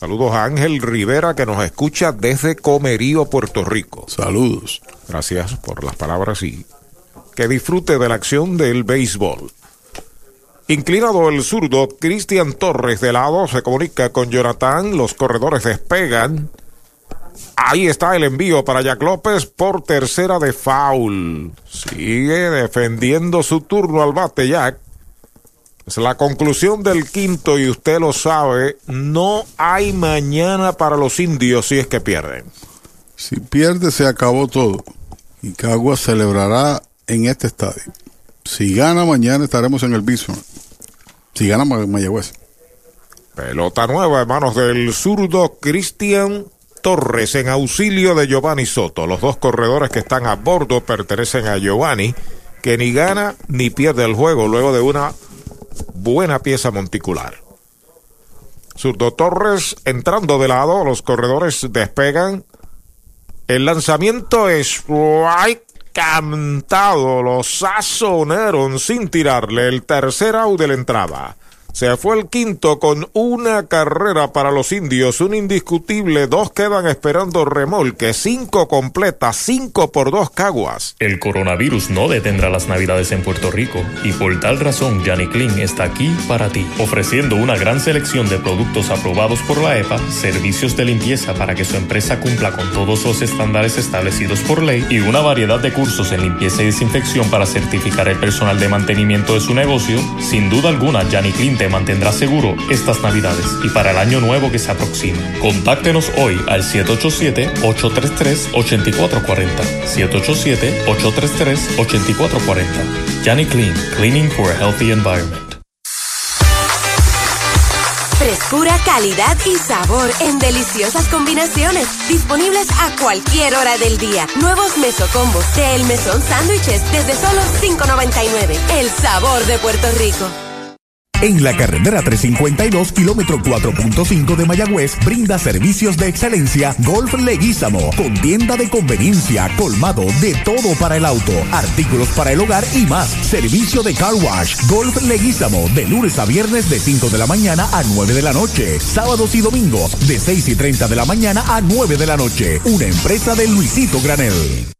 Saludos a Ángel Rivera que nos escucha desde Comerío, Puerto Rico. Saludos. Gracias por las palabras y que disfrute de la acción del béisbol. Inclinado el zurdo, Cristian Torres de lado se comunica con Jonathan, los corredores despegan. Ahí está el envío para Jack López por tercera de foul. Sigue defendiendo su turno al bate Jack. Es la conclusión del quinto y usted lo sabe, no hay mañana para los indios si es que pierden. Si pierde se acabó todo y Cagua celebrará en este estadio. Si gana mañana estaremos en el Bison. Si gana Mayagüez. Pelota nueva en manos del zurdo Cristian Torres en auxilio de Giovanni Soto. Los dos corredores que están a bordo pertenecen a Giovanni, que ni gana ni pierde el juego luego de una buena pieza monticular. Zurdo Torres entrando de lado, los corredores despegan. El lanzamiento es cantado, lo sazonaron sin tirarle el tercer out de la entrada. Se fue el quinto con una carrera para los indios, un indiscutible, dos quedan esperando remolque, cinco completas, cinco por dos caguas. El coronavirus no detendrá las navidades en Puerto Rico y por tal razón Johnny Clean está aquí para ti, ofreciendo una gran selección de productos aprobados por la EPA, servicios de limpieza para que su empresa cumpla con todos los estándares establecidos por ley y una variedad de cursos en limpieza y desinfección para certificar el personal de mantenimiento de su negocio. Sin duda alguna, Johnny Clean te mantendrá seguro estas navidades y para el año nuevo que se aproxima. Contáctenos hoy al 787-833-8440. 787-833-8440. Johnny Clean, Cleaning for a Healthy Environment. Frescura, calidad y sabor en deliciosas combinaciones. Disponibles a cualquier hora del día. Nuevos mesocombos de El Mesón Sándwiches desde solo $5.99. El sabor de Puerto Rico. En la carretera 352, kilómetro 4.5 de Mayagüez, brinda servicios de excelencia Golf Leguízamo, con tienda de conveniencia, colmado de todo para el auto, artículos para el hogar y más. Servicio de car wash, Golf Leguízamo, de lunes a viernes de 5 de la mañana a 9 de la noche, sábados y domingos de 6 y 30 de la mañana a 9 de la noche. Una empresa de Luisito Granel.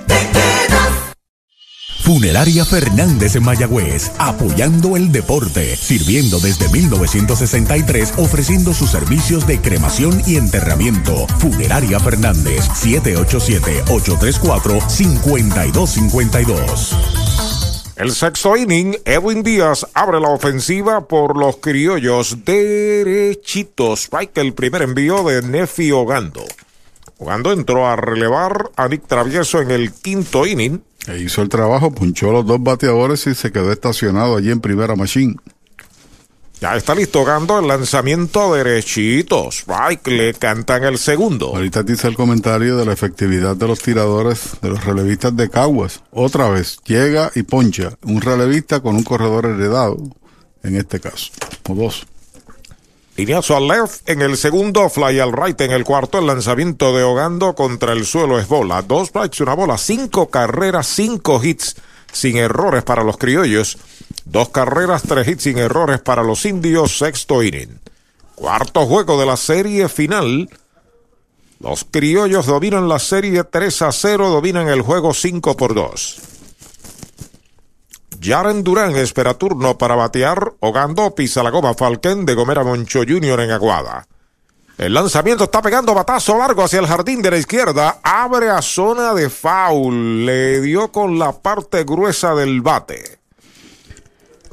Funeraria Fernández en Mayagüez, apoyando el deporte, sirviendo desde 1963, ofreciendo sus servicios de cremación y enterramiento. Funeraria Fernández, 787-834-5252. El sexto inning, Edwin Díaz abre la ofensiva por los criollos derechitos. Spike el primer envío de Nefi Ogando. Ogando entró a relevar a Nick Travieso en el quinto inning. E hizo el trabajo, punchó los dos bateadores y se quedó estacionado allí en primera machine. Ya está listo Gando el lanzamiento derechito. Strike le cantan el segundo. Ahorita dice el comentario de la efectividad de los tiradores de los relevistas de Caguas. Otra vez, llega y poncha un relevista con un corredor heredado, en este caso, o dos. Lineazo al left en el segundo, fly al right en el cuarto, el lanzamiento de Ogando contra el suelo es bola. Dos strikes, una bola, cinco carreras, cinco hits sin errores para los criollos. Dos carreras, tres hits sin errores para los indios, sexto inning. Cuarto juego de la serie final. Los criollos dominan la serie 3 a 0, dominan el juego 5 por 2. Jaren Durán espera turno para batear. Ogando pisa la goma Falken de Gomera Moncho Jr. en Aguada. El lanzamiento está pegando batazo largo hacia el jardín de la izquierda. Abre a zona de foul. Le dio con la parte gruesa del bate.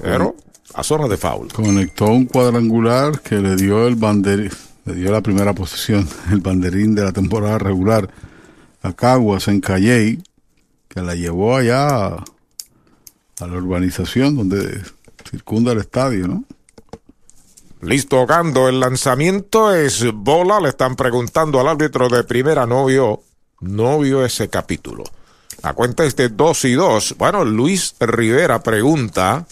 Pero a zona de foul. Conectó un cuadrangular que le dio el banderín, le dio la primera posición, <laughs> el banderín de la temporada regular a Caguas en Calley, que la llevó allá a, la urbanización donde circunda el estadio, ¿no? Listo, Gando. El lanzamiento es bola. Le están preguntando al árbitro de primera. No vio, no vio ese capítulo. La cuenta es de 2 y 2. Bueno, Luis Rivera pregunta.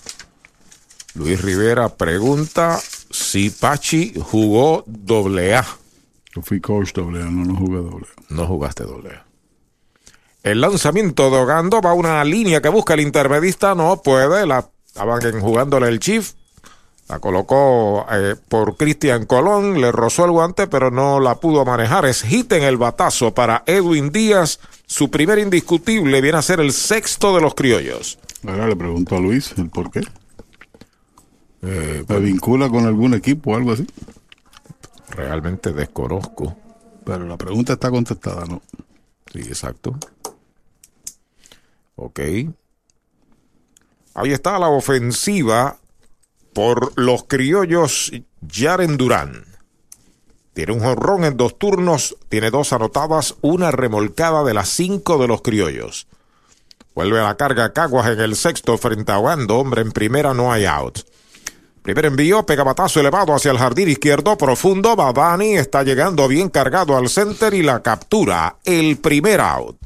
Luis Rivera pregunta si Pachi jugó doble A. Yo fui coach doble A, no, no jugué doble A. No jugaste doble A. El lanzamiento de Ogando va a una línea que busca el intermedista. No puede. La estaban jugándole el Chief. La colocó eh, por Cristian Colón, le rozó el guante, pero no la pudo manejar. Es hit en el batazo para Edwin Díaz. Su primer indiscutible viene a ser el sexto de los criollos. Ahora le pregunto a Luis el por qué. Eh, ¿Me vincula con algún equipo o algo así? Realmente desconozco. Pero la pregunta está contestada, ¿no? Sí, exacto. Ok. Ahí está la ofensiva por los criollos Jaren Durán. Tiene un jonrón en dos turnos, tiene dos anotadas, una remolcada de las cinco de los criollos. Vuelve a la carga Caguas en el sexto frente a Wando, hombre en primera, no hay out. Primer envío, pega batazo elevado hacia el jardín izquierdo, profundo, Badani está llegando bien cargado al center y la captura, el primer out.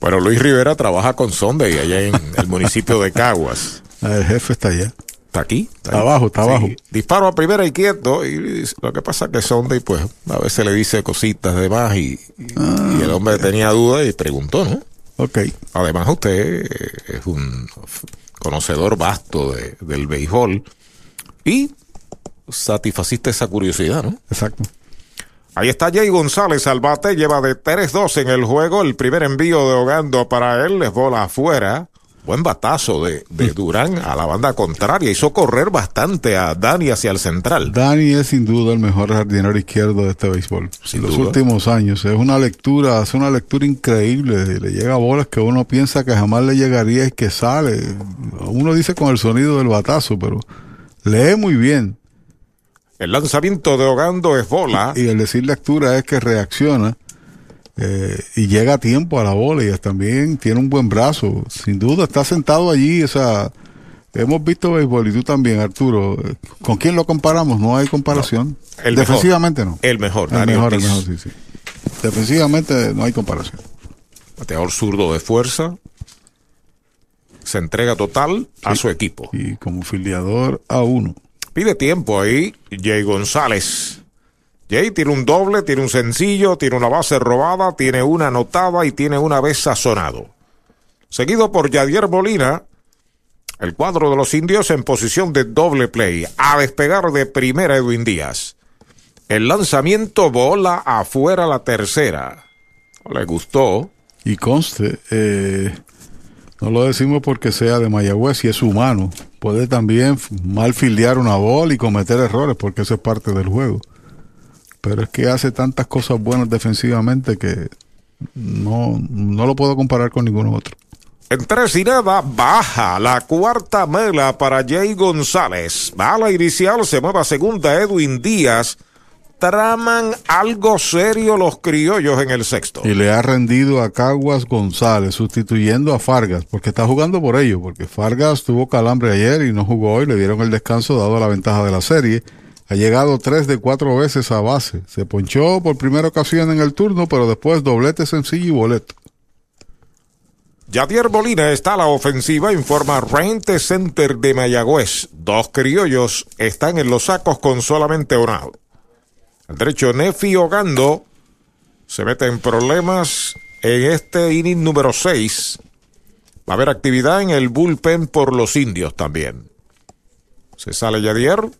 Bueno, Luis Rivera trabaja con Sonde allá en el municipio de Caguas. <laughs> El jefe está allá. ¿Está aquí? Está abajo, está abajo. Disparo a primera y quieto. Y lo que pasa es que Sonde, pues, a veces le dice cositas de más y, y- y el hombre tenía dudas y preguntó, ¿no? Ok. Además, usted eh, es un conocedor vasto de- del béisbol y satisfaciste esa curiosidad, ¿no? Exacto. Ahí está Jay González al bate, lleva de 3-2 en el juego. El primer envío de Ogando para él es bola afuera. Buen batazo de, de Durán a la banda contraria. Hizo correr bastante a Dani hacia el central. Dani es sin duda el mejor jardinero izquierdo de este béisbol. Sin los duda. últimos años. Es una lectura, hace una lectura increíble. Le llega bolas que uno piensa que jamás le llegaría y que sale. Uno dice con el sonido del batazo, pero lee muy bien. El lanzamiento de Ogando es bola. Y el decir lectura es que reacciona eh, y llega a tiempo a la bola y también tiene un buen brazo. Sin duda está sentado allí. O sea, hemos visto béisbol y tú también, Arturo. ¿Con quién lo comparamos? No hay comparación. El Defensivamente mejor. no. El mejor, El mejor, el mejor, sí, sí. Defensivamente no hay comparación. Bateador zurdo de fuerza. se entrega total a su equipo. Y como filiador a uno. Pide tiempo ahí Jay González. Jay tiene un doble, tiene un sencillo, tiene una base robada, tiene una anotada y tiene una vez sazonado. Seguido por Yadier Molina, el cuadro de los indios en posición de doble play. A despegar de primera Edwin Díaz. El lanzamiento bola afuera la tercera. Le gustó. Y conste, eh, no lo decimos porque sea de Mayagüez y es humano. Puede también mal fildear una bola y cometer errores porque eso es parte del juego. Pero es que hace tantas cosas buenas defensivamente que no, no lo puedo comparar con ninguno otro. En tres y nada, baja la cuarta mela para Jay González. Bala inicial, se mueve a segunda Edwin Díaz. Traman algo serio los criollos en el sexto. Y le ha rendido a Caguas González, sustituyendo a Fargas, porque está jugando por ello, porque Fargas tuvo calambre ayer y no jugó hoy, le dieron el descanso dado la ventaja de la serie. Ha llegado tres de cuatro veces a base. Se ponchó por primera ocasión en el turno, pero después doblete sencillo y boleto. Yadier Molina está a la ofensiva, informa Rente Center de Mayagüez. Dos criollos están en los sacos con solamente un out. El derecho Nefi Ogando se mete en problemas en este inning número 6. Va a haber actividad en el bullpen por los indios también. Se sale Yadier,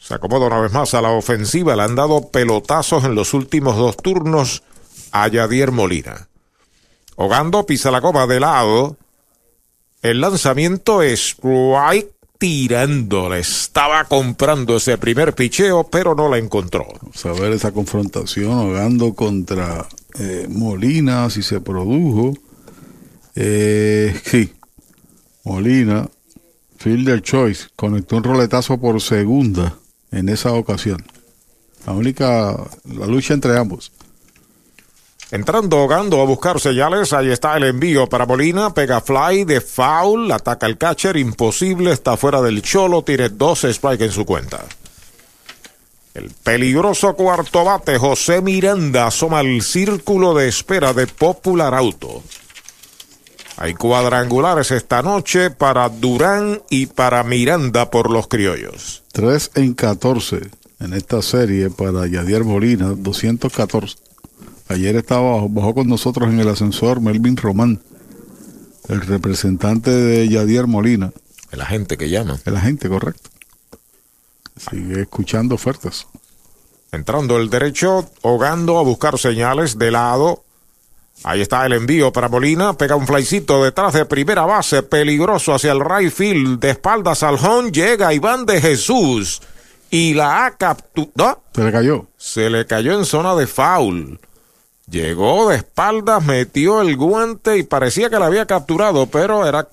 se acomoda una vez más a la ofensiva. Le han dado pelotazos en los últimos dos turnos a Yadier Molina. Ogando pisa la copa de lado. El lanzamiento es strike tirándole. Estaba comprando ese primer picheo, pero no la encontró. Vamos a ver esa confrontación. Ogando contra eh, Molina, si se produjo. Eh, <laughs> sí, Molina, Fielder Choice, conectó un roletazo por segunda en esa ocasión. La única, la lucha entre ambos. Entrando Ogando a buscar señales, ahí está el envío para Molina, pega fly de foul, ataca el catcher, imposible, está fuera del cholo, tiene dos strikes en su cuenta. El peligroso cuarto bate, José Miranda, asoma al círculo de espera de Popular Auto. Hay cuadrangulares esta noche para Durán y para Miranda por los criollos. 3 en 14 en esta serie para Yadier Molina, 214. Ayer estaba bajó con nosotros en el ascensor Melvin Román, el representante de Yadier Molina. El agente que llama. El agente, correcto. Sigue escuchando ofertas. Entrando el derecho, hogando a buscar señales de lado. Ahí está el envío para Molina. Pega un flycito detrás de primera base. Peligroso hacia el right field. De espaldas al home. Llega Iván de Jesús. Y la ha capturado. Se le cayó. Se le cayó en zona de foul. Llegó de espaldas, metió el guante y parecía que la había capturado, pero era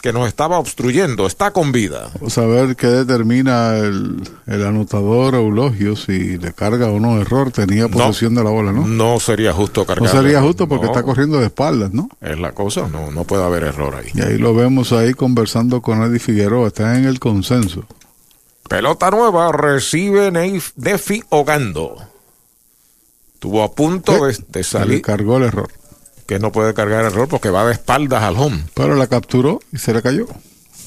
que nos estaba obstruyendo. Está con vida. Vamos a ver qué determina el, el anotador Eulogio si le carga o no error. Tenía posesión de la bola, ¿no? No sería justo cargar. No sería justo porque está corriendo de espaldas, ¿no? Es la cosa, no, no puede haber error ahí. Y ahí lo vemos ahí conversando con Eddie Figueroa. Está en el consenso. Pelota nueva recibe Neif Defi Ogando. Estuvo a punto de, de Se le salir. cargó el error. Que no puede cargar error porque va de espaldas al home. Pero la capturó y se le cayó.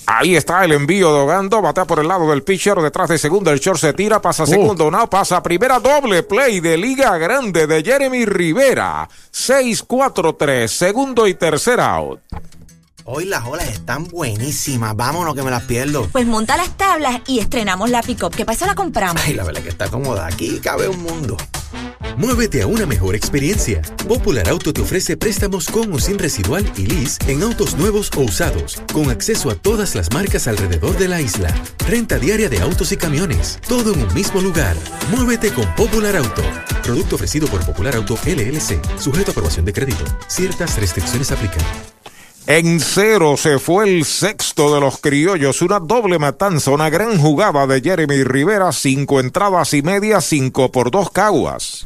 Ahí está el envío de Ogando, batea por el lado del pitcher, detrás de segundo, el short se tira, pasa a segundo, no, pasa a primera, doble play de Liga Grande de Jeremy Rivera. 6-4-3, segundo y tercer out. Hoy las olas están buenísimas. Vámonos que me las pierdo. Pues monta las tablas y estrenamos la pick-up, que para eso la compramos. Ay, la verdad que está cómoda. Aquí cabe un mundo. Muévete a una mejor experiencia. Popular Auto te ofrece préstamos con o sin residual y lease en autos nuevos o usados, con acceso a todas las marcas alrededor de la isla. Renta diaria de autos y camiones, todo en un mismo lugar. Muévete con Popular Auto. Producto ofrecido por Popular Auto LLC, sujeto a aprobación de crédito. Ciertas restricciones aplican. En cero se fue el sexto de los criollos, una doble matanza, una gran jugada de Jeremy Rivera, cinco entradas y media, cinco por dos caguas.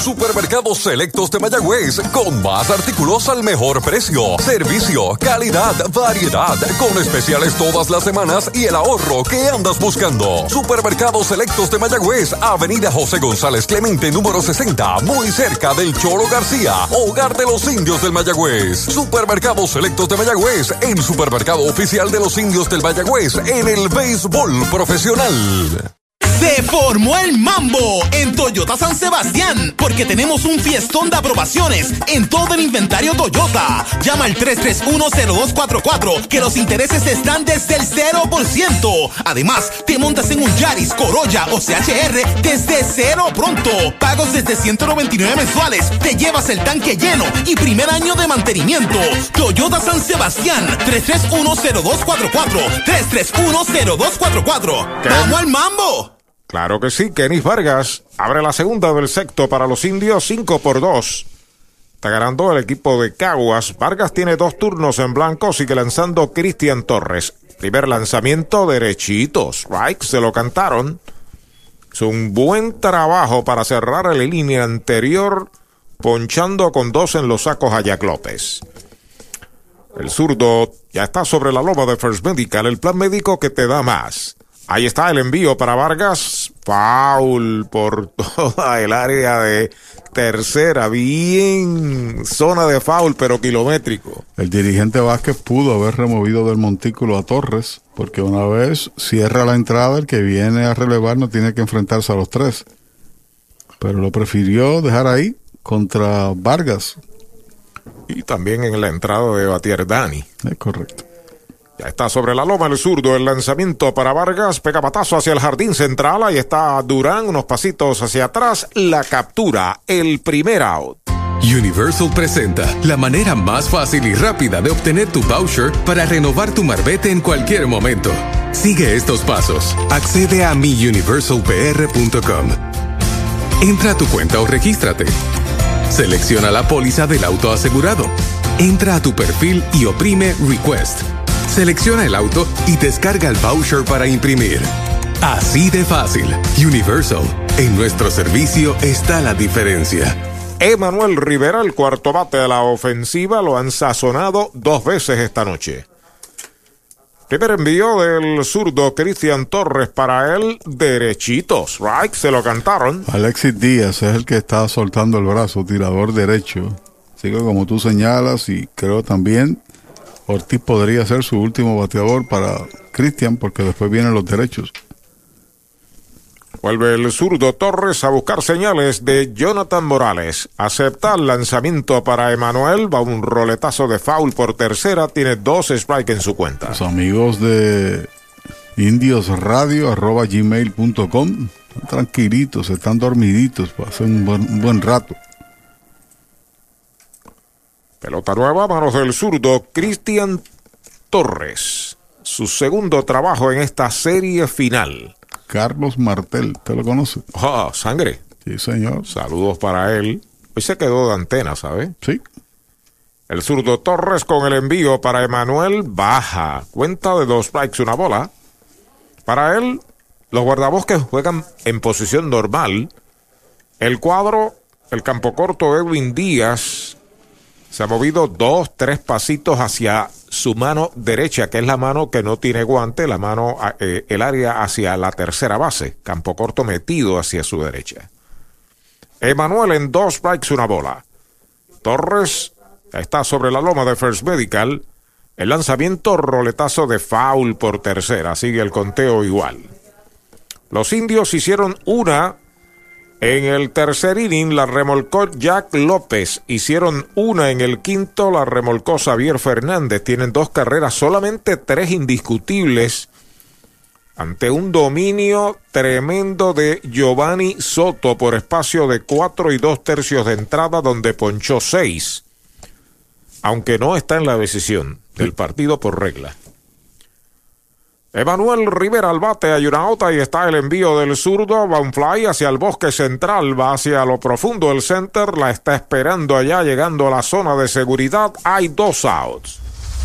Supermercados Selectos de Mayagüez, con más artículos al mejor precio. Servicio, calidad, variedad, con especiales todas las semanas y el ahorro que andas buscando. Supermercados Selectos de Mayagüez, Avenida José González Clemente, número 60, muy cerca del Choro García, hogar de los indios del Mayagüez. Supermercados Selectos de Mayagüez, el supermercado oficial de los indios del Mayagüez, en el béisbol profesional. Se formó el mambo en Toyota San Sebastián porque tenemos un fiestón de aprobaciones en todo el inventario Toyota. Llama al 3310244 que los intereses están desde el 0%. Además, te montas en un Yaris, Corolla o CHR desde cero pronto. Pagos desde 199 mensuales. Te llevas el tanque lleno y primer año de mantenimiento. Toyota San Sebastián 3310244 3310244. ¡Vamos al mambo! Claro que sí, Kenis Vargas abre la segunda del sexto para los indios 5 por 2. Está ganando el equipo de Caguas. Vargas tiene dos turnos en blanco, sigue lanzando Cristian Torres. Primer lanzamiento derechito. Strike, se lo cantaron. Es un buen trabajo para cerrar el línea anterior, ponchando con dos en los sacos a Jack. El zurdo ya está sobre la loma de First Medical, el plan médico que te da más. Ahí está el envío para Vargas. Foul por <laughs> toda el área de tercera. Bien zona de foul, pero kilométrico. El dirigente Vázquez pudo haber removido del montículo a Torres, porque una vez cierra la entrada, el que viene a relevar no tiene que enfrentarse a los tres. Pero lo prefirió dejar ahí contra Vargas. Y también en la entrada de Batier Dani. Es correcto. Ya está sobre la loma el zurdo. El lanzamiento para Vargas. Pega patazo hacia el jardín central. Ahí está Durán. Unos pasitos hacia atrás. La captura. El primer out. Universal presenta la manera más fácil y rápida de obtener tu voucher para renovar tu marbete en cualquier momento. Sigue estos pasos. Accede a miuniversalpr.com. Entra a tu cuenta o regístrate. Selecciona la póliza del auto asegurado. Entra a tu perfil y oprime Request. Selecciona el auto y descarga el voucher para imprimir. Así de fácil. Universal. En nuestro servicio está la diferencia. Emanuel Rivera, el cuarto bate de la ofensiva, lo han sazonado dos veces esta noche. Primer envío del zurdo Cristian Torres para él, derechitos, right, se lo cantaron. Alexis Díaz es el que está soltando el brazo, tirador derecho. Así que como tú señalas, y creo también Ortiz podría ser su último bateador para Cristian, porque después vienen los derechos. Vuelve el zurdo Torres a buscar señales de Jonathan Morales. Acepta el lanzamiento para Emanuel. Va un roletazo de foul por tercera. Tiene dos strikes en su cuenta. Los amigos de indiosradio arroba gmail.com tranquilitos, están dormiditos, pasan un buen, un buen rato. Pelota nueva, manos del zurdo Cristian Torres. Su segundo trabajo en esta serie final. Carlos Martel, ¿te lo conoce? Ah, sangre. Sí, señor. Saludos para él. Hoy se quedó de antena, ¿sabe? Sí. El zurdo Torres con el envío para Emanuel baja. Cuenta de dos strikes, una bola. Para él, los guardabosques juegan en posición normal. El cuadro, el campo corto Edwin Díaz, se ha movido dos, tres pasitos hacia su mano derecha, que es la mano que no tiene guante, la mano, eh, el área hacia la tercera base, campo corto metido hacia su derecha. Emanuel en dos strikes, una bola. Torres está sobre la loma de First Medical. El lanzamiento roletazo de foul por tercera. Sigue el conteo igual. Los indios hicieron una En el tercer inning la remolcó Jack López. Hicieron una en el quinto, la remolcó Xavier Fernández. Tienen dos carreras, solamente tres indiscutibles. Ante un dominio tremendo de Giovanni Soto por espacio de cuatro y dos tercios de entrada, donde ponchó seis. Aunque no está en la decisión del partido por regla. Emanuel Rivera al bate, hay una otra y está el envío del zurdo, va fly hacia el bosque central, va hacia lo profundo del center, la está esperando allá llegando a la zona de seguridad, hay dos outs.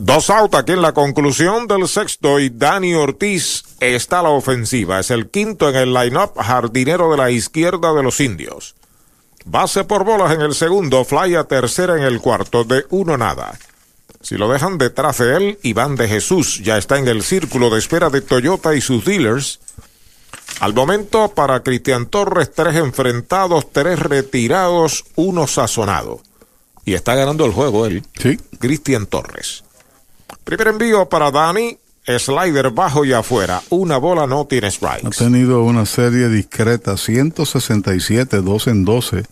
Dos out aquí en la conclusión del sexto y Dani Ortiz está a la ofensiva. Es el quinto en el line-up, jardinero de la izquierda de los indios. Base por bolas en el segundo, fly a tercera en el cuarto, de uno nada. Si lo dejan detrás de él, Iván de Jesús ya está en el círculo de espera de Toyota y sus dealers. Al momento, para Cristian Torres, tres enfrentados, tres retirados, uno sazonado. Y está ganando el juego él. Sí. Cristian Torres. Primer envío para Dani. Slider bajo y afuera. Una bola no tiene Ha strikes. tenido una serie discreta, 167, 2 en 12,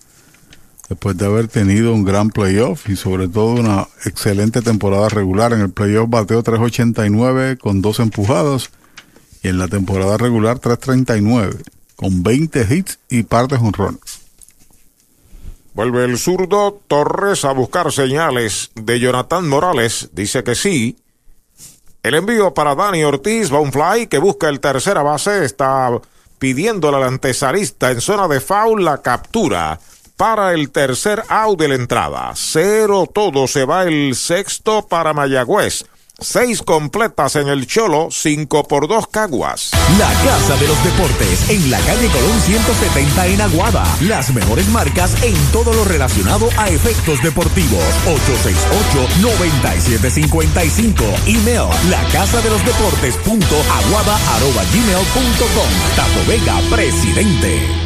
después de haber tenido un gran playoff y sobre todo una excelente temporada regular. En el playoff bateó 389 con dos empujadas y en la temporada regular 339 con 20 hits y partes honrón. Vuelve el zurdo Torres a buscar señales de Jonathan Morales. Dice que sí. El envío para Dani Ortiz va fly que busca el tercera base. Está pidiéndole al antesarista en zona de foul la captura para el tercer out de la entrada. Cero todo. Se va el sexto para Mayagüez. Seis completas en el Cholo, cinco por dos Caguas. La Casa de los Deportes en la calle Colón 170 en Aguada. Las mejores marcas en todo lo relacionado a efectos deportivos. 868-9755. Email la casa de los deportes punto aguada arroba gmail punto com. Tato Vega, presidente.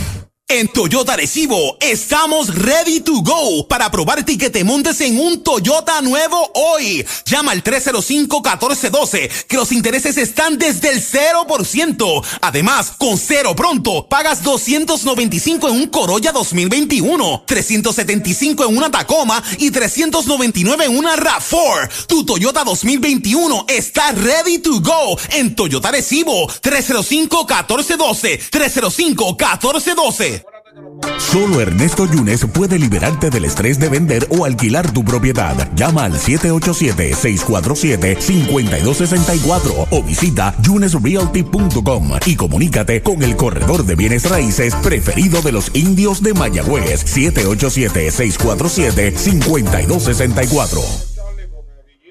En Toyota Recibo estamos ready to go para probarte y que te montes en un Toyota nuevo hoy. Llama al 305-1412 que los intereses están desde el 0%. Además, con cero pronto, pagas 295 en un Corolla 2021, 375 en una Tacoma y 399 en una RAV4. Tu Toyota 2021 está ready to go en Toyota Recibo 305-1412, 305-1412. Solo Ernesto Yunes puede liberarte del estrés de vender o alquilar tu propiedad. Llama al 787-647-5264 o visita yunesrealty.com y comunícate con el corredor de bienes raíces preferido de los indios de Mayagüez. 787-647-5264.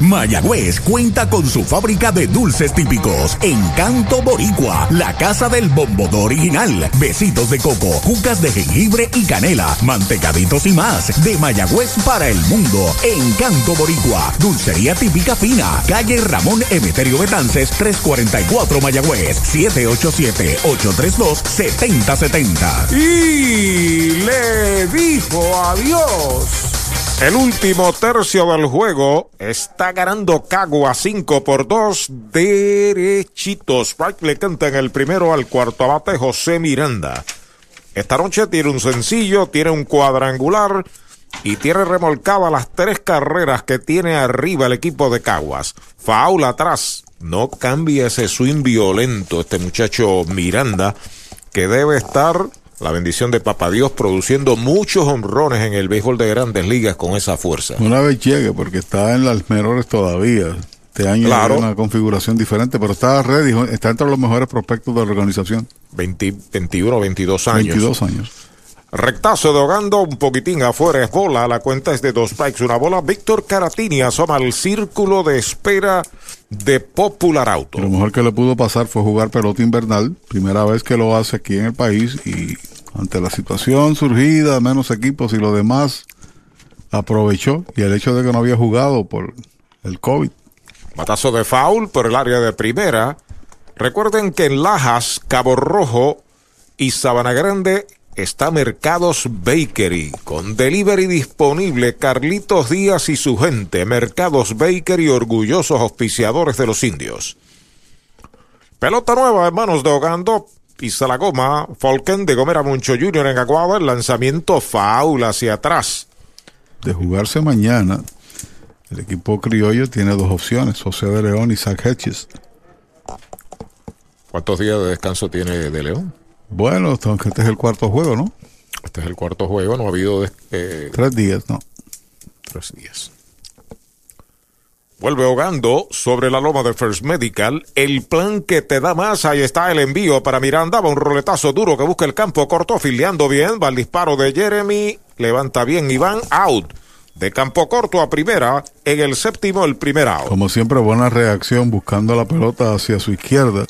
Mayagüez cuenta con su fábrica de dulces típicos. Encanto Boricua, la casa del bombodo original. Besitos de coco, cucas de jengibre y canela, mantecaditos y más. De Mayagüez para el mundo. Encanto Boricua, dulcería típica fina. Calle Ramón Emeterio Betances, 344 Mayagüez, 787-832-7070. Y le dijo adiós. El último tercio del juego está ganando Cagua 5 por 2 derechitos. Strike le canta en el primero al cuarto abate José Miranda. Esta noche tiene un sencillo, tiene un cuadrangular y tiene remolcada las tres carreras que tiene arriba el equipo de Caguas. Faul atrás. No cambia ese swing violento este muchacho Miranda que debe estar, la bendición de Papá Dios, produciendo muchos honrones en el béisbol de grandes ligas con esa fuerza. Una vez llegue, porque está en las menores todavía. Este año Claro. hay una configuración diferente, pero está ready, está entre los mejores prospectos de la organización. 20 21, 22 años. 22 años. Rectazo de Ogando, un poquitín afuera es bola. La cuenta es de dos strikes, una bola. Víctor Caratini asoma al círculo de espera de Popular Auto. Lo mejor que le pudo pasar fue jugar pelota invernal, primera vez que lo hace aquí en el país y ante la situación surgida, menos equipos y lo demás, aprovechó y el hecho de que no había jugado por el COVID. Batazo de foul por el área de primera. Recuerden que en Lajas, Cabo Rojo y Sabana Grande está Mercados Bakery con delivery disponible Carlitos Díaz y su gente. Mercados Bakery, orgullosos auspiciadores de los indios. Pelota nueva en manos de Ogando. Pisa la goma. Falken de Gomera Moncho Jr. en Aguada. El lanzamiento foul hacia atrás. De jugarse mañana, el equipo criollo tiene dos opciones, José de León y Zach Hedges. ¿Cuántos días de descanso tiene de León? Bueno, aunque este es el cuarto juego, ¿no? Este es el cuarto juego, no ha habido eh, Tres días, ¿no? tres días. Vuelve ahogando sobre la loma de First Medical. El plan que te da más. Ahí está el envío para Miranda. Va un roletazo duro que busca el campo corto, filiando bien. Va el disparo de Jeremy. Levanta bien Iván. Out. De campo corto a primera. En el séptimo, el primer out. Como siempre, buena reacción buscando la pelota hacia su izquierda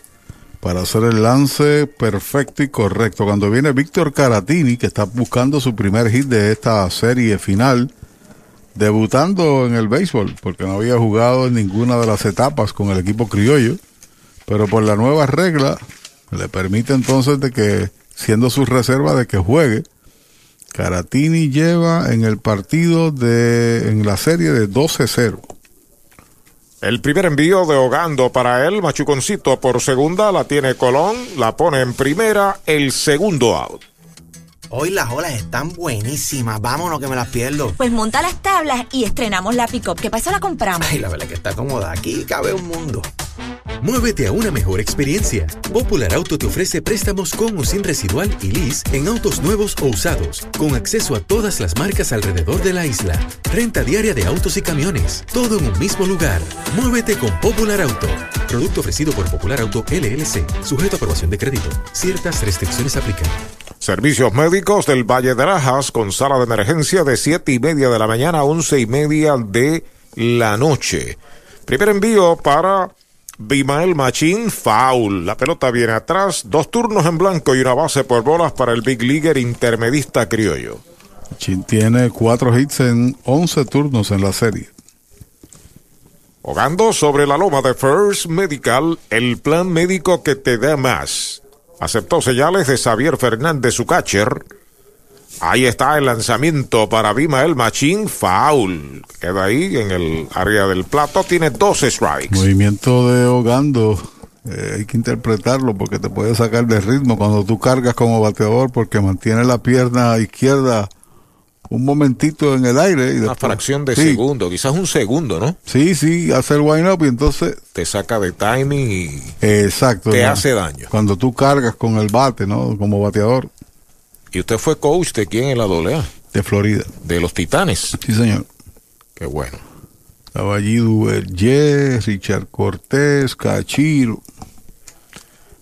para hacer el lance perfecto y correcto. Cuando viene Víctor Caratini, que está buscando su primer hit de esta serie final, debutando en el béisbol, porque no había jugado en ninguna de las etapas con el equipo criollo, pero por la nueva regla le permite entonces de que, siendo su reserva de que juegue, Caratini lleva en el partido de, en la serie de 12-0. El primer envío de Ogando para él, Machuconcito por segunda, la tiene Colón, la pone en primera, el segundo out. Hoy las olas están buenísimas. Vámonos que me las pierdo. Pues monta las tablas y estrenamos la pick-up. ¿Qué pasó? La compramos. Ay, la verdad que está cómoda. Aquí cabe un mundo. Muévete a una mejor experiencia. Popular Auto te ofrece préstamos con o sin residual y lease en autos nuevos o usados, con acceso a todas las marcas alrededor de la isla. Renta diaria de autos y camiones, todo en un mismo lugar. Muévete con Popular Auto. Producto ofrecido por Popular Auto LLC, sujeto a aprobación de crédito. Ciertas restricciones aplican. Servicios médicos del Valle de Lajas con sala de emergencia de siete y media de la mañana a once y media de la noche. Primer envío para Bimael Machín, foul. La pelota viene atrás, dos turnos en blanco y una base por bolas para el Big Leaguer intermedista criollo. Chin tiene cuatro hits en 11 turnos en la serie. Hogando sobre la loma de First Medical, el plan médico que te da más. Aceptó señales de Xavier Fernández, su catcher. Ahí está el lanzamiento para Bimael Machín, foul. Queda ahí en el área del plato, tiene dos strikes. Movimiento de Ogando, eh, hay que interpretarlo porque te puede sacar de ritmo cuando tú cargas como bateador porque mantiene la pierna izquierda un momentito en el aire. Y Una después- fracción de Sí, segundo, quizás un segundo, ¿no? Sí, sí, hace el wind up y entonces... Te saca de timing y Exacto. te ¿no? hace daño. Cuando tú cargas con el bate, ¿no? Como bateador ¿Y usted fue coach de quién en la doble A? de Florida. De los Titanes. Sí, señor. Qué bueno. Estaba allí Duvergé, Richard Cortés, Cachiro.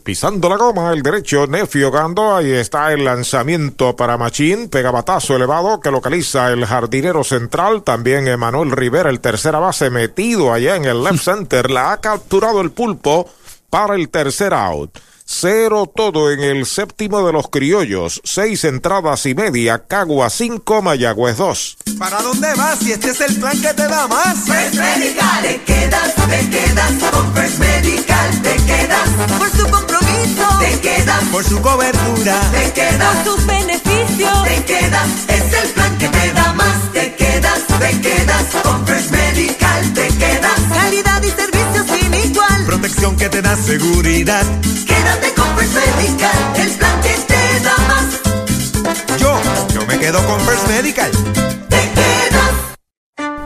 Pisando la goma, el derecho, Nefi Ogando. Ahí está el lanzamiento para Machín. Pega batazo elevado que localiza el jardinero central. También Emanuel Rivera, el tercera base, metido allá en el left center. La ha capturado el pulpo para el tercer out. Cero todo en el séptimo de los criollos. Seis entradas y media. Cagua 5, Mayagüez 2. ¿Para dónde vas si este es el plan que te da más? First Medical, te quedas, te quedas. Con First Medical, te quedas. Por su compromiso. Te quedas, Por su cobertura. te quedas. Por sus beneficios. Te quedas, es el plan que te da más. Te quedas, te quedas. Con First Medical, te quedas que te da seguridad. Quédate con First Medical, el plan que te da más. Yo, yo me quedo con First Medical.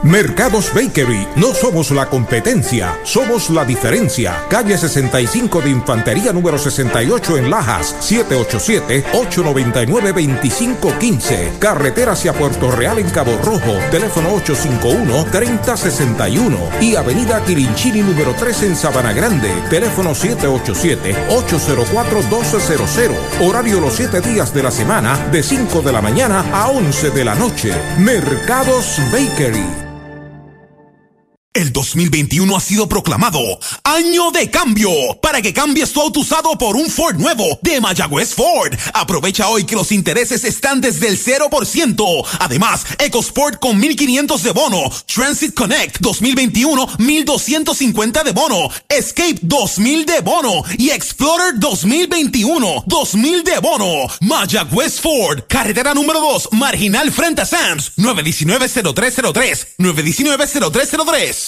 Mercados Bakery, no somos la competencia, somos la diferencia. Calle 65 de Infantería número 68 en Lajas, 787-899-2515. Carretera hacia Puerto Real en Cabo Rojo, teléfono 851-3061. Y Avenida Kirinchini número 3 en Sabana Grande, teléfono 787-804-1200. Horario los 7 días de la semana, de 5 de la mañana a 11 de la noche. Mercados Bakery. El 2021 ha sido proclamado Año de Cambio para que cambies tu auto usado por un Ford nuevo de Mayagüez Ford. Aprovecha hoy que los intereses están desde el 0%. Además, EcoSport con 1500 de bono, Transit Connect 2021 1250 de bono, Escape 2000 de bono y Explorer 2021 2000 de bono. Mayagüez Ford, carretera número 2, marginal frente a Sams, 919-0303, 919-0303.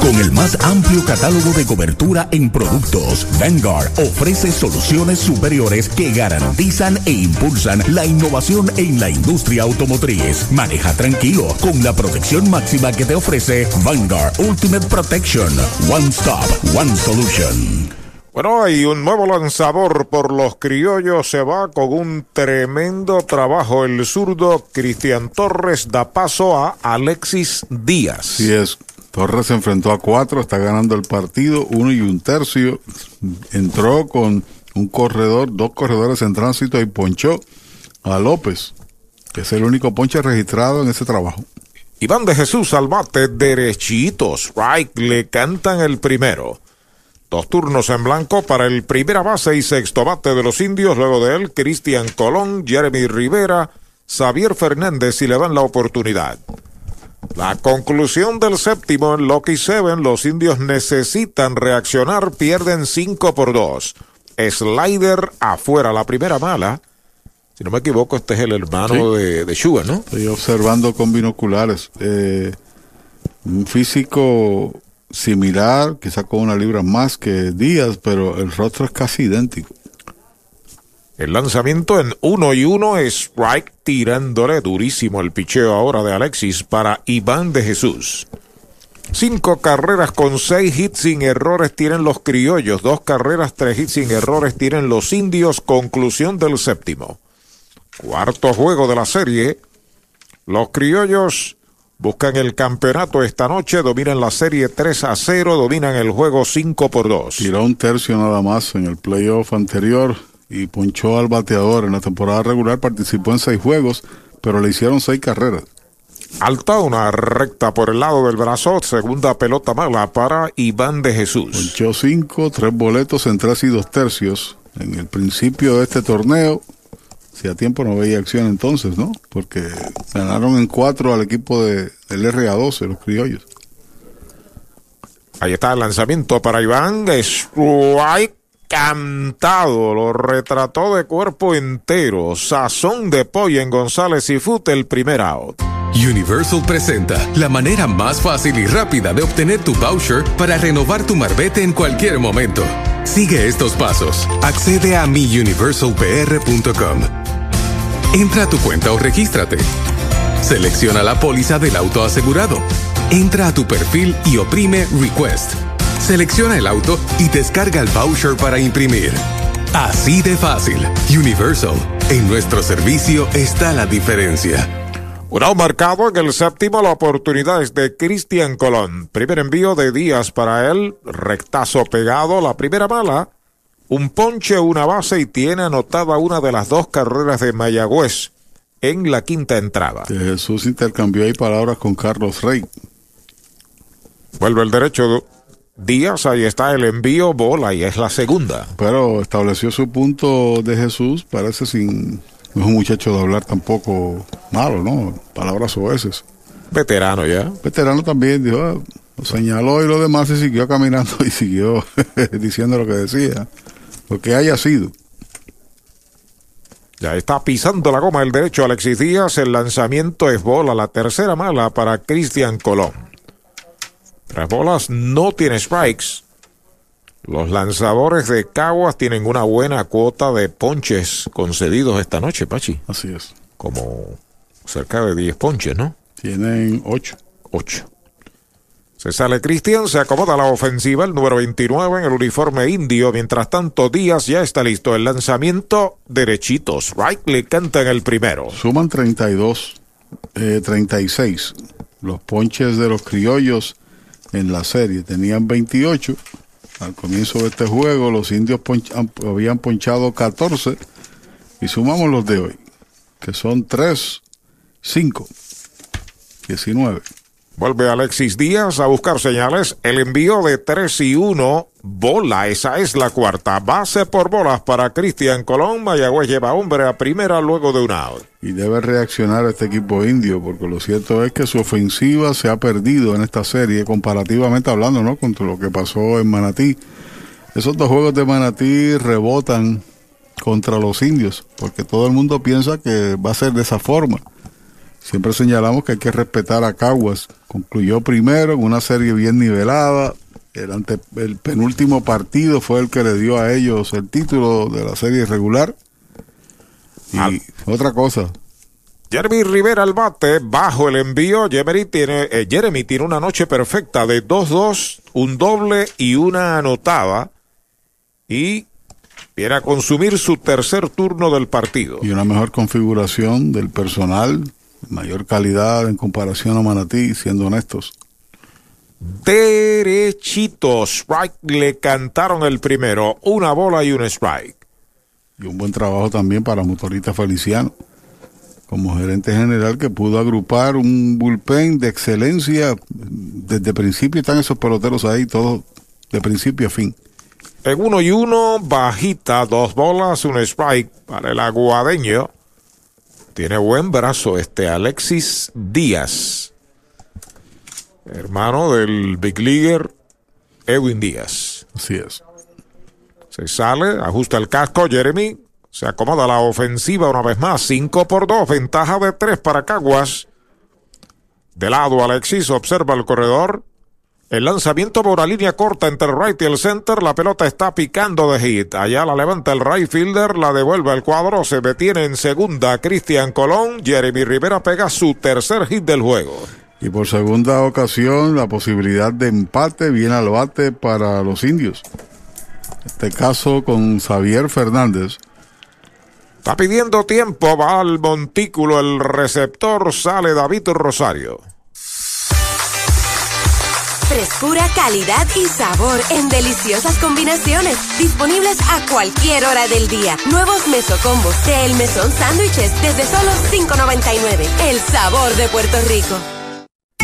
Con el más amplio catálogo de cobertura en productos, Vanguard ofrece soluciones superiores que garantizan e impulsan la innovación en la industria automotriz. Maneja tranquilo con la protección máxima que te ofrece Vanguard Ultimate Protection. One Stop, One Solution. Bueno, hay un nuevo lanzador por los criollos. Se va con un tremendo trabajo. El zurdo Cristian Torres da paso a Alexis Díaz. Sí es. Torres se enfrentó a cuatro, está ganando el partido, uno y un tercio. Entró con un corredor, dos corredores en tránsito y ponchó a López, que es el único ponche registrado en ese trabajo. Iván de Jesús al bate derechitos. Right, le cantan el primero. Dos turnos en blanco para el primera base y sexto bate de los indios. Luego de él, Cristian Colón, Jeremy Rivera, Xavier Fernández y le dan la oportunidad. La conclusión del séptimo en Lucky Seven, los indios necesitan reaccionar, pierden 5 por 2. Slider afuera, la primera mala. Si no me equivoco, este es el hermano Sí. de, de Sugar, ¿no? Estoy observando con binoculares. eh, un físico similar, quizá con una libra más que Díaz, pero el rostro es casi idéntico. El lanzamiento en uno y uno es strike tirándole durísimo el picheo ahora de Alexis para Iván de Jesús. Cinco carreras con seis hits sin errores tienen los criollos, dos carreras, tres hits sin errores tienen los indios, conclusión del séptimo. Cuarto juego de la serie. Los criollos buscan el campeonato esta noche, dominan la serie 3 a 0, dominan el juego 5 por 2. Tiró un tercio nada más en el playoff anterior y ponchó al bateador. En la temporada regular participó en seis juegos, pero le hicieron seis carreras. Alta, una recta por el lado del brazo, segunda pelota mala para Iván de Jesús. Ponchó cinco, tres boletos en tres y dos tercios. En el principio de este torneo, si a tiempo no veía acción entonces, ¿no? Porque ganaron en cuatro al equipo de, del RA12, los criollos. Ahí está el lanzamiento para Iván. Strike cantado. Lo retrató de cuerpo entero. Sazón de pollo en González y Fut el primer out. Universal presenta la manera más fácil y rápida de obtener tu voucher para renovar tu marbete en cualquier momento. Sigue estos pasos. Accede a miuniversalpr.com. Entra a tu cuenta o regístrate. Selecciona la póliza del auto asegurado. Entra a tu perfil y oprime Request. Selecciona el auto y descarga el voucher para imprimir. Así de fácil. Universal. En nuestro servicio está la diferencia. Un out marcado en el séptimo, la oportunidad es de Cristian Colón. Primer envío de Díaz para él, rectazo pegado, la primera mala, un ponche, una base y tiene anotada una de las dos carreras de Mayagüez en la quinta entrada. Jesús intercambió ahí palabras con Carlos Rey. Vuelve el derecho Díaz, ahí está el envío, bola y es la segunda. Pero estableció su punto de Jesús, parece sin. No es un muchacho de hablar tampoco malo, ¿no? Palabras oeces. Veterano ya. Veterano también, dijo, ah, lo señaló y lo demás y siguió caminando <laughs> y siguió <laughs> diciendo lo que decía. Lo que haya sido. Ya está pisando la goma el derecho Alexis Díaz. El lanzamiento es bola. La tercera mala para Cristian Colón. Tres bolas no tiene strikes. Los lanzadores de Caguas tienen una buena cuota de ponches concedidos esta noche, Pachi. Así es. Como cerca de 10 ponches, ¿no? Tienen 8. 8. Se sale Cristian, se acomoda la ofensiva, el número 29 en el uniforme indio. Mientras tanto, Díaz ya está listo. El lanzamiento derechitos. Right le canta en el primero. Suman 32, eh, 36. Los ponches de los criollos en la serie tenían 28. Al comienzo de este juego, los indios habían ponchado 14. Y sumamos los de hoy, que son 3, 5, 19. Vuelve Alexis Díaz a buscar señales. El envío de 3 y 1. Bola, esa es la cuarta. Base por bolas para Cristian Colón. Mayagüez lleva hombre a primera luego de un out. Y debe reaccionar este equipo indio, porque lo cierto es que su ofensiva se ha perdido en esta serie, comparativamente hablando, ¿no? Contra lo que pasó en Manatí. Esos dos juegos de Manatí rebotan contra los indios, porque todo el mundo piensa que va a ser de esa forma. Siempre señalamos que hay que respetar a Caguas. Concluyó primero en una serie bien nivelada. El, ante, el penúltimo partido fue el que le dio a ellos el título de la serie regular. Y Al- otra cosa, Jeremy Rivera al bate, bajo el envío. Jeremy tiene, eh, Jeremy tiene una noche perfecta de 2-2, un doble y una anotada. Y viene a consumir su tercer turno del partido. y una mejor configuración del personal, mayor calidad en comparación a Manatí, siendo honestos. Derechito, strike le cantaron el primero, una bola y un strike. Y un buen trabajo también para Motorista Feliciano, como gerente general que pudo agrupar un bullpen de excelencia. Desde principio están esos peloteros ahí, todos de principio a fin. En uno y uno, bajita, dos bolas, un strike para el aguadeño. Tiene buen brazo este Alexis Díaz, hermano del Big Leaguer Edwin Díaz. Así es. Se sale, ajusta el casco, Jeremy. Se acomoda la ofensiva una vez más. 5 por 2, ventaja de 3 para Caguas. De lado, Alexis observa el corredor. El lanzamiento por una línea corta entre el right y el center. La pelota está picando de hit. Allá la levanta el right fielder, la devuelve al cuadro. Se detiene en segunda Cristian Colón. Jeremy Rivera pega su tercer hit del juego. Y por segunda ocasión, la posibilidad de empate viene al bate para los indios. Este caso con Xavier Fernández. Está pidiendo tiempo, va al montículo el receptor, sale David Rosario. Frescura, calidad y sabor en deliciosas combinaciones. Disponibles a cualquier hora del día. Nuevos mesocombos de El Mesón Sándwiches desde solo $5.99. El sabor de Puerto Rico.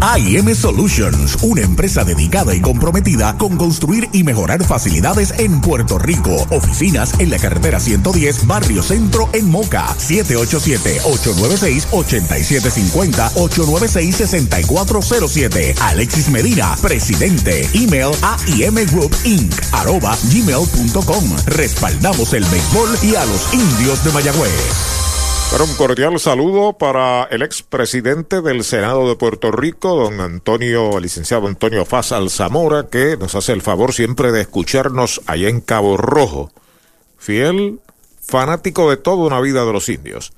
AIM Solutions, una empresa dedicada y comprometida con construir y mejorar facilidades en Puerto Rico. Oficinas en la carretera 110, Barrio Centro en Moca. 787-896-8750, 896-6407. Alexis Medina, presidente. Email gmail.com. Respaldamos el béisbol y a los indios de Mayagüez. Un cordial saludo para el expresidente del Senado de Puerto Rico, don Antonio, el licenciado Antonio Faz Alzamora, que nos hace el favor siempre de escucharnos allá en Cabo Rojo. Fiel fanático de toda una vida de los indios.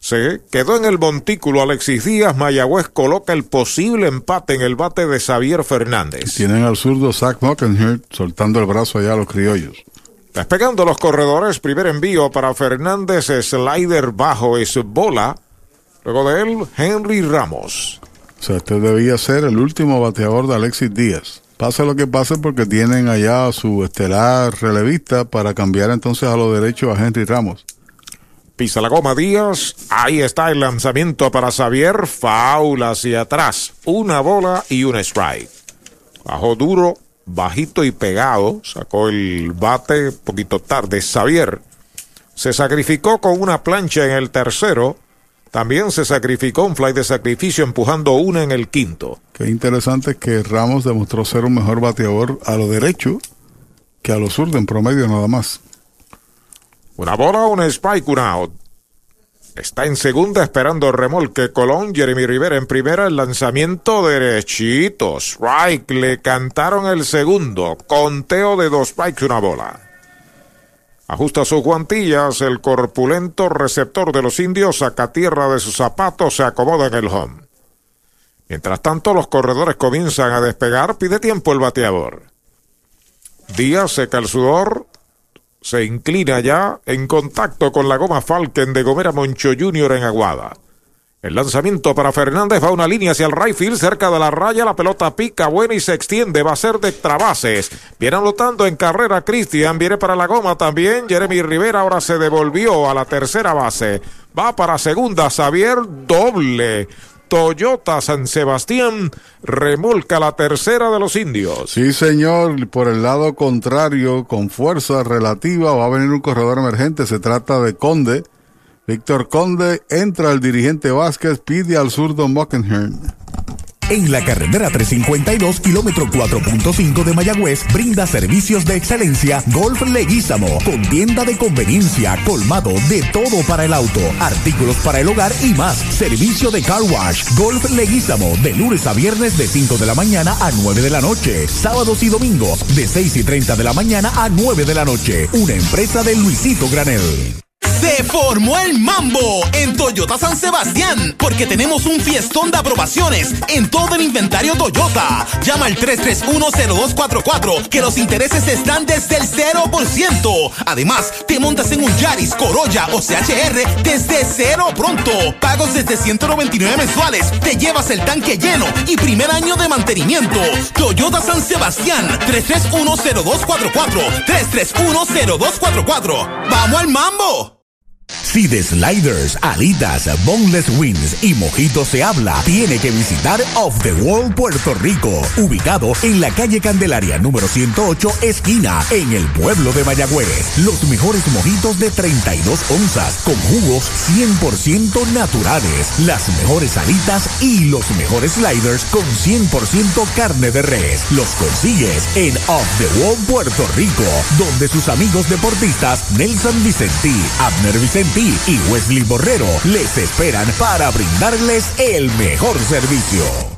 Se quedó en el montículo Alexis Díaz, Mayagüez coloca el posible empate en el bate de Xavier Fernández. Tienen al zurdo Zach Mockenhurt soltando el brazo allá a los criollos. Despegando los corredores, primer envío para Fernández, slider bajo, es bola. Luego de él, Henry Ramos. O sea, este debía ser el último bateador de Alexis Díaz. Pase lo que pase porque tienen allá a su estelar relevista para cambiar entonces a lo derecho a Henry Ramos. Pisa la goma Díaz. Ahí está el lanzamiento para Xavier. Faula hacia atrás. Una bola y un strike. Bajó duro, bajito y pegado. Sacó el bate poquito tarde. Xavier se sacrificó con una plancha en el tercero. También se sacrificó un fly de sacrificio empujando una en el quinto. Qué interesante que Ramos demostró ser un mejor bateador a lo derecho que a lo zurdo en promedio nada más. Una bola, un spike, un out. Está en segunda esperando remolque Colón, Jeremy Rivera en primera, el lanzamiento derechito. Strike, le cantaron el segundo. Conteo de dos strikes, una bola. Ajusta sus guantillas, el corpulento receptor de los indios saca tierra de sus zapatos, se acomoda en el home. Mientras tanto, los corredores comienzan a despegar, pide tiempo el bateador. Díaz seca el sudor, se inclina ya en contacto con la goma Falken de Gomera Moncho Jr. en Aguada. El lanzamiento para Fernández va una línea hacia el right field cerca de la raya. La pelota pica buena y se extiende. Va a ser de trabases. Viene anotando en carrera Cristian. Viene para la goma también. Jeremy Rivera ahora se devolvió a la tercera base. Va para segunda. Xavier doble. Toyota San Sebastián remolca la tercera de los indios. Sí, señor, por el lado contrario, con fuerza relativa, va a venir un corredor emergente. Se trata de Conde. Víctor Conde entra el dirigente Vázquez, pide al zurdo Mockenhern. En la carretera 352, kilómetro 4.5 de Mayagüez, brinda servicios de excelencia Golf Leguízamo, con tienda de conveniencia, colmado de todo para el auto, artículos para el hogar y más. Servicio de car wash, Golf Leguízamo, de lunes a viernes de 5 de la mañana a 9 de la noche, sábados y domingos de 6 y 30 de la mañana a 9 de la noche. Una empresa de Luisito Granel. Se formó el mambo en Toyota San Sebastián porque tenemos un fiestón de aprobaciones en todo el inventario Toyota. Llama al 3310244 que los intereses están desde el 0%. Además, te montas en un Yaris, Corolla o CHR desde cero pronto. Pagos desde 199 mensuales. Te llevas el tanque lleno y primer año de mantenimiento. Toyota San Sebastián 3310244 3310244. ¡Vamos al mambo! Si de sliders, alitas, boneless wings y mojitos se habla, tiene que visitar Off the Wall Puerto Rico, ubicado en la calle Candelaria número 108, esquina, en el pueblo de Mayagüez. Los mejores mojitos de 32 onzas, con jugos 100% naturales, las mejores alitas y los mejores sliders con 100% carne de res. Los consigues en Off the Wall Puerto Rico, donde sus amigos deportistas Nelson Vicentí, Abner Vicentí, y Wesley Borrero les esperan para brindarles el mejor servicio.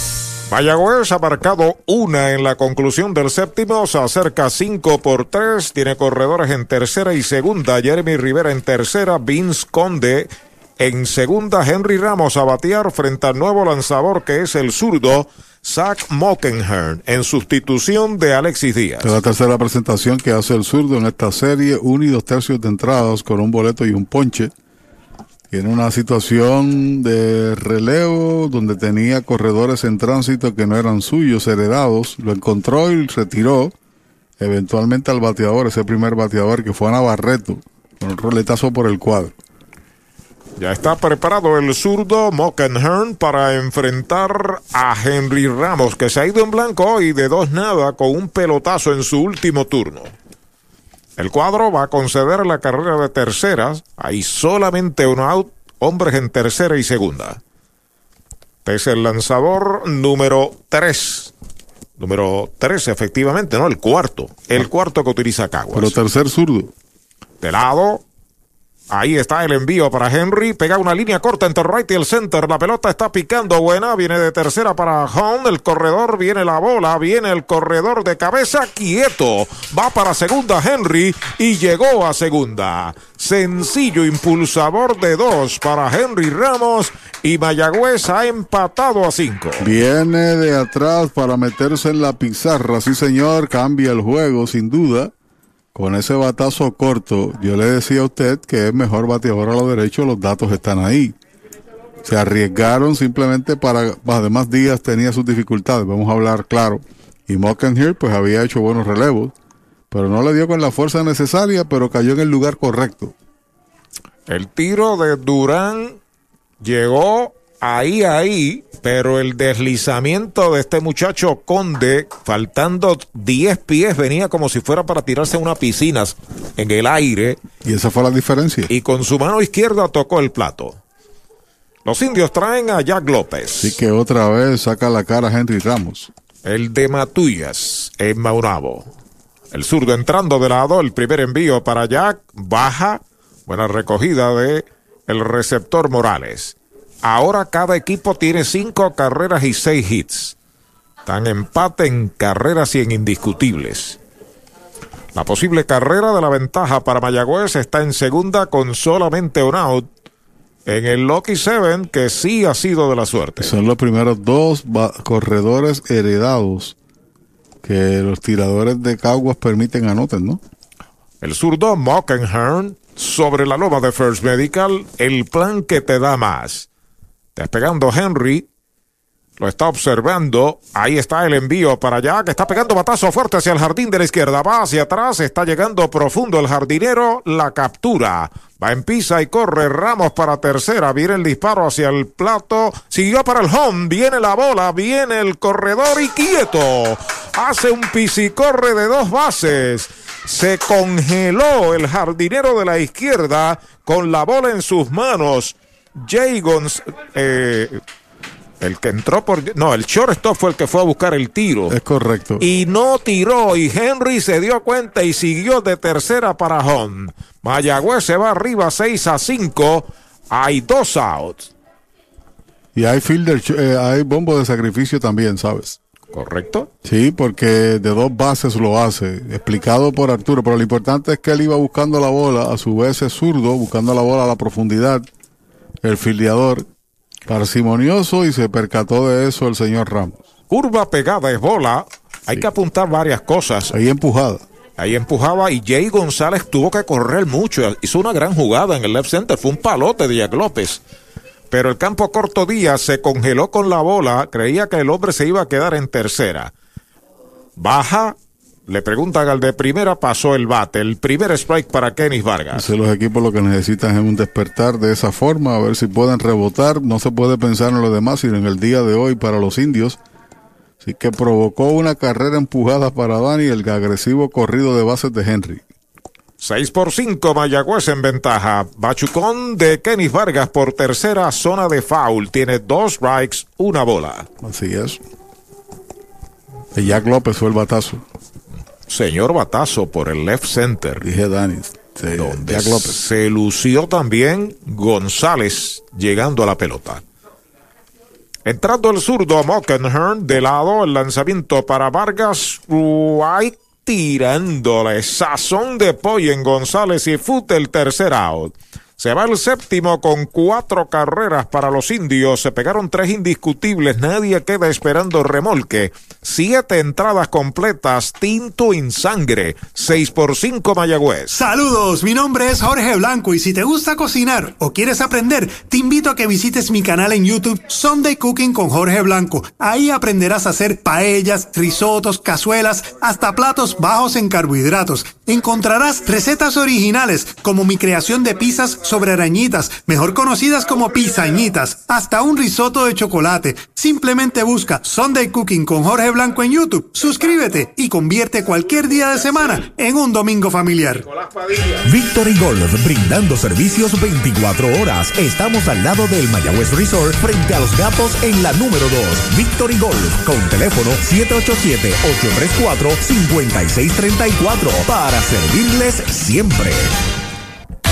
Mayagüez ha marcado una en la conclusión del séptimo, se acerca 5 por 3, tiene corredores en tercera y segunda, Jeremy Rivera en tercera, Vince Conde en segunda, Henry Ramos a batear frente al nuevo lanzador que es el zurdo Zach Mockenhern en sustitución de Alexis Díaz. Es la tercera presentación que hace el zurdo en esta serie, uno y dos tercios de entradas con un boleto y un ponche. Tiene una situación de relevo donde tenía corredores en tránsito que no eran suyos, heredados. Lo encontró y retiró eventualmente al bateador, ese primer bateador que fue a Navarreto, con un roletazo por el cuadro. Ya está preparado el zurdo Mockenhern para enfrentar a Henry Ramos, que se ha ido en blanco hoy de dos nada con un pelotazo en su último turno. El cuadro va a conceder la carrera de terceras. Hay solamente un out, hombres en tercera y segunda. Este es el lanzador número 3. Número 3, efectivamente, ¿no? El cuarto. El cuarto que utiliza Caguas. Pero tercer zurdo. De lado, Ahí está el envío para Henry. Pega una línea corta entre right y el center. La pelota está picando buena. Viene de tercera para Home. El corredor viene la bola. Viene el corredor de cabeza quieto. Va para segunda Henry y llegó a segunda. Sencillo impulsador de dos para Henry Ramos. Y Mayagüez ha empatado a cinco. Viene de atrás para meterse en la pizarra. Sí, señor. Cambia el juego, sin duda con ese batazo corto, yo le decía a usted que es mejor bateador a lo derecho, los datos están ahí. Se arriesgaron simplemente para, además Díaz tenía sus dificultades, vamos a hablar claro. Y Mockenhill pues había hecho buenos relevos, pero no le dio con la fuerza necesaria, pero cayó en el lugar correcto. El tiro de Durán llegó ahí, ahí, pero el deslizamiento de este muchacho Conde, faltando 10 pies, venía como si fuera para tirarse a una piscina en el aire. Y esa fue la diferencia. Y con su mano izquierda tocó el plato. Los indios traen a Jack López. Sí que otra vez saca la cara a Henry Ramos. El de Matullas en Maunabo. El zurdo entrando de lado, el primer envío para Jack, baja, buena recogida de el receptor Morales. Ahora cada equipo tiene cinco carreras y seis hits. Están empate en carreras y en indiscutibles. La posible carrera de la ventaja para Mayagüez está en segunda con solamente un out. En el Lucky Seven, que sí ha sido de la suerte. Son los primeros dos corredores heredados que los tiradores de Caguas permiten anoten, ¿no? El zurdo Mockenhern sobre la loma de First Medical, el plan que te da más. Despegando Henry. Lo está observando. Ahí está el envío para allá, que está pegando batazo fuerte hacia el jardín de la izquierda. Va hacia atrás, está llegando profundo el jardinero. La captura. Va en pisa y corre Ramos para tercera. Viene el disparo hacia el plato. Siguió para el home. Viene la bola. Viene el corredor y quieto. Hace un pisicorre de dos bases. Se congeló el jardinero de la izquierda con la bola en sus manos. Jay eh, el que entró por. No, el shortstop fue el que fue a buscar el tiro. Es correcto. Y no tiró. Y Henry se dio cuenta y siguió de tercera para home. Mayagüez se va arriba 6 a 5. Hay dos outs. Y hay fielder, eh, hay bombo de sacrificio también, ¿sabes? ¿Correcto? Sí, porque de dos bases lo hace, explicado por Arturo, pero lo importante es que él iba buscando la bola, a su vez es zurdo, buscando la bola a la profundidad el filiador parsimonioso y se percató de eso el señor Ramos. Curva pegada es bola. Hay que apuntar varias cosas. Ahí empujada. Ahí empujaba y Jay González tuvo que correr mucho. Hizo una gran jugada en el left center. Fue un palote de Jack López. Pero el campo corto Díaz se congeló con la bola. Creía que el hombre se iba a quedar en tercera. Baja, le preguntan al de primera, pasó el bate. El primer strike para Kenny Vargas. los equipos lo que necesitan es un despertar de esa forma, a ver si pueden rebotar. No se puede pensar en lo demás, sino en el día de hoy para los indios. Así que provocó una carrera empujada para Dani el agresivo corrido de bases de Henry. 6 por 5, Mayagüez en ventaja. Bachucón de Kenny Vargas por tercera zona de foul. Tiene dos strikes, una bola. Así es. Y Jack López fue el batazo señor batazo por el left center. Dije Dani. donde se lució también González llegando a la pelota. Entrando el zurdo Mockenhern, de lado el lanzamiento para Vargas, White tirándole sazón de pollo en González y Fute el tercer out. Se va el séptimo con cuatro carreras para los indios. Se pegaron tres indiscutibles. Nadie queda esperando remolque. Siete entradas completas. Tinto en sangre. Seis por cinco Mayagüez. Saludos. Mi nombre es Jorge Blanco y si te gusta cocinar o quieres aprender, te invito a que visites mi canal en YouTube Sunday Cooking con Jorge Blanco. Ahí aprenderás a hacer paellas, risotos, cazuelas, hasta platos bajos en carbohidratos. Encontrarás recetas originales como mi creación de pizzas sobre arañitas, mejor conocidas como pizañitas, hasta un risotto de chocolate. Simplemente busca Sunday Cooking con Jorge Blanco en YouTube, suscríbete y convierte cualquier día de semana en un domingo familiar. Victory Golf, brindando servicios 24 horas. Estamos al lado del Mayagüez Resort, frente a los gatos en la número 2. Victory Golf, con teléfono 787-834-5634, para servirles siempre.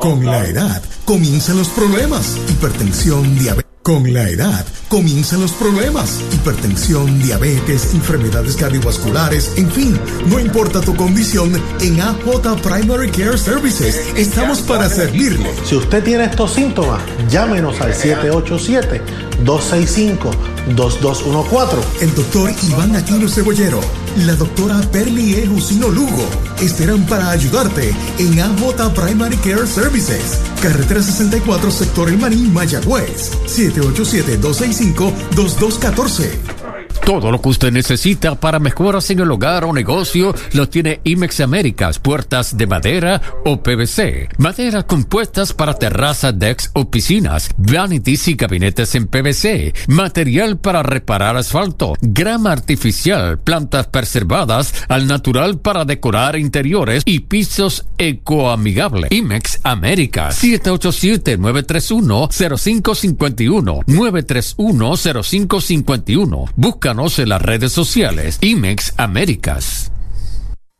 Con la edad comienzan los problemas. Hipertensión, diabetes. Con la edad comienzan los problemas. Hipertensión, diabetes, enfermedades cardiovasculares, en fin, no importa tu condición, en AJ Primary Care Services estamos para servirle. Si usted tiene estos síntomas, llámenos al 787-265-2214. El doctor Iván Aquino Cebollero, la doctora Perlie Jusino Lugo esperan para ayudarte en AJ Primary Care Services. Carretera 64, sector El Marín, Mayagüez. 787-265-2214. Todo lo que usted necesita para mejoras en el hogar o negocio lo tiene IMEX Américas, puertas de madera o PVC, madera compuestas para terrazas, decks o piscinas, vanities y gabinetes en PVC, material para reparar asfalto, grama artificial, plantas preservadas al natural para decorar interiores y pisos ecoamigables. IMEX Américas, 787-931-0551, 931-0551. Busca en las redes sociales. IMEX Américas.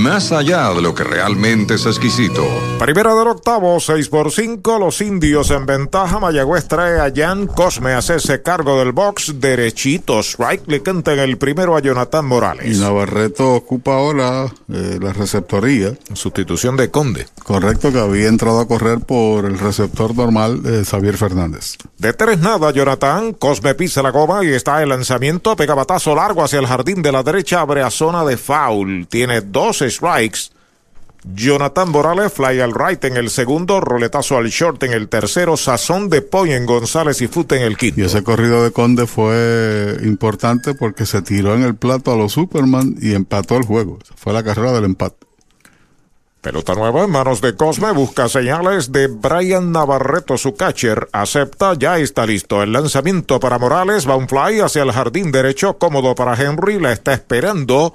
más allá de lo que realmente es exquisito. Primera del octavo, 6 por 5, los indios en ventaja. Mayagüez trae a Jan Cosme a hacerse cargo del box derechito. Strike le canta en el primero a Jonathan Morales. Y Navarreto ocupa ahora eh, la receptoría. Sustitución de Conde. Correcto, que había entrado a correr por el receptor normal de Xavier Fernández. De tres nada, Jonathan. Cosme pisa la goma y está el lanzamiento. Pega batazo largo hacia el jardín de la derecha. Abre a zona de foul. Tiene dos strikes. Jonathan Morales fly al right en el segundo, roletazo al short en el tercero, sazón de Poy en González y Fute en el quinto. Y ese corrido de Conde fue importante porque se tiró en el plato a los Superman y empató el juego. Fue la carrera del empate. Pelota nueva en manos de Cosme, busca señales de Brian Navarreto, su catcher, acepta, ya está listo. El lanzamiento para Morales, va un fly hacia el jardín derecho, cómodo para Henry, la está esperando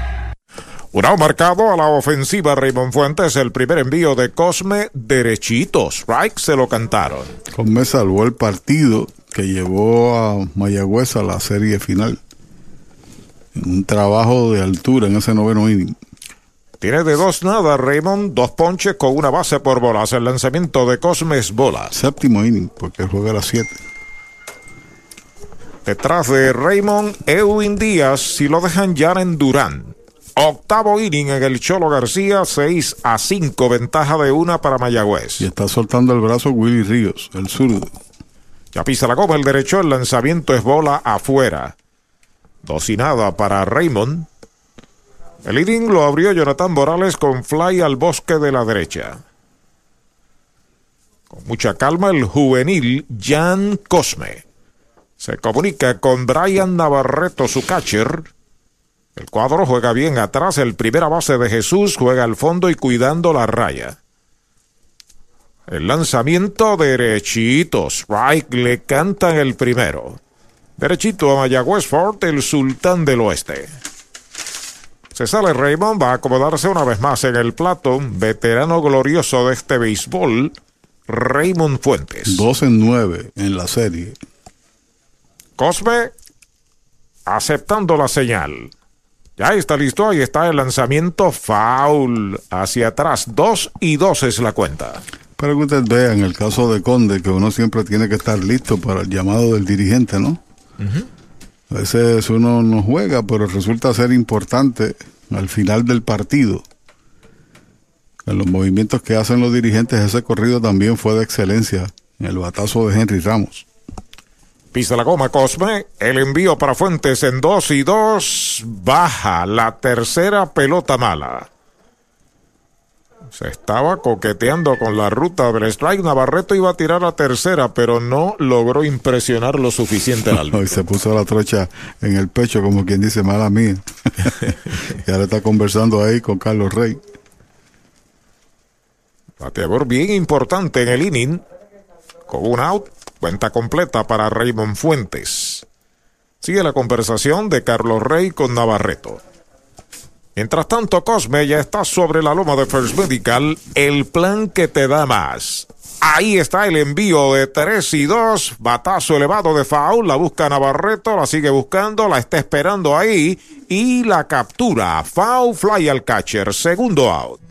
Un marcado a la ofensiva Raymond Fuentes, el primer envío de Cosme derechito. Strike se lo cantaron. Cosme salvó el partido que llevó a Mayagüez a la serie final. Un trabajo de altura en ese noveno inning. Tiene de dos nada Raymond, dos ponches con una base por bolas. El lanzamiento de Cosme es bola. Séptimo inning, porque juega a las siete. Detrás de Raymond, Edwin Díaz, si lo dejan ya en Durán. Octavo inning en el Cholo García, 6 a 5, ventaja de una para Mayagüez. Y está soltando el brazo Willy Ríos, el zurdo. Ya pisa la goma el derecho, el lanzamiento es bola afuera. Dos y nada para Raymond. El inning lo abrió Jonathan Morales con fly al bosque de la derecha. Con mucha calma el juvenil Jan Cosme. Se comunica con Brian Navarreto, su catcher El cuadro juega bien atrás, el primera base de Jesús juega al fondo y cuidando la raya. El lanzamiento derechito, strike, le cantan el primero. Derechito a Mayagüez Fort, el sultán del oeste. Se sale Raymond, va a acomodarse una vez más en el plato, veterano glorioso de este béisbol, Raymond Fuentes. Dos en nueve en la serie. Cosme aceptando la señal. Ya está listo, ahí está el lanzamiento foul hacia atrás. Dos y dos es la cuenta. Para que usted vea en el caso de Conde que uno siempre tiene que estar listo para el llamado del dirigente, ¿no? A veces uno no juega, pero resulta ser importante al final del partido. En los movimientos que hacen los dirigentes, ese corrido también fue de excelencia en el batazo de Henry Ramos. Pisa la goma Cosme, el envío para Fuentes en dos y dos, baja la tercera pelota mala. Se estaba coqueteando con la ruta del strike. Navarreto iba a tirar a tercera, pero no logró impresionar lo suficiente al <laughs> Y se puso la trocha en el pecho, como quien dice, mala mía. <laughs> y ahora está conversando ahí con Carlos Rey. Bateador bien importante en el inning. Con un out, cuenta completa para Raymond Fuentes. Sigue la conversación de Carlos Rey con Navarreto. Mientras tanto, Cosme ya está sobre la loma de First Medical, el plan que te da más. Ahí está el envío de 3 y 2, batazo elevado de foul, la busca Navarreto, la sigue buscando, la está esperando ahí y la captura. Foul fly al catcher, segundo out.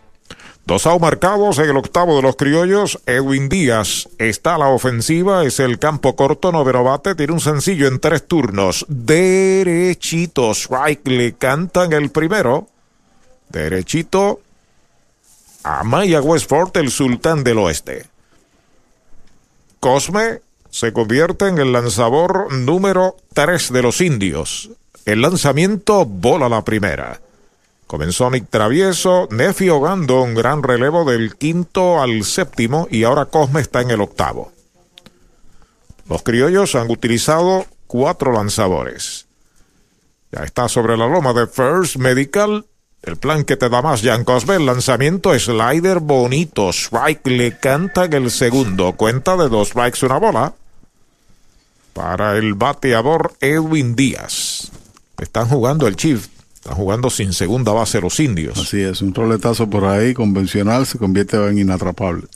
Dos out marcados en el octavo de los criollos. Edwin Díaz está a la ofensiva. Es el campo corto, noveno bate. Tiene un sencillo en tres turnos. Derechito. Strike le cantan el primero. Derechito. A Maya Westford, el sultán del oeste. Cosme se convierte en el lanzador número 3 de los indios. El lanzamiento bola la primera. Comenzó Nick Travieso, Nefi ahogando un gran relevo del quinto al séptimo y ahora Cosme está en el octavo. Los criollos han utilizado cuatro lanzadores. Ya está sobre la loma de First Medical. El plan que te da más, Jan Cosme. El lanzamiento slider bonito. Strike le canta en el segundo. Cuenta de dos strikes, una bola. Para el bateador Edwin Díaz. Están jugando el Chief están jugando sin segunda base los indios. Así es, un roletazo por ahí convencional se convierte en inatrapable.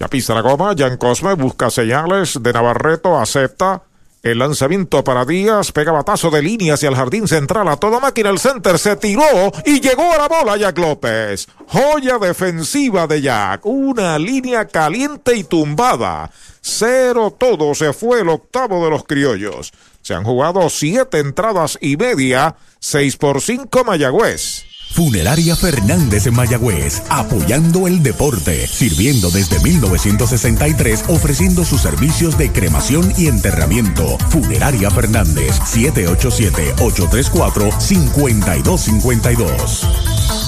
Ya pisa la goma, Jan Cosme busca señales de Navarreto, acepta el lanzamiento para Díaz, pega batazo de línea hacia el jardín central, a toda máquina el center, se tiró y llegó a la bola Jack López. Joya defensiva de Jack, una línea caliente y tumbada. Cero todo, se fue el octavo de los criollos. Se han jugado siete entradas y media, seis por cinco Mayagüez. Funeraria Fernández en Mayagüez, apoyando el deporte, sirviendo desde 1963, ofreciendo sus servicios de cremación y enterramiento. Funeraria Fernández, 787-834-5252.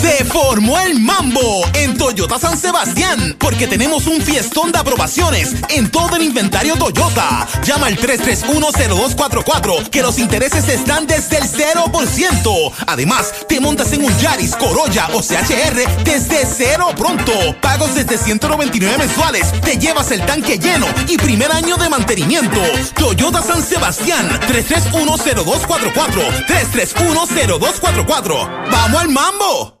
Se formó el mambo en Toyota San Sebastián porque tenemos un fiestón de aprobaciones en todo el inventario Toyota. Llama al 3310244 que los intereses están desde el 0%. Además, te montas en un Yaris, Corolla o CHR desde cero pronto. Pagos desde 199 mensuales. Te llevas el tanque lleno y primer año de mantenimiento. Toyota San Sebastián 3310244 3310244. ¡Vamos al mambo!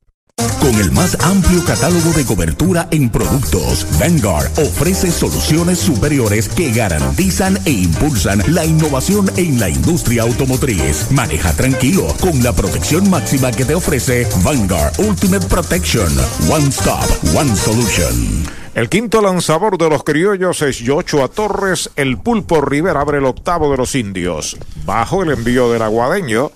Con el más amplio catálogo de cobertura en productos, Vanguard ofrece soluciones superiores que garantizan e impulsan la innovación en la industria automotriz. Maneja tranquilo con la protección máxima que te ofrece Vanguard Ultimate Protection. One Stop, One Solution. El quinto lanzador de los criollos es Joshua Torres. El pulpo Rivera abre el octavo de los indios. Bajo el envío del aguadeño.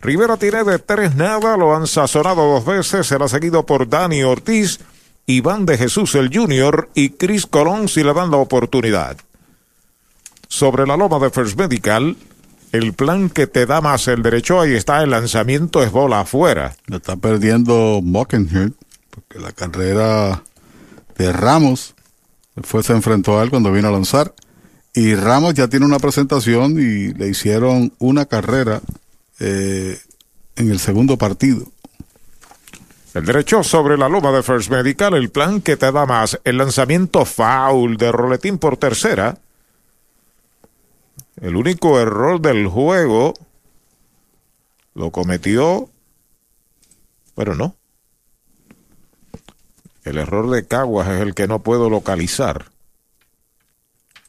Rivera tiene de tres nada, lo han sazonado dos veces, será seguido por Dani Ortiz, Iván de Jesús el Junior y Chris Colón si le dan la oportunidad. Sobre la loma de First Medical, el plan que te da más el derecho, ahí está, el lanzamiento es bola afuera. Lo está perdiendo Mockenhead, porque la carrera de Ramos fue, se enfrentó a él cuando vino a lanzar. Y Ramos ya tiene una presentación y le hicieron una carrera eh, en el segundo partido. El derecho sobre la loma de First Medical, el plan que te da más, el lanzamiento foul de Roletín por tercera. El único error del juego lo cometió, pero no. El error de Caguas es el que no puedo localizar.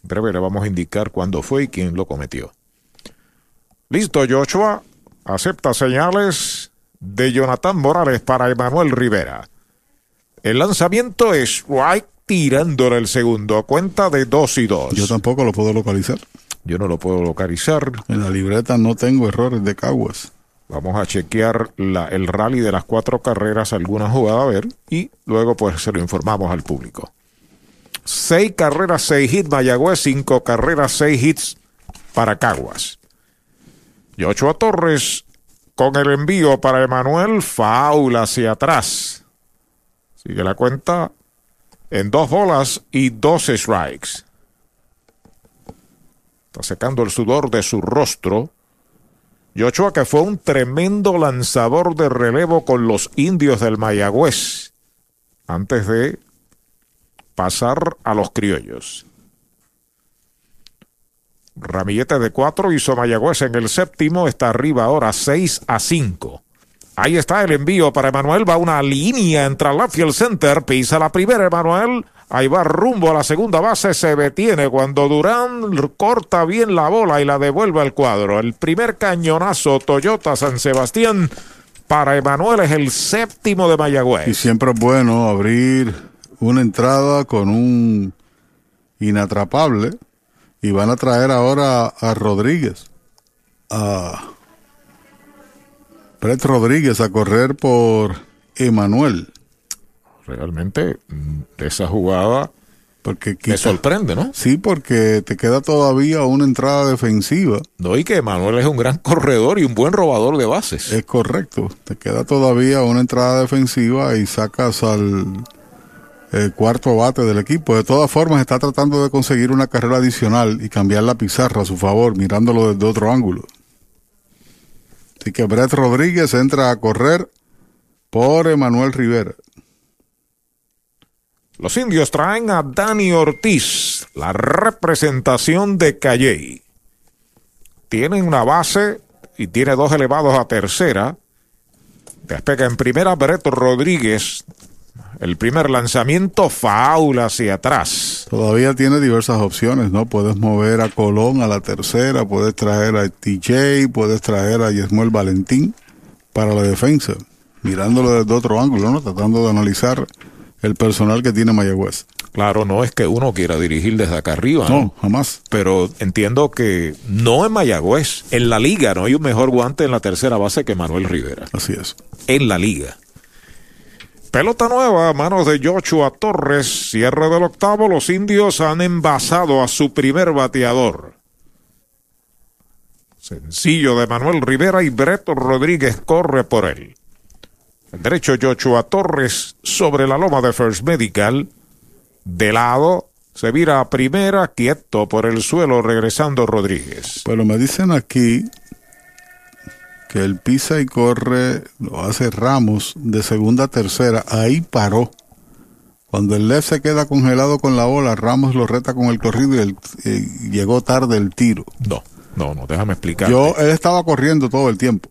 En breve le vamos a indicar cuándo fue y quién lo cometió. Listo, Joshua. Acepta señales de Jonathan Morales para Emanuel Rivera. El lanzamiento es White tirándole el segundo. Cuenta de dos y dos. Yo tampoco lo puedo localizar. Yo no lo puedo localizar. En la libreta no tengo errores de Caguas. Vamos a chequear la, el rally de las cuatro carreras, alguna jugada a ver, y luego pues se lo informamos al público. Seis carreras, seis hits Mayagüez, cinco carreras, seis hits para Caguas. Yochoa Torres con el envío para Emanuel, faula hacia atrás. Sigue la cuenta en dos bolas y dos strikes. Está secando el sudor de su rostro. Yochoa que fue un tremendo lanzador de relevo con los indios del Mayagüez antes de pasar a los criollos. Ramillete de cuatro hizo Mayagüez en el séptimo, está arriba ahora 6 a 5. Ahí está el envío para Emanuel, va una línea entre la Field Center, pisa la primera Emanuel, ahí va rumbo a la segunda base, se detiene cuando Durán corta bien la bola y la devuelve al cuadro. El primer cañonazo Toyota San Sebastián para Emanuel es el séptimo de Mayagüez. Y siempre es bueno abrir una entrada con un inatrapable y van a traer ahora a Rodríguez, a Brett Rodríguez a correr por Emanuel. Realmente, esa jugada porque me sorprende, ¿no? Sí, porque te queda todavía una entrada defensiva. No, y que Emanuel es un gran corredor y un buen robador de bases. Es correcto. Te queda todavía una entrada defensiva y sacas al el cuarto bate del equipo. De todas formas, está tratando de conseguir una carrera adicional y cambiar la pizarra a su favor, mirándolo desde otro ángulo. Así que Brett Rodríguez entra a correr por Emanuel Rivera. Los indios traen a Dani Ortiz, la representación de Calley. Tienen una base y tiene dos elevados a tercera. Despega en primera Breto Rodríguez. El primer lanzamiento faula hacia atrás. Todavía tiene diversas opciones, ¿no? Puedes mover a Colón a la tercera, puedes traer a TJ, puedes traer a Yesmuel Valentín para la defensa, mirándolo desde otro ángulo, ¿no? Tratando de analizar el personal que tiene Mayagüez. Claro, no es que uno quiera dirigir desde acá arriba. No, jamás. Pero entiendo que no en Mayagüez, en la liga no hay un mejor guante en la tercera base que Manuel Rivera. Así es. En la liga. Pelota nueva a manos de Joshua Torres. Cierre del octavo. Los indios han envasado a su primer bateador. Sencillo de Manuel Rivera y Breto Rodríguez corre por él. Derecho Joshua Torres sobre la loma de First Medical. De lado, se vira a primera, quieto por el suelo, regresando Rodríguez. Pero me dicen aquí que el pisa y corre lo hace Ramos de segunda a tercera. Ahí paró. Cuando el left se queda congelado con la bola, Ramos lo reta con el corrido y, el, y llegó tarde el tiro. No, no, no, déjame explicar. Yo, él estaba corriendo todo el tiempo.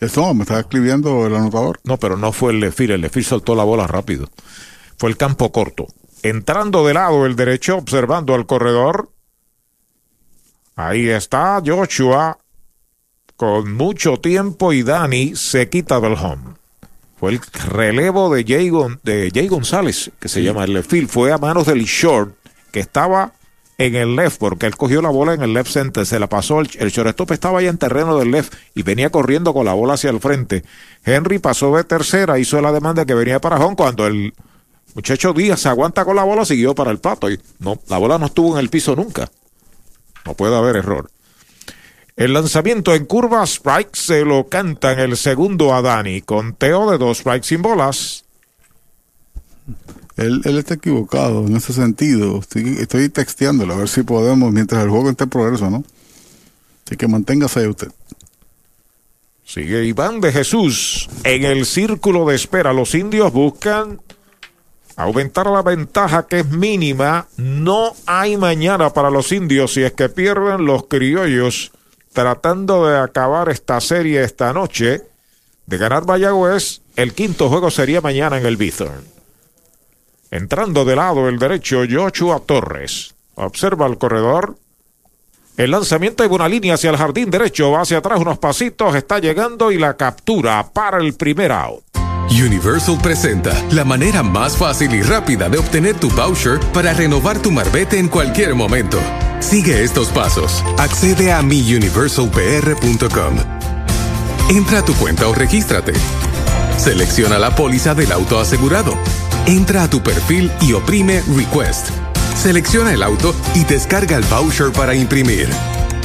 Eso me estaba escribiendo el anotador. No, pero no fue el Lefir. El Lefir soltó la bola rápido. Fue el campo corto. Entrando de lado el derecho, observando al corredor. Ahí está Joshua con mucho tiempo y Dani se quita del home. Fue el relevo de Jay, Gon de Jay González, que se llama el left field. Fue a manos del short, que estaba en el left, porque él cogió la bola en el left center, se la pasó, el, el shortstop estaba ahí en terreno del left y venía corriendo con la bola hacia el frente. Henry pasó de tercera, hizo la demanda que venía para home cuando el muchacho Díaz se aguanta con la bola, siguió para el plato y no, la bola no estuvo en el piso nunca. No puede haber error. El lanzamiento en curva, strike, se lo canta en el segundo a Dani. Conteo de dos strikes sin bolas. Él, él, está equivocado en ese sentido. Estoy, estoy texteándolo a ver si podemos, mientras el juego esté en progreso, ¿no? Así que manténgase ahí usted. Sigue Iván de Jesús en el círculo de espera. Los indios buscan aumentar la ventaja que es mínima. No hay mañana para los indios si es que pierden los criollos tratando de acabar esta serie esta noche. De ganar Mayagüez, el quinto juego sería mañana en el Bithorn. Entrando de lado el derecho, Joshua Torres. Observa el corredor. El lanzamiento de una línea hacia el jardín derecho, va hacia atrás unos pasitos, está llegando y la captura para el primer out. Universal presenta la manera más fácil y rápida de obtener tu voucher para renovar tu marbete en cualquier momento. Sigue estos pasos. Accede a miuniversalpr.com. Entra a tu cuenta o regístrate. Selecciona la póliza del auto asegurado. Entra a tu perfil y oprime Request. Selecciona el auto y descarga el voucher para imprimir.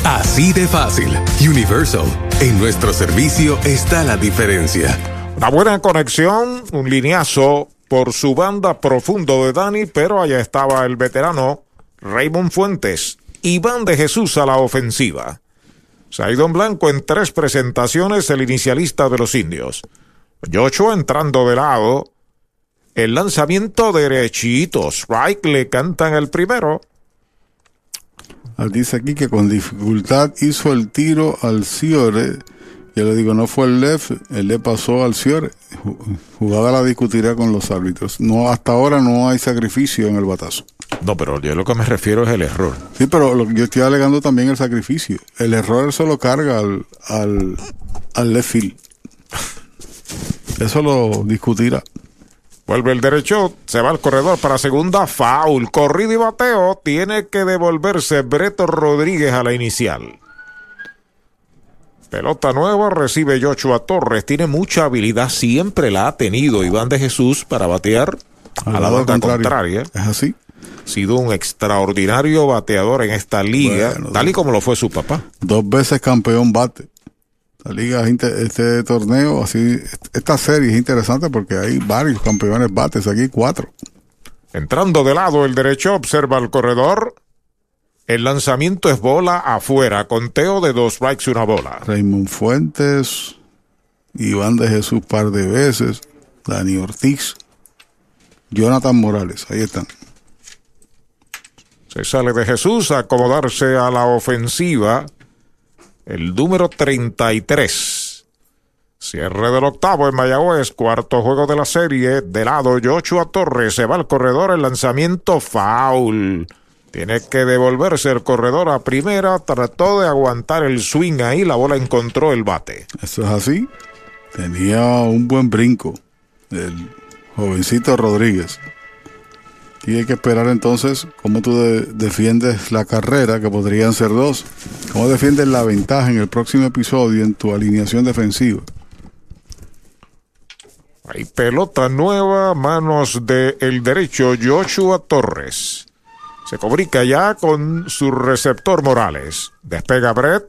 Así de fácil. Universal. En nuestro servicio está la diferencia. Una buena conexión, un lineazo por su banda profundo de Dani, pero allá estaba el veterano Raymond Fuentes. Iván de Jesús a la ofensiva. Saidon Blanco en tres presentaciones, el inicialista de los indios. Joshua entrando de lado. El lanzamiento derechito. Strike le cantan el primero. Dice aquí que con dificultad hizo el tiro al Ciore. Yo le digo, no fue el left, él le pasó al Ciore. Jugada la discutirá con los árbitros. No, hasta ahora no hay sacrificio en el batazo. No, pero yo lo que me refiero es el error. Sí, pero lo, yo estoy alegando también el sacrificio. El error se lo carga al, al, al left field. Eso lo discutirá. Vuelve el derecho, se va al corredor para segunda, foul, corrido y bateo, tiene que devolverse Breto Rodríguez a la inicial. Pelota nueva, recibe Joshua Torres, tiene mucha habilidad, siempre la ha tenido Iván de Jesús para batear a la banda contraria. Es así. Ha sido un extraordinario bateador en esta liga, bueno, tal y como lo fue su papá. Dos veces campeón bate. La liga, este torneo, así, esta serie es interesante porque hay varios campeones bates aquí, cuatro. Entrando de lado el derecho, observa el corredor. El lanzamiento es bola afuera, conteo de dos strikes y una bola. Raymond Fuentes, Iván de Jesús par de veces, Dani Ortiz, Jonathan Morales, ahí están. Se sale de Jesús a acomodarse a la ofensiva. El número 33. Cierre del octavo en Mayagüez, cuarto juego de la serie. De lado, Joshua Torres se va al corredor, el lanzamiento foul. Tiene que devolverse el corredor a primera, trató de aguantar el swing ahí, la bola encontró el bate. Eso es así. Tenía un buen brinco el jovencito Rodríguez. Y hay que esperar entonces cómo tú de- defiendes la carrera, que podrían ser dos. Cómo defiendes la ventaja en el próximo episodio en tu alineación defensiva. Hay pelota nueva, manos del el derecho, Joshua Torres. Se comunica ya con su receptor Morales. Despega Brett.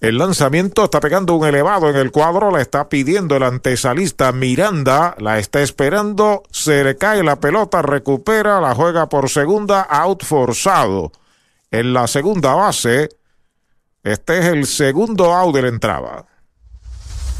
El lanzamiento está pegando un elevado en el cuadro, la está pidiendo el antesalista Miranda, la está esperando, se le cae la pelota, recupera, la juega por segunda, out forzado. En la segunda base, este es el segundo out de la entrada.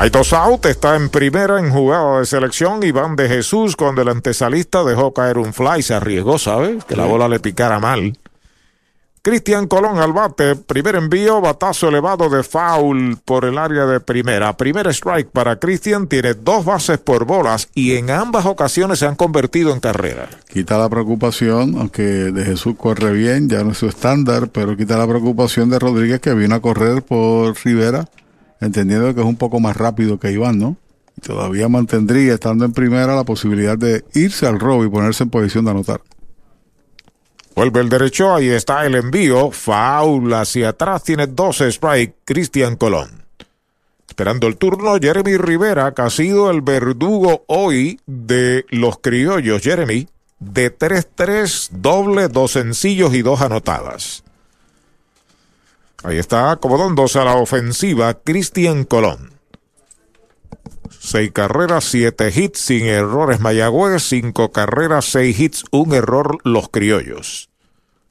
Hay dos out, está en primera en jugada de selección Iván de Jesús cuando el antesalista dejó caer un fly, se arriesgó, ¿sabes? Que la bola le picara mal. Cristian Colón al bate, primer envío, batazo elevado de foul por el área de primera. Primer strike para Cristian, tiene dos bases por bolas y en ambas ocasiones se han convertido en carrera. Quita la preocupación, aunque de Jesús corre bien, ya no es su estándar, pero quita la preocupación de Rodríguez que vino a correr por Rivera, entendiendo que es un poco más rápido que Iván, ¿no? Y todavía mantendría, estando en primera, la posibilidad de irse al robo y ponerse en posición de anotar. Vuelve el derecho, ahí está el envío. Foul hacia atrás, tiene dos strike. Cristian Colón. Esperando el turno, Jeremy Rivera, que ha sido el verdugo hoy de los criollos. Jeremy, de 3-3, doble, dos sencillos y dos anotadas. Ahí está acomodándose a la ofensiva Cristian Colón. Seis carreras, siete hits, sin errores Mayagüez, cinco carreras, seis hits, un error los criollos.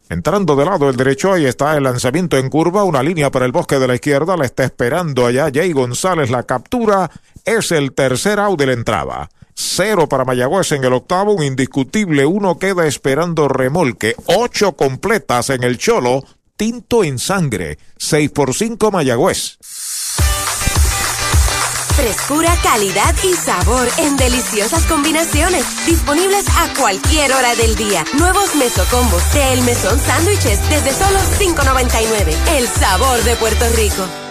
Entrando de lado el derecho, ahí está el lanzamiento en curva, una línea para el bosque de la izquierda, la está esperando allá Jay González, la captura, es el tercer out de la entrada. Cero para Mayagüez en el octavo, un indiscutible, uno queda esperando remolque, ocho completas en el cholo, tinto en sangre, seis por cinco Mayagüez. Frescura, calidad y sabor en deliciosas combinaciones. Disponibles a cualquier hora del día. Nuevos mesocombos de El Mesón Sándwiches desde solo $5.99. El sabor de Puerto Rico.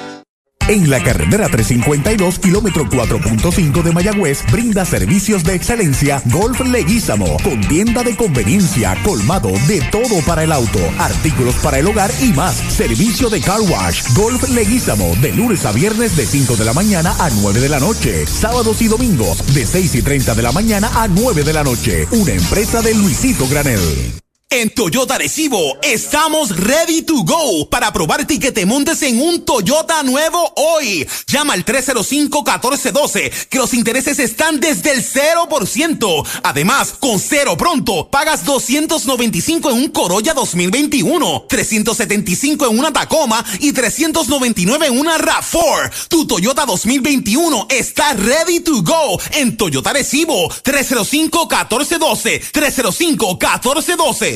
En la carretera 352, kilómetro 4.5 de Mayagüez, brinda servicios de excelencia Golf Leguízamo, con tienda de conveniencia, colmado de todo para el auto, artículos para el hogar y más. Servicio de car wash, Golf Leguízamo, de lunes a viernes de 5 de la mañana a 9 de la noche, sábados y domingos de 6 y 30 de la mañana a 9 de la noche. Una empresa de Luisito Granel. En Toyota Recibo estamos ready to go para probarte y que te montes en un Toyota nuevo hoy. Llama al 305-1412 que los intereses están desde el 0%. Además, con cero pronto, pagas 295 en un Corolla 2021, 375 en una Tacoma y 399 en una RAV4. Tu Toyota 2021 está ready to go en Toyota Recibo 305-1412, 305-1412.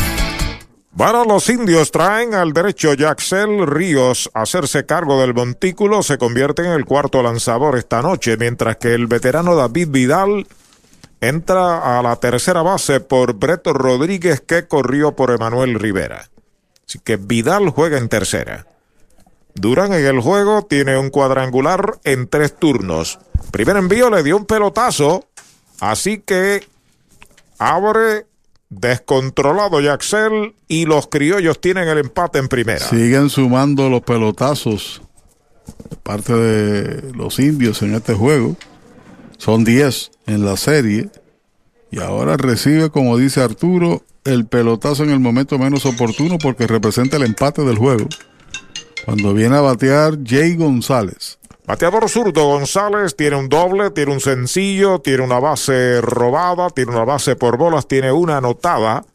Para los indios traen al derecho Jaxel Ríos a hacerse cargo del montículo, se convierte en el cuarto lanzador esta noche, mientras que el veterano David Vidal entra a la tercera base por Breto Rodríguez que corrió por Emanuel Rivera. Así que Vidal juega en tercera. Durán en el juego tiene un cuadrangular en tres turnos. Primer envío le dio un pelotazo, así que abre descontrolado Yaxel y los criollos tienen el empate en primera. Siguen sumando los pelotazos parte de los indios en este juego. Son 10 en la serie. Y ahora recibe, como dice Arturo, el pelotazo en el momento menos oportuno porque representa el empate del juego. Cuando viene a batear Jay González. Bateador zurdo González tiene un doble, tiene un sencillo, tiene una base robada, tiene una base por bolas, tiene una anotada.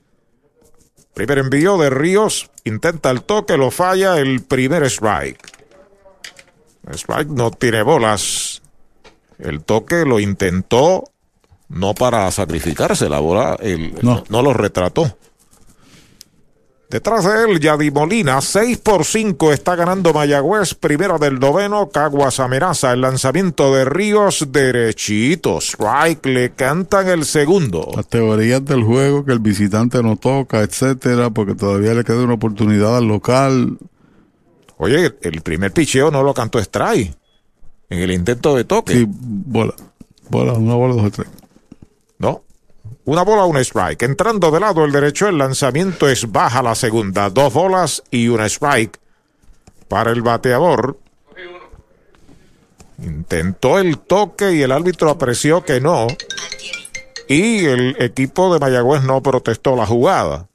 Primer envío de Ríos, intenta el toque, lo falla, el primer strike. Strike no tiene bolas. El toque lo intentó, no para sacrificarse, la bola el, no. no lo retrató. Detrás de él, Yadi Molina, 6 por 5 está ganando Mayagüez, primera del noveno, Caguas amenaza el lanzamiento de Ríos derechitos. Strike le cantan el segundo. Las teorías del juego que el visitante no toca, etcétera, porque todavía le queda una oportunidad al local. Oye, el primer picheo no lo cantó Strike en el intento de toque. Sí, bola, bola, una bola, dos strike. No, una bola, un strike. Entrando de lado el derecho, el lanzamiento es baja la segunda. Dos bolas y un strike para el bateador. Intentó el toque y el árbitro apreció que no. Y el equipo de Mayagüez no protestó la jugada.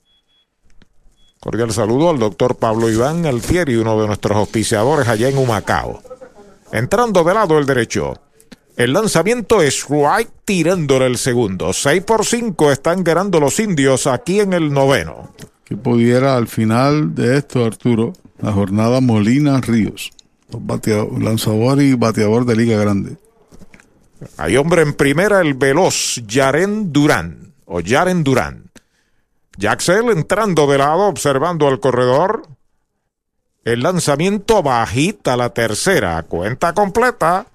Cordial saludo al doctor Pablo Iván Altieri, uno de nuestros auspiciadores allá en Humacao. Entrando de lado el derecho. El lanzamiento es Wright tirándole el segundo. 6 por 5 están ganando los indios aquí en el noveno. Que pudiera al final de esto, Arturo, la jornada Molina Ríos. Lanzador y bateador de Liga Grande. Hay hombre en primera, el veloz Yaren Durán. O Yaren Durán. Jaxel entrando de lado, observando al corredor. El lanzamiento bajita la tercera. Cuenta completa.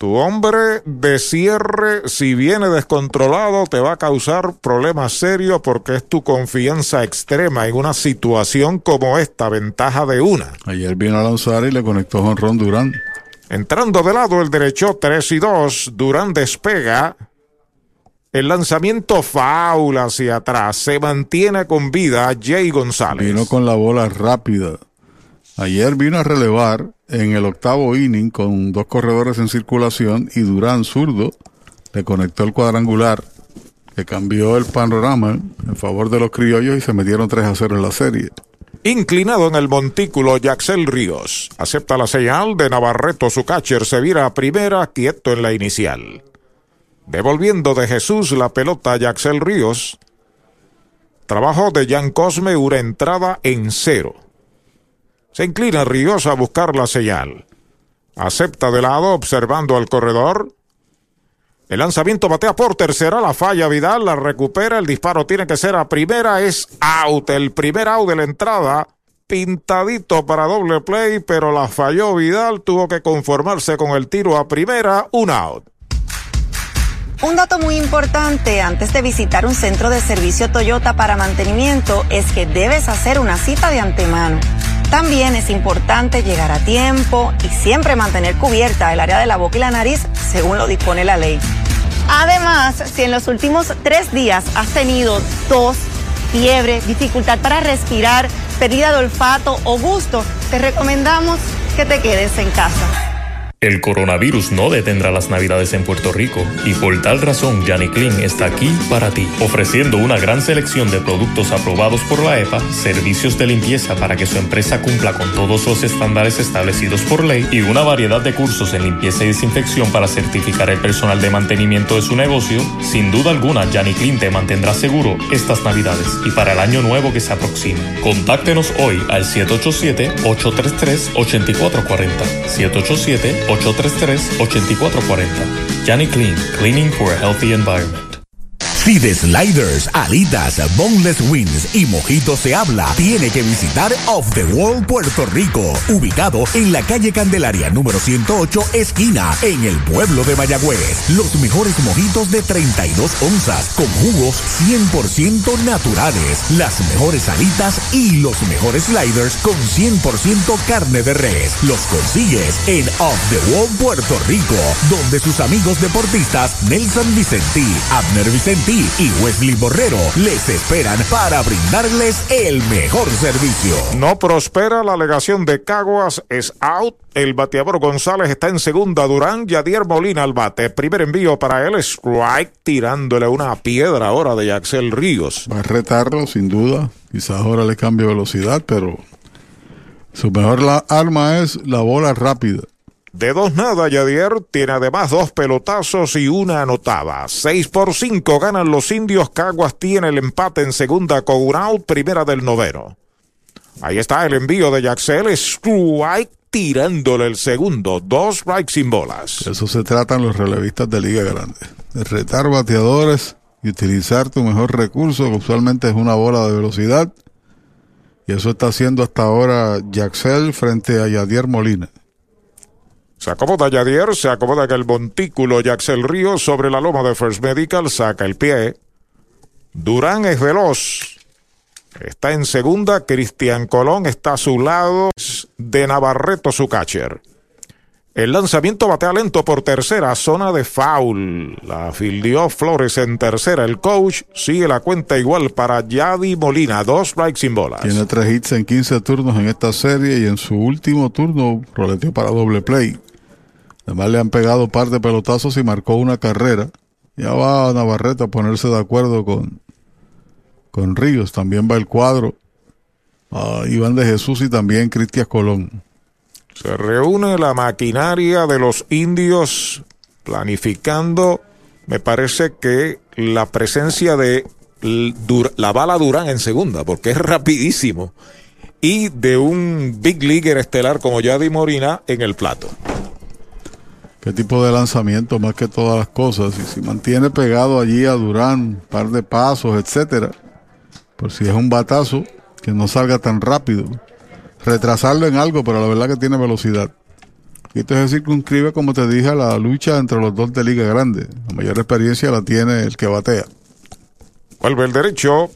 Tu hombre de cierre, si viene descontrolado, te va a causar problemas serios porque es tu confianza extrema en una situación como esta, ventaja de una. Ayer vino a lanzar y le conectó con Ron Durán. Entrando de lado el derecho 3 y 2, Durán despega. El lanzamiento faula hacia atrás. Se mantiene con vida Jay González. Vino con la bola rápida. Ayer vino a relevar en el octavo inning con dos corredores en circulación y Durán zurdo le conectó el cuadrangular que cambió el panorama en favor de los criollos y se metieron 3 a 0 en la serie. Inclinado en el montículo, Yaxel Ríos acepta la señal de Navarreto, su catcher se vira a primera, quieto en la inicial. Devolviendo de Jesús la pelota a Yaxel Ríos. Trabajo de Jan Cosme, una entrada en cero. Se inclina Ríos a buscar la señal. Acepta de lado observando al corredor. El lanzamiento batea por tercera, la falla Vidal, la recupera, el disparo tiene que ser a primera, es out, el primer out de la entrada, pintadito para doble play, pero la falló Vidal, tuvo que conformarse con el tiro a primera, un out. Un dato muy importante antes de visitar un centro de servicio Toyota para mantenimiento es que debes hacer una cita de antemano. También es importante llegar a tiempo y siempre mantener cubierta el área de la boca y la nariz según lo dispone la ley. Además, si en los últimos tres días has tenido tos, fiebre, dificultad para respirar, pérdida de olfato o gusto, te recomendamos que te quedes en casa. El coronavirus no detendrá las navidades en Puerto Rico y por tal razón Yanni Clean está aquí para ti, ofreciendo una gran selección de productos aprobados por la EPA, servicios de limpieza para que su empresa cumpla con todos los estándares establecidos por ley y una variedad de cursos en limpieza y desinfección para certificar el personal de mantenimiento de su negocio. Sin duda alguna, Yanni Clean te mantendrá seguro estas navidades y para el año nuevo que se aproxima. Contáctenos hoy al 787-833-8440. 787 833-8440. Johnny Clean, cleaning for a healthy environment. Si de sliders, alitas, boneless wings y mojitos se habla, tiene que visitar Off the Wall Puerto Rico, ubicado en la calle Candelaria número 108, esquina, en el pueblo de Mayagüez. Los mejores mojitos de 32 onzas, con jugos 100% naturales, las mejores alitas y los mejores sliders con 100% carne de res. Los consigues en Off the Wall Puerto Rico, donde sus amigos deportistas Nelson Vicentí, Abner Vicentí, y Wesley Borrero les esperan para brindarles el mejor servicio. No prospera la alegación de Caguas, es out. El bateador González está en segunda. Durán, Yadier Molina al bate. Primer envío para él, strike, tirándole una piedra ahora de Yaxel Ríos. Va a retarlo, sin duda. Quizás ahora le cambie velocidad, pero su mejor la arma es la bola rápida. De dos nada, Yadier tiene además dos pelotazos y una anotada. Seis por cinco ganan los indios. Caguas tiene el empate en segunda con un out, primera del noveno. Ahí está el envío de Yaxel. Strike tirándole el segundo. Dos strikes sin bolas. Eso se tratan los relevistas de Liga Grande. De retar bateadores y utilizar tu mejor recurso, que usualmente es una bola de velocidad. Y eso está haciendo hasta ahora Yaxel frente a Yadier Molina. Se acomoda Yadier, se acomoda en el montículo Yaxel Ríos sobre la loma de First Medical, saca el pie. Durán es veloz. Está en segunda, Cristian Colón está a su lado, de Navarreto su catcher. El lanzamiento batea lento por tercera, zona de foul. La fildió Flores en tercera. El coach sigue la cuenta igual para Yadi Molina. Dos strikes sin bolas. Tiene tres hits en 15 turnos en esta serie y en su último turno roleteó para doble play. Además le han pegado un par de pelotazos y marcó una carrera. Ya va Navarrete a ponerse de acuerdo con, con Ríos. También va el cuadro. a Iván de Jesús y también Cristian Colón. Se reúne la maquinaria de los indios planificando, me parece que la presencia de la bala Durán en segunda, porque es rapidísimo, y de un big leaguer estelar como Yadi Morina en el plato qué tipo de lanzamiento más que todas las cosas. Y si mantiene pegado allí a Durán, un par de pasos, etcétera, por si es un batazo, que no salga tan rápido. Retrasarlo en algo, pero la verdad que tiene velocidad. Y esto es circunscribe, como te dije, a la lucha entre los dos de Liga Grande. La mayor experiencia la tiene el que batea. Vuelve el derecho.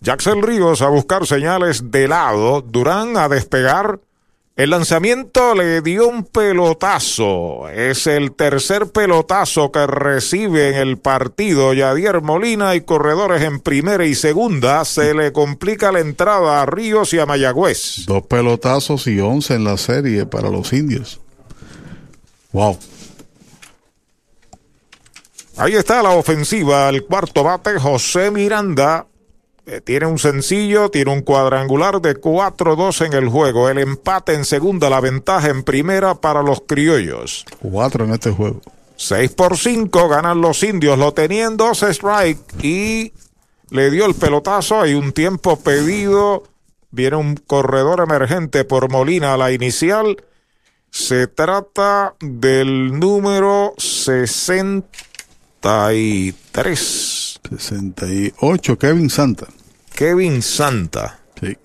Jackson Ríos a buscar señales de lado. Durán a despegar. El lanzamiento le dio un pelotazo. Es el tercer pelotazo que recibe en el partido Yadier Molina y corredores en primera y segunda. Se le complica la entrada a Ríos y a Mayagüez. Dos pelotazos y once en la serie para los indios. Wow. Ahí está la ofensiva. El cuarto bate, José Miranda. Eh, tiene un sencillo, tiene un cuadrangular de 4-2 en el juego. El empate en segunda, la ventaja en primera para los criollos. Cuatro en este juego. 6 por 5 ganan los indios. Lo tenían dos strike y le dio el pelotazo. Hay un tiempo pedido. Viene un corredor emergente por Molina a la inicial. Se trata del número 63. 68, Kevin Santa. Kevin Santa. Sí,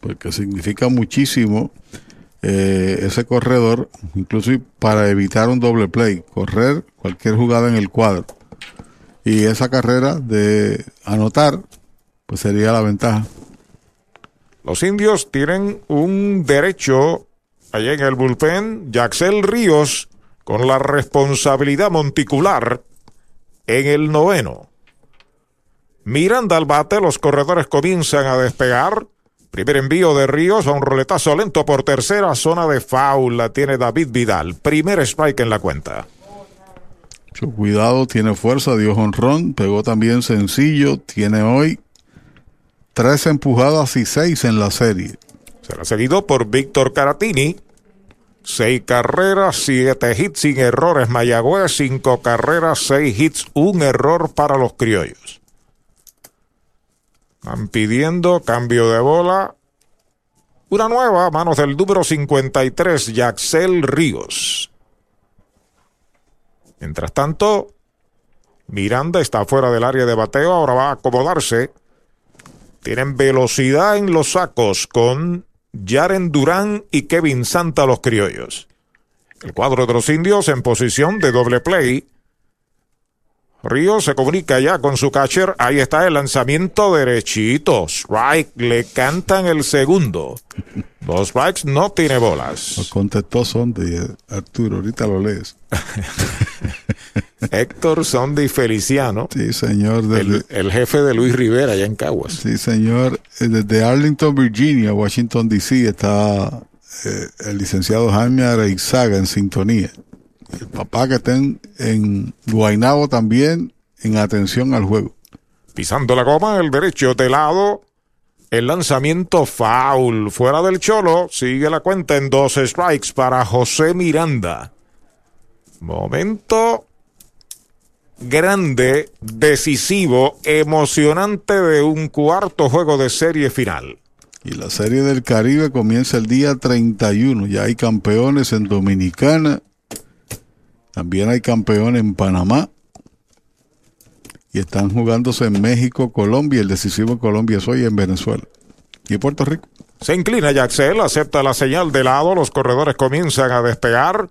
porque significa muchísimo eh, ese corredor, incluso para evitar un doble play, correr cualquier jugada en el cuadro. Y esa carrera de anotar, pues sería la ventaja. Los indios tienen un derecho allá en el bullpen, Jaxel Ríos, con la responsabilidad monticular en el noveno. Miranda al bate, los corredores comienzan a despegar. Primer envío de Ríos a un roletazo lento por tercera zona de foul. La tiene David Vidal. Primer strike en la cuenta. Mucho cuidado, tiene fuerza, dio honrón, pegó también sencillo, tiene hoy tres empujadas y seis en la serie. Será seguido por Víctor Caratini. Seis carreras, siete hits sin errores. Mayagüez, cinco carreras, seis hits, un error para los criollos. Están pidiendo cambio de bola. Una nueva a manos del número 53, Yaxel Ríos. Mientras tanto, Miranda está fuera del área de bateo, ahora va a acomodarse. Tienen velocidad en los sacos con Yaren Durán y Kevin Santa los criollos. El cuadro de los indios en posición de doble play. Ríos se comunica ya con su catcher. Ahí está el lanzamiento derechito. Strike. Le cantan el segundo. Dos strikes no tiene bolas. Nos contestó Sonde, eh, Arturo, ahorita lo lees. <laughs> Héctor Sonde Feliciano. Sí, señor. El, el, jefe de Luis Rivera allá en Caguas. Sí, señor. Eh, desde Arlington, Virginia, Washington, D.C. está eh, el licenciado Jaime Areizaga en sintonía. El papá que está en, Guaynabo también en atención al juego. Pisando la goma, el derecho de lado. El lanzamiento foul fuera del cholo. Sigue la cuenta en dos strikes para José Miranda. Momento grande, decisivo, emocionante de un cuarto juego de serie final. Y la serie del Caribe comienza el día 31. Ya hay campeones en Dominicana. También hay campeones en Panamá. Y están jugándose en México, Colombia. El decisivo en Colombia es hoy en Venezuela. ¿Y en Puerto Rico? Se inclina Yaxel, acepta la señal de lado. Los corredores comienzan a despegar.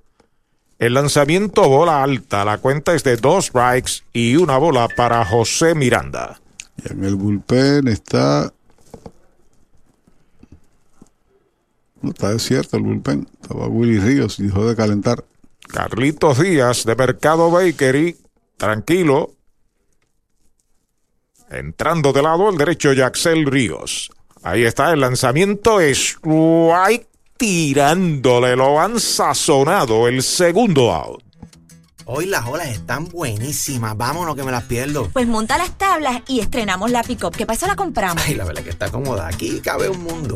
El lanzamiento bola alta. La cuenta es de dos strikes y una bola para José Miranda. Y en el bullpen está. No está desierto el bullpen. Estaba Willy Ríos y dejó de calentar. Carlitos Díaz de Mercado Bakery. Tranquilo. Entrando de lado el derecho Yaxel Ríos. Ahí está el lanzamiento. Strike tirándole. Lo han sazonado el segundo out. Hoy las olas están buenísimas. Vámonos que me las pierdo. Pues monta las tablas y estrenamos la pick-up. ¿Qué pasó? La compramos. Ay, la verdad que está cómoda. Aquí cabe un mundo.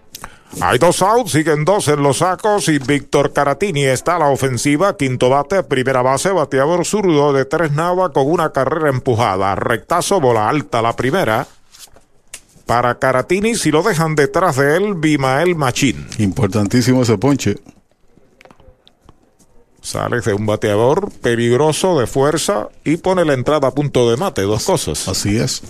Hay dos outs, siguen dos en los sacos y Víctor Caratini está a la ofensiva. Quinto bate, primera base, bateador zurdo de tres nava con una carrera empujada. Rectazo, bola alta la primera. Para Caratini, si lo dejan detrás de él, Bimael Machín. Importantísimo ese ponche. Sale de un bateador peligroso de fuerza y pone la entrada a punto de mate, dos cosas. Así es.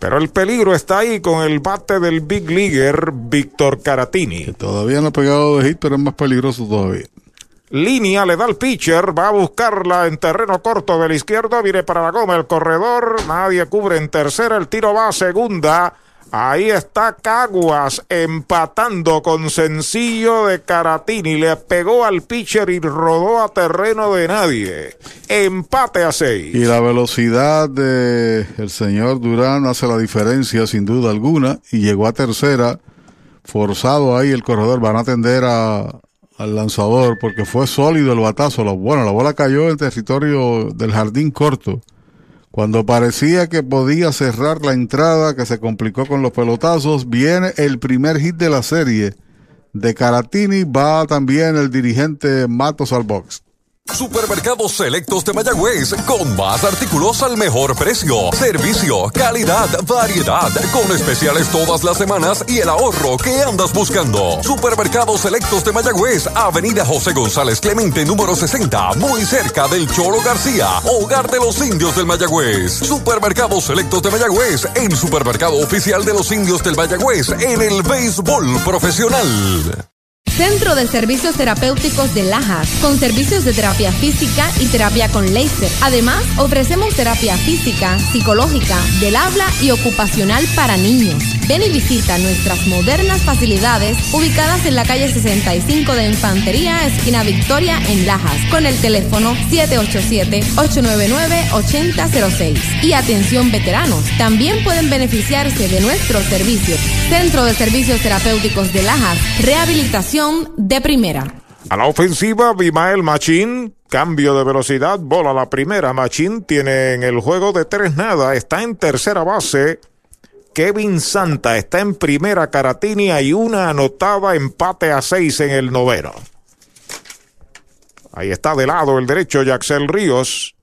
Pero el peligro está ahí con el bate del Big Leaguer Víctor Caratini. Que todavía no ha pegado de hit, pero es más peligroso todavía. Línea le da al pitcher, va a buscarla en terreno corto de la izquierda, viene para la goma el corredor, nadie cubre en tercera, el tiro va a segunda. Ahí está Caguas empatando con sencillo de Caratini. Le pegó al pitcher y rodó a terreno de nadie. Empate a seis. Y la velocidad de el señor Durán hace la diferencia sin duda alguna. Y llegó a tercera. Forzado ahí el corredor. Van a atender a, al lanzador porque fue sólido el batazo. Bueno, la bola cayó en territorio del jardín corto. Cuando parecía que podía cerrar la entrada, que se complicó con los pelotazos, viene el primer hit de la serie. De Caratini va también el dirigente Matos al box. Supermercados Selectos de Mayagüez, con más artículos al mejor precio, servicio, calidad, variedad, con especiales todas las semanas y el ahorro que andas buscando. Supermercados Selectos de Mayagüez, Avenida José González Clemente, número 60, muy cerca del Choro García, hogar de los indios del Mayagüez. Supermercados Selectos de Mayagüez, el supermercado oficial de los indios del Mayagüez en el béisbol profesional. Centro de Servicios Terapéuticos de Lajas, con servicios de terapia física y terapia con láser. Además, ofrecemos terapia física, psicológica, del habla y ocupacional para niños. Ven y visita nuestras modernas facilidades ubicadas en la calle 65 de Infantería, esquina Victoria, en Lajas, con el teléfono 787-899-8006. Y atención veteranos, también pueden beneficiarse de nuestros servicios. Centro de Servicios Terapéuticos de Lajas, rehabilitación de primera. A la ofensiva, Bimael Machín, cambio de velocidad, bola la primera. Machín tiene en el juego de tres nada, está en tercera base. Kevin Santa está en primera Caratini y una anotada empate a seis en el noveno. Ahí está de lado el derecho Yaxel Ríos.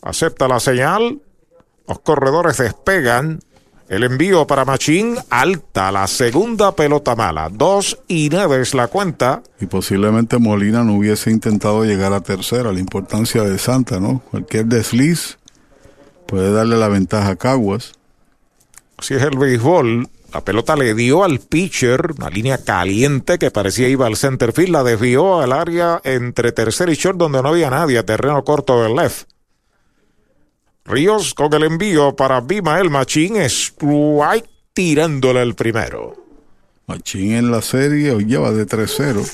Acepta la señal. Los corredores despegan. El envío para Machín, alta, la segunda pelota mala. Dos y nueve es la cuenta. Y posiblemente Molina no hubiese intentado llegar a tercera. La importancia de Santa, ¿no? Cualquier desliz puede darle la ventaja a Caguas. Si es el béisbol, la pelota le dio al pitcher, una línea caliente que parecía iba al center field, la desvió al área entre tercer y short donde no había nadie, terreno corto del left. Ríos con el envío para Bimael Machín, strike tirándole el primero. Machín en la serie hoy lleva de 3-0.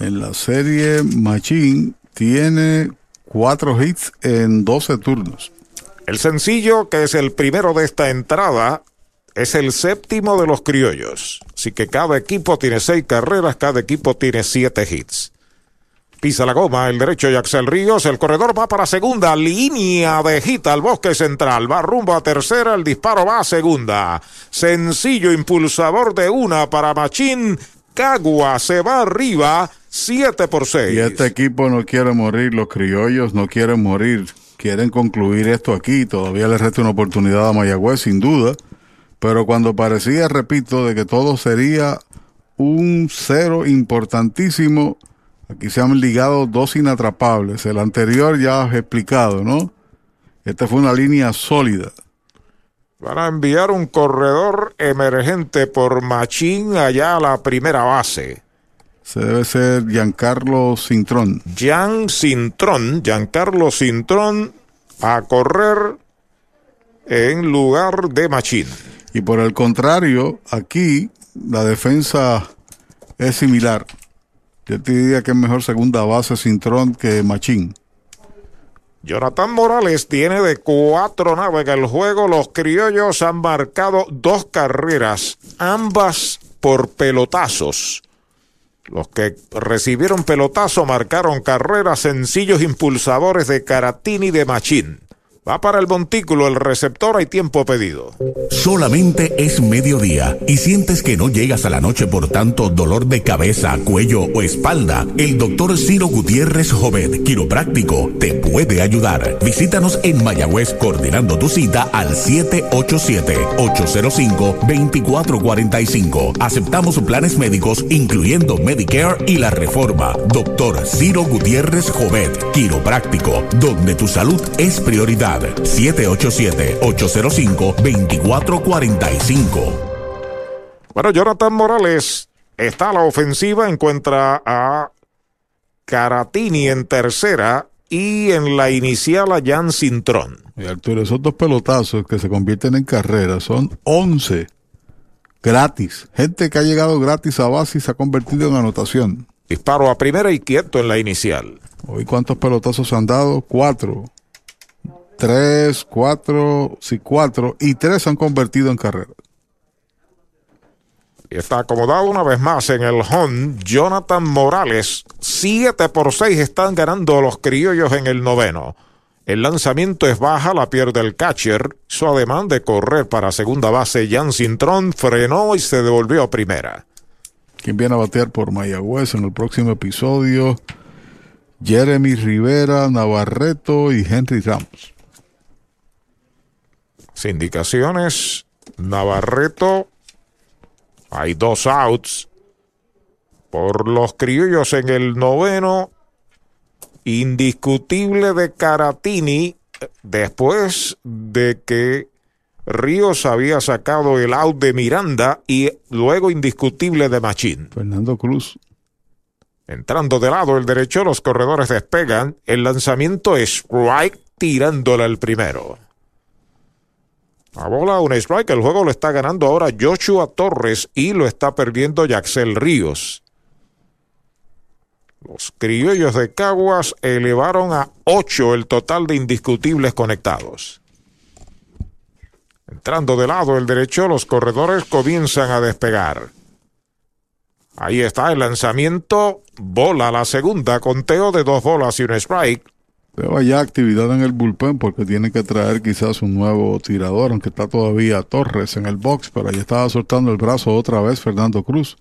En la serie Machín tiene cuatro hits en 12 turnos. El sencillo, que es el primero de esta entrada, es el séptimo de los criollos. Así que cada equipo tiene seis carreras, cada equipo tiene siete hits. Pisa la goma, el derecho y Axel Ríos. El corredor va para segunda. Línea de hit al bosque central. Va rumbo a tercera. El disparo va a segunda. Sencillo impulsador de una para Machín. Cagua se va arriba. 7 por 6. Y este equipo no quiere morir. Los criollos no quieren morir. Quieren concluir esto aquí. Todavía le resta una oportunidad a Mayagüez, sin duda. Pero cuando parecía, repito, de que todo sería un cero importantísimo Aquí se han ligado dos inatrapables. El anterior ya has explicado, ¿no? Esta fue una línea sólida. Van a enviar un corredor emergente por Machín allá a la primera base. Se debe ser Giancarlo Cintrón. Gian Cintrón, Giancarlo Cintrón a correr en lugar de Machín. Y por el contrario, aquí la defensa es similar. Yo te diría que es mejor segunda base Cintrón que Machín. Jonathan Morales tiene de cuatro naves el juego. Los criollos han marcado dos carreras, ambas por pelotazos. Los que recibieron pelotazo marcaron carreras sencillos impulsadores de Caratini y de Machín. Va para el montículo, el receptor, hay tiempo pedido. Solamente es mediodía y sientes que no llegas a la noche por tanto dolor de cabeza, cuello o espalda. El doctor Ciro Gutiérrez Jovet, quiropráctico, te puede ayudar. Visítanos en Mayagüez coordinando tu cita al 787-805-2445. Aceptamos planes médicos incluyendo Medicare y la reforma. Doctor Ciro Gutiérrez Jovet, quiropráctico, donde tu salud es prioridad. 787-805-2445. Bueno, Jonathan Morales está a la ofensiva, encuentra a Caratini en tercera y en la inicial a Jan Cintrón. Y Arturo, esos dos pelotazos que se convierten en carreras son 11 gratis. Gente que ha llegado gratis a base y se ha convertido en anotación. Disparo a primera y quieto en la inicial. Hoy cuántos pelotazos han dado? Cuatro tres, cuatro, sí, cuatro, y tres se han convertido en carrera. Y está acomodado una vez más en el home Jonathan Morales. Siete por seis están ganando los criollos en el noveno. El lanzamiento es baja, la pierde el catcher. Su ademán de correr para segunda base, Jan Cintrón, frenó y se devolvió a primera. ¿Quién viene a batear por Mayagüez en el próximo episodio? Jeremy Rivera, Navarreto y Henry Ramos indicaciones. Navarreto. Hay dos outs por los criollos en el noveno. Indiscutible de Caratini después de que Ríos había sacado el out de Miranda y luego indiscutible de Machín. Fernando Cruz Entrando de lado el derecho, los corredores despegan. El lanzamiento es strike tirándole el primero. La bola, un strike. El juego lo está ganando ahora Joshua Torres y lo está perdiendo Yaxel Ríos. Los criollos de Caguas elevaron a 8 el total de indiscutibles conectados. Entrando de lado el derecho, los corredores comienzan a despegar. Ahí está el lanzamiento. Bola la segunda, conteo de dos bolas y un strike. Veo ya actividad en el bullpen porque tiene que traer quizás un nuevo tirador, aunque está todavía Torres en el box, pero ahí estaba soltando el brazo otra vez Fernando Cruz.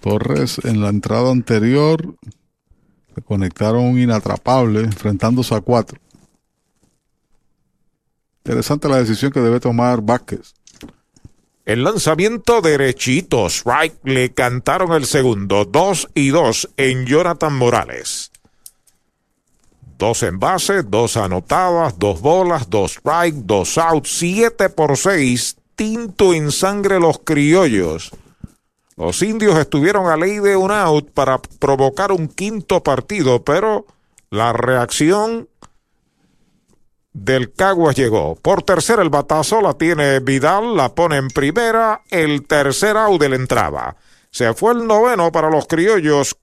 Torres en la entrada anterior le conectaron un inatrapable enfrentándose a cuatro. Interesante la decisión que debe tomar Vázquez. El lanzamiento derechito, strike, le cantaron el segundo, dos y dos en Jonathan Morales. Dos en base, dos anotadas, dos bolas, dos strike, dos outs, siete por seis, tinto en sangre los criollos. Los indios estuvieron a ley de un out para provocar un quinto partido, pero la reacción del Caguas llegó. Por tercera el batazo la tiene Vidal, la pone en primera, el tercer out de la entrada. Se fue el noveno para los criollos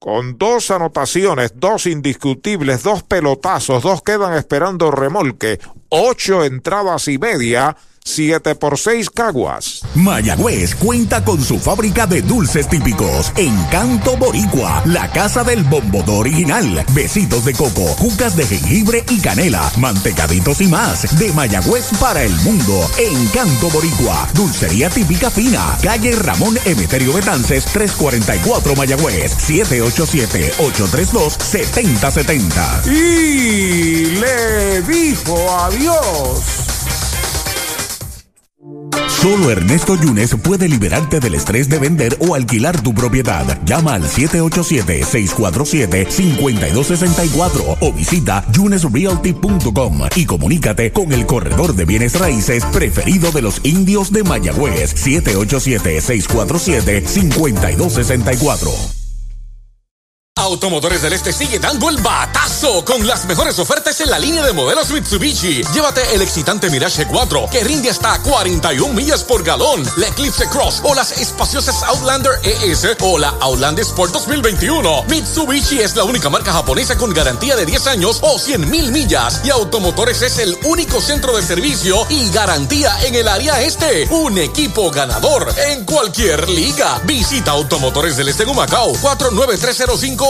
con dos anotaciones, dos indiscutibles, dos pelotazos, dos quedan esperando remolque, ocho entradas y media 7 por 6 Caguas. Mayagüez cuenta con su fábrica de dulces típicos. Encanto Boricua, la casa del bombodo original. Besitos de coco, jucas de jengibre y canela, mantecaditos y más. De Mayagüez para el mundo. Encanto Boricua, dulcería típica fina. Calle Ramón Emeterio Betances, 344 Mayagüez, 787-832-7070. Y le dijo adiós. Solo Ernesto Yunes puede liberarte del estrés de vender o alquilar tu propiedad. Llama al 787-647-5264 o visita yunesrealty.com y comunícate con el corredor de bienes raíces preferido de los indios de Mayagüez. 787-647-5264. Automotores del Este sigue dando el batazo con las mejores ofertas en la línea de modelos Mitsubishi. Llévate el excitante Mirage 4 que rinde hasta 41 millas por galón, la Eclipse Cross o las espaciosas Outlander ES o la Outlander Sport 2021. Mitsubishi es la única marca japonesa con garantía de 10 años o 100 mil millas y Automotores es el único centro de servicio y garantía en el área este. Un equipo ganador en cualquier liga. Visita Automotores del Este en Humacao 49305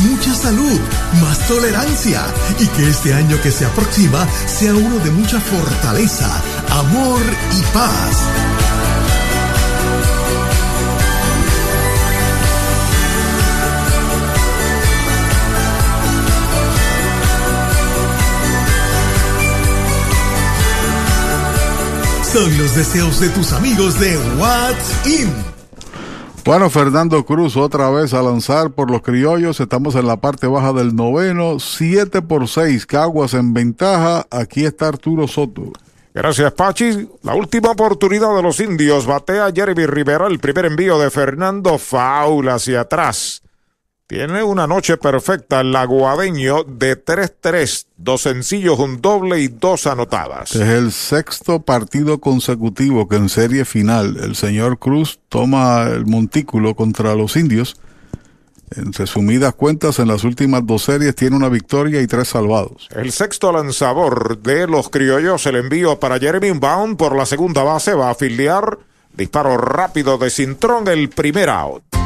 mucha salud, más tolerancia y que este año que se aproxima sea uno de mucha fortaleza, amor y paz. Son los deseos de tus amigos de What's In. Bueno, Fernando Cruz otra vez a lanzar por los criollos. Estamos en la parte baja del noveno. 7 por 6. Caguas en ventaja. Aquí está Arturo Soto. Gracias, Pachi. La última oportunidad de los indios. Batea Jeremy Rivera. El primer envío de Fernando Faul hacia atrás. Tiene una noche perfecta el laguadeño de 3-3, dos sencillos, un doble y dos anotadas. Es el sexto partido consecutivo que en serie final el señor Cruz toma el montículo contra los indios. En resumidas cuentas, en las últimas dos series tiene una victoria y tres salvados. El sexto lanzador de los criollos, el envío para Jeremy Baum por la segunda base, va a afiliar. Disparo rápido de Cintrón, el primer out.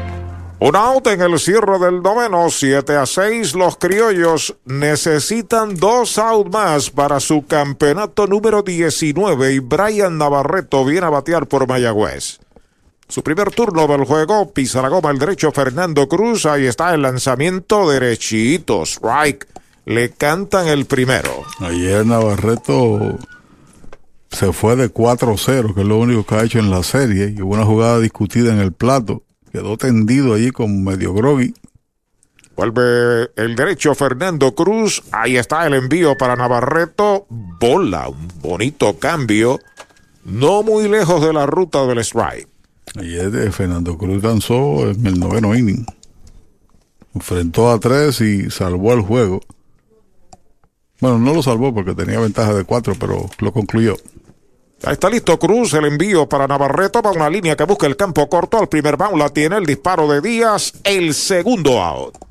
Un out en el cierre del noveno, 7 a 6. Los criollos necesitan dos out más para su campeonato número 19 y Brian Navarreto viene a batear por Mayagüez. Su primer turno del juego, pisa la goma el derecho Fernando Cruz. Ahí está el lanzamiento derechito. Strike. Le cantan el primero. Ayer Navarreto se fue de 4-0, que es lo único que ha hecho en la serie, y hubo una jugada discutida en el plato. Quedó tendido allí con medio groggy. Vuelve el derecho Fernando Cruz. Ahí está el envío para Navarreto. Bola, un bonito cambio. No muy lejos de la ruta del strike. Ayer Fernando Cruz lanzó en el noveno inning. Enfrentó a tres y salvó el juego. Bueno, no lo salvó porque tenía ventaja de cuatro, pero lo concluyó. Ahí está listo Cruz, el envío para Navarreto, va una línea que busca el campo corto, al primer bound la tiene el disparo de Díaz, el segundo out.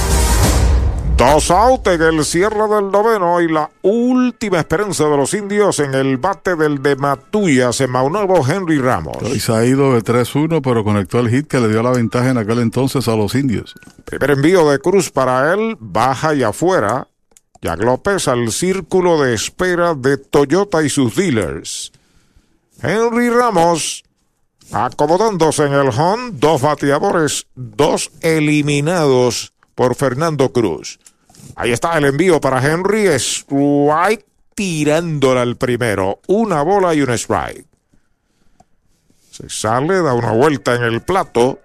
Dos out en el cierre del noveno y la última esperanza de los indios en el bate del de Matullas en Maunovo Henry Ramos. Hoy se ha ido de 3-1, pero conectó el hit que le dio la ventaja en aquel entonces a los indios. Primer envío de Cruz para él, baja y afuera. Jack López al círculo de espera de Toyota y sus dealers. Henry Ramos acomodándose en el home, dos bateadores, dos eliminados por Fernando Cruz. Ahí está el envío para Henry. Strike tirándola al primero. Una bola y un strike. Se sale, da una vuelta en el plato.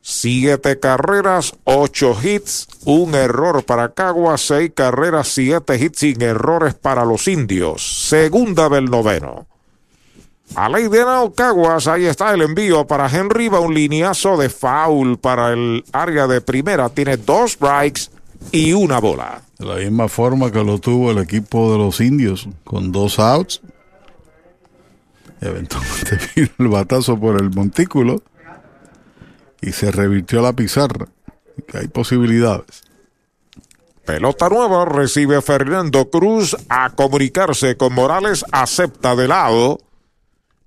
Siete carreras, ocho hits, un error para Caguas, seis carreras, siete hits sin errores para los indios. Segunda del noveno. A ley de Caguas, ahí está el envío para Henry, va un lineazo de foul para el área de primera. Tiene dos strikes y una bola. De la misma forma que lo tuvo el equipo de los indios, con dos outs. Eventualmente <laughs> vino el batazo por el montículo y se revirtió la pizarra. Que hay posibilidades. Pelota nueva recibe Fernando Cruz a comunicarse con Morales, acepta de lado.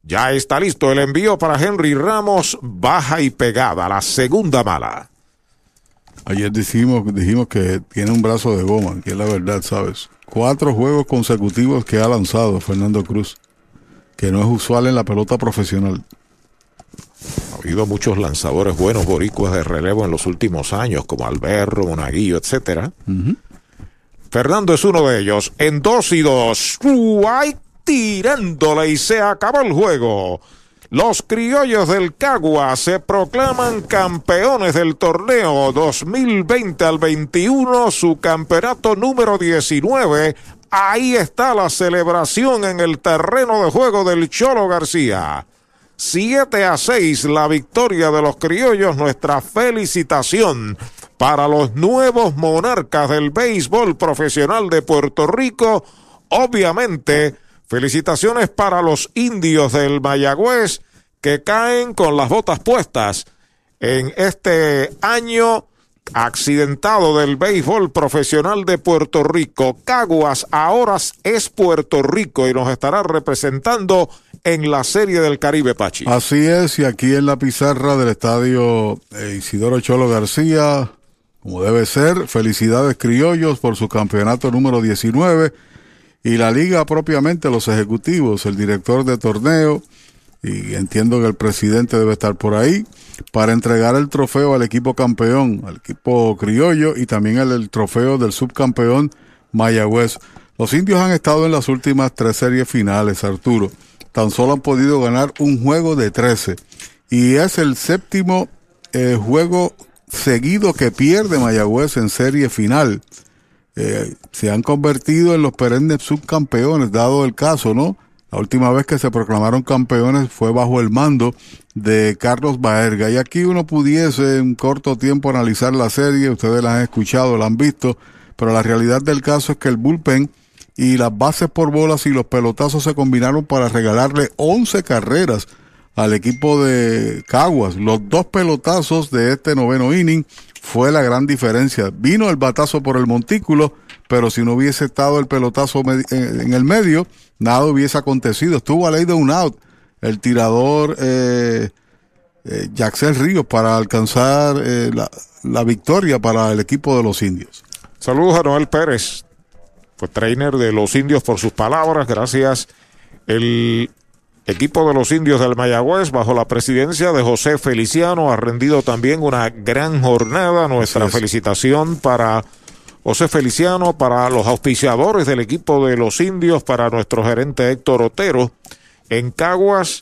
Ya está listo el envío para Henry Ramos, baja y pegada, la segunda mala. Ayer dijimos, dijimos que tiene un brazo de goma, que es la verdad, ¿sabes? Cuatro juegos consecutivos que ha lanzado Fernando Cruz, que no es usual en la pelota profesional. Ha habido muchos lanzadores buenos boricuas de relevo en los últimos años, como Alberro, Monaguillo, etcétera. Fernando es uno de ellos. En dos y dos. Uy, tirándole y se acabó el juego. Los criollos del Cagua se proclaman campeones del torneo 2020 al 21, su campeonato número 19. Ahí está la celebración en el terreno de juego del Cholo García. 7 a 6 la victoria de los criollos, nuestra felicitación para los nuevos monarcas del béisbol profesional de Puerto Rico. Obviamente, felicitaciones para los indios del Mayagüez que caen con las botas puestas en este año accidentado del béisbol profesional de Puerto Rico. Caguas ahora es Puerto Rico y nos estará representando en la Serie del Caribe, Pachi. Así es, y aquí en la pizarra del estadio eh, Isidoro Cholo García, como debe ser, felicidades criollos por su campeonato número 19 y la liga propiamente, los ejecutivos, el director de torneo, y entiendo que el presidente debe estar por ahí para entregar el trofeo al equipo campeón, al equipo criollo y también el, trofeo del subcampeón Mayagüez. Los indios han estado en las últimas tres series finales, Arturo. Tan solo han podido ganar un juego de 13 y es el séptimo eh, juego seguido que pierde Mayagüez en serie final. Eh, se han convertido en los perennes subcampeones, dado el caso, ¿no? La última vez que se proclamaron campeones fue bajo el mando de Carlos Baerga. Y aquí uno pudiese en corto tiempo analizar la serie, ustedes la han escuchado, la han visto, pero la realidad del caso es que el bullpen y las bases por bolas y los pelotazos se combinaron para regalarle 11 carreras al equipo de Caguas. Los dos pelotazos de este noveno inning fue la gran diferencia. Vino el batazo por el montículo, pero si no hubiese estado el pelotazo en el medio, nada hubiese acontecido. Estuvo a ley de un out el tirador eh, eh Ríos para alcanzar eh, la, la victoria para el equipo de los indios. Saludos a Noel Pérez, fue trainer de los indios por sus palabras. Gracias. El equipo de los indios del Mayagüez, bajo la presidencia de José Feliciano, ha rendido también una gran jornada. Nuestra felicitación para José Feliciano, para los auspiciadores del equipo de los indios, para nuestro gerente Héctor Otero. En Caguas,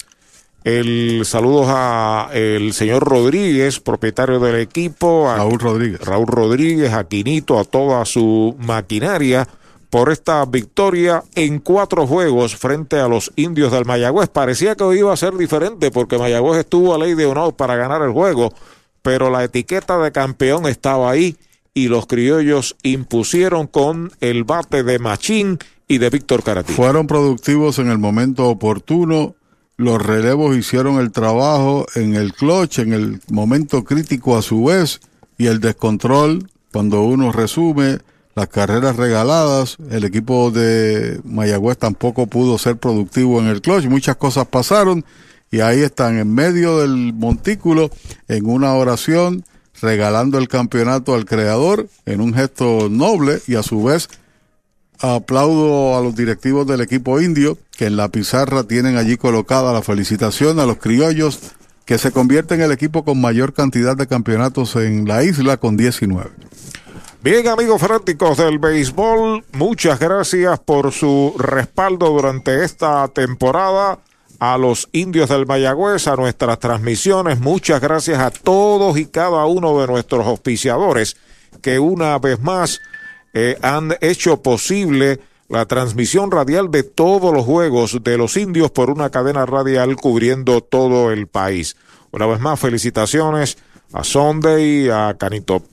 el saludos a el señor Rodríguez, propietario del equipo, a Raúl Rodríguez. Raúl Rodríguez, a Quinito, a toda su maquinaria por esta victoria en cuatro juegos frente a los indios del Mayagüez. Parecía que hoy iba a ser diferente porque Mayagüez estuvo a ley de honor para ganar el juego, pero la etiqueta de campeón estaba ahí y los criollos impusieron con el bate de Machín y de Víctor Caratí. Fueron productivos en el momento oportuno, los relevos hicieron el trabajo en el clutch, en el momento crítico a su vez, y el descontrol, cuando uno resume, las carreras regaladas, el equipo de Mayagüez tampoco pudo ser productivo en el clutch, muchas cosas pasaron y ahí están en medio del montículo en una oración regalando el campeonato al creador en un gesto noble y a su vez aplaudo a los directivos del equipo indio que en la pizarra tienen allí colocada la felicitación a los criollos que se convierte en el equipo con mayor cantidad de campeonatos en la isla con 19. Bien, amigos fanáticos del béisbol, muchas gracias por su respaldo durante esta temporada. A los indios del Mayagüez, a nuestras transmisiones, muchas gracias a todos y cada uno de nuestros auspiciadores que una vez más eh, han hecho posible la transmisión radial de todos los juegos de los indios por una cadena radial cubriendo todo el país. Una vez más, felicitaciones a Sunday, a Canito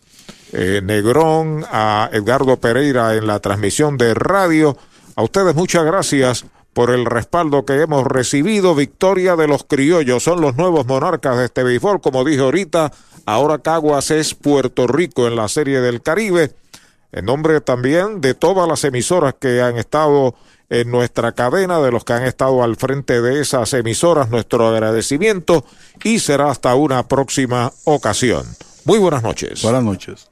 eh, Negrón, a Edgardo Pereira en la transmisión de radio. A ustedes muchas gracias por el respaldo que hemos recibido. Victoria de los criollos son los nuevos monarcas de este béisbol. Como dije ahorita, ahora Caguas es Puerto Rico en la Serie del Caribe. En nombre también de todas las emisoras que han estado en nuestra cadena, de los que han estado al frente de esas emisoras, nuestro agradecimiento y será hasta una próxima ocasión. Muy buenas noches. Buenas noches.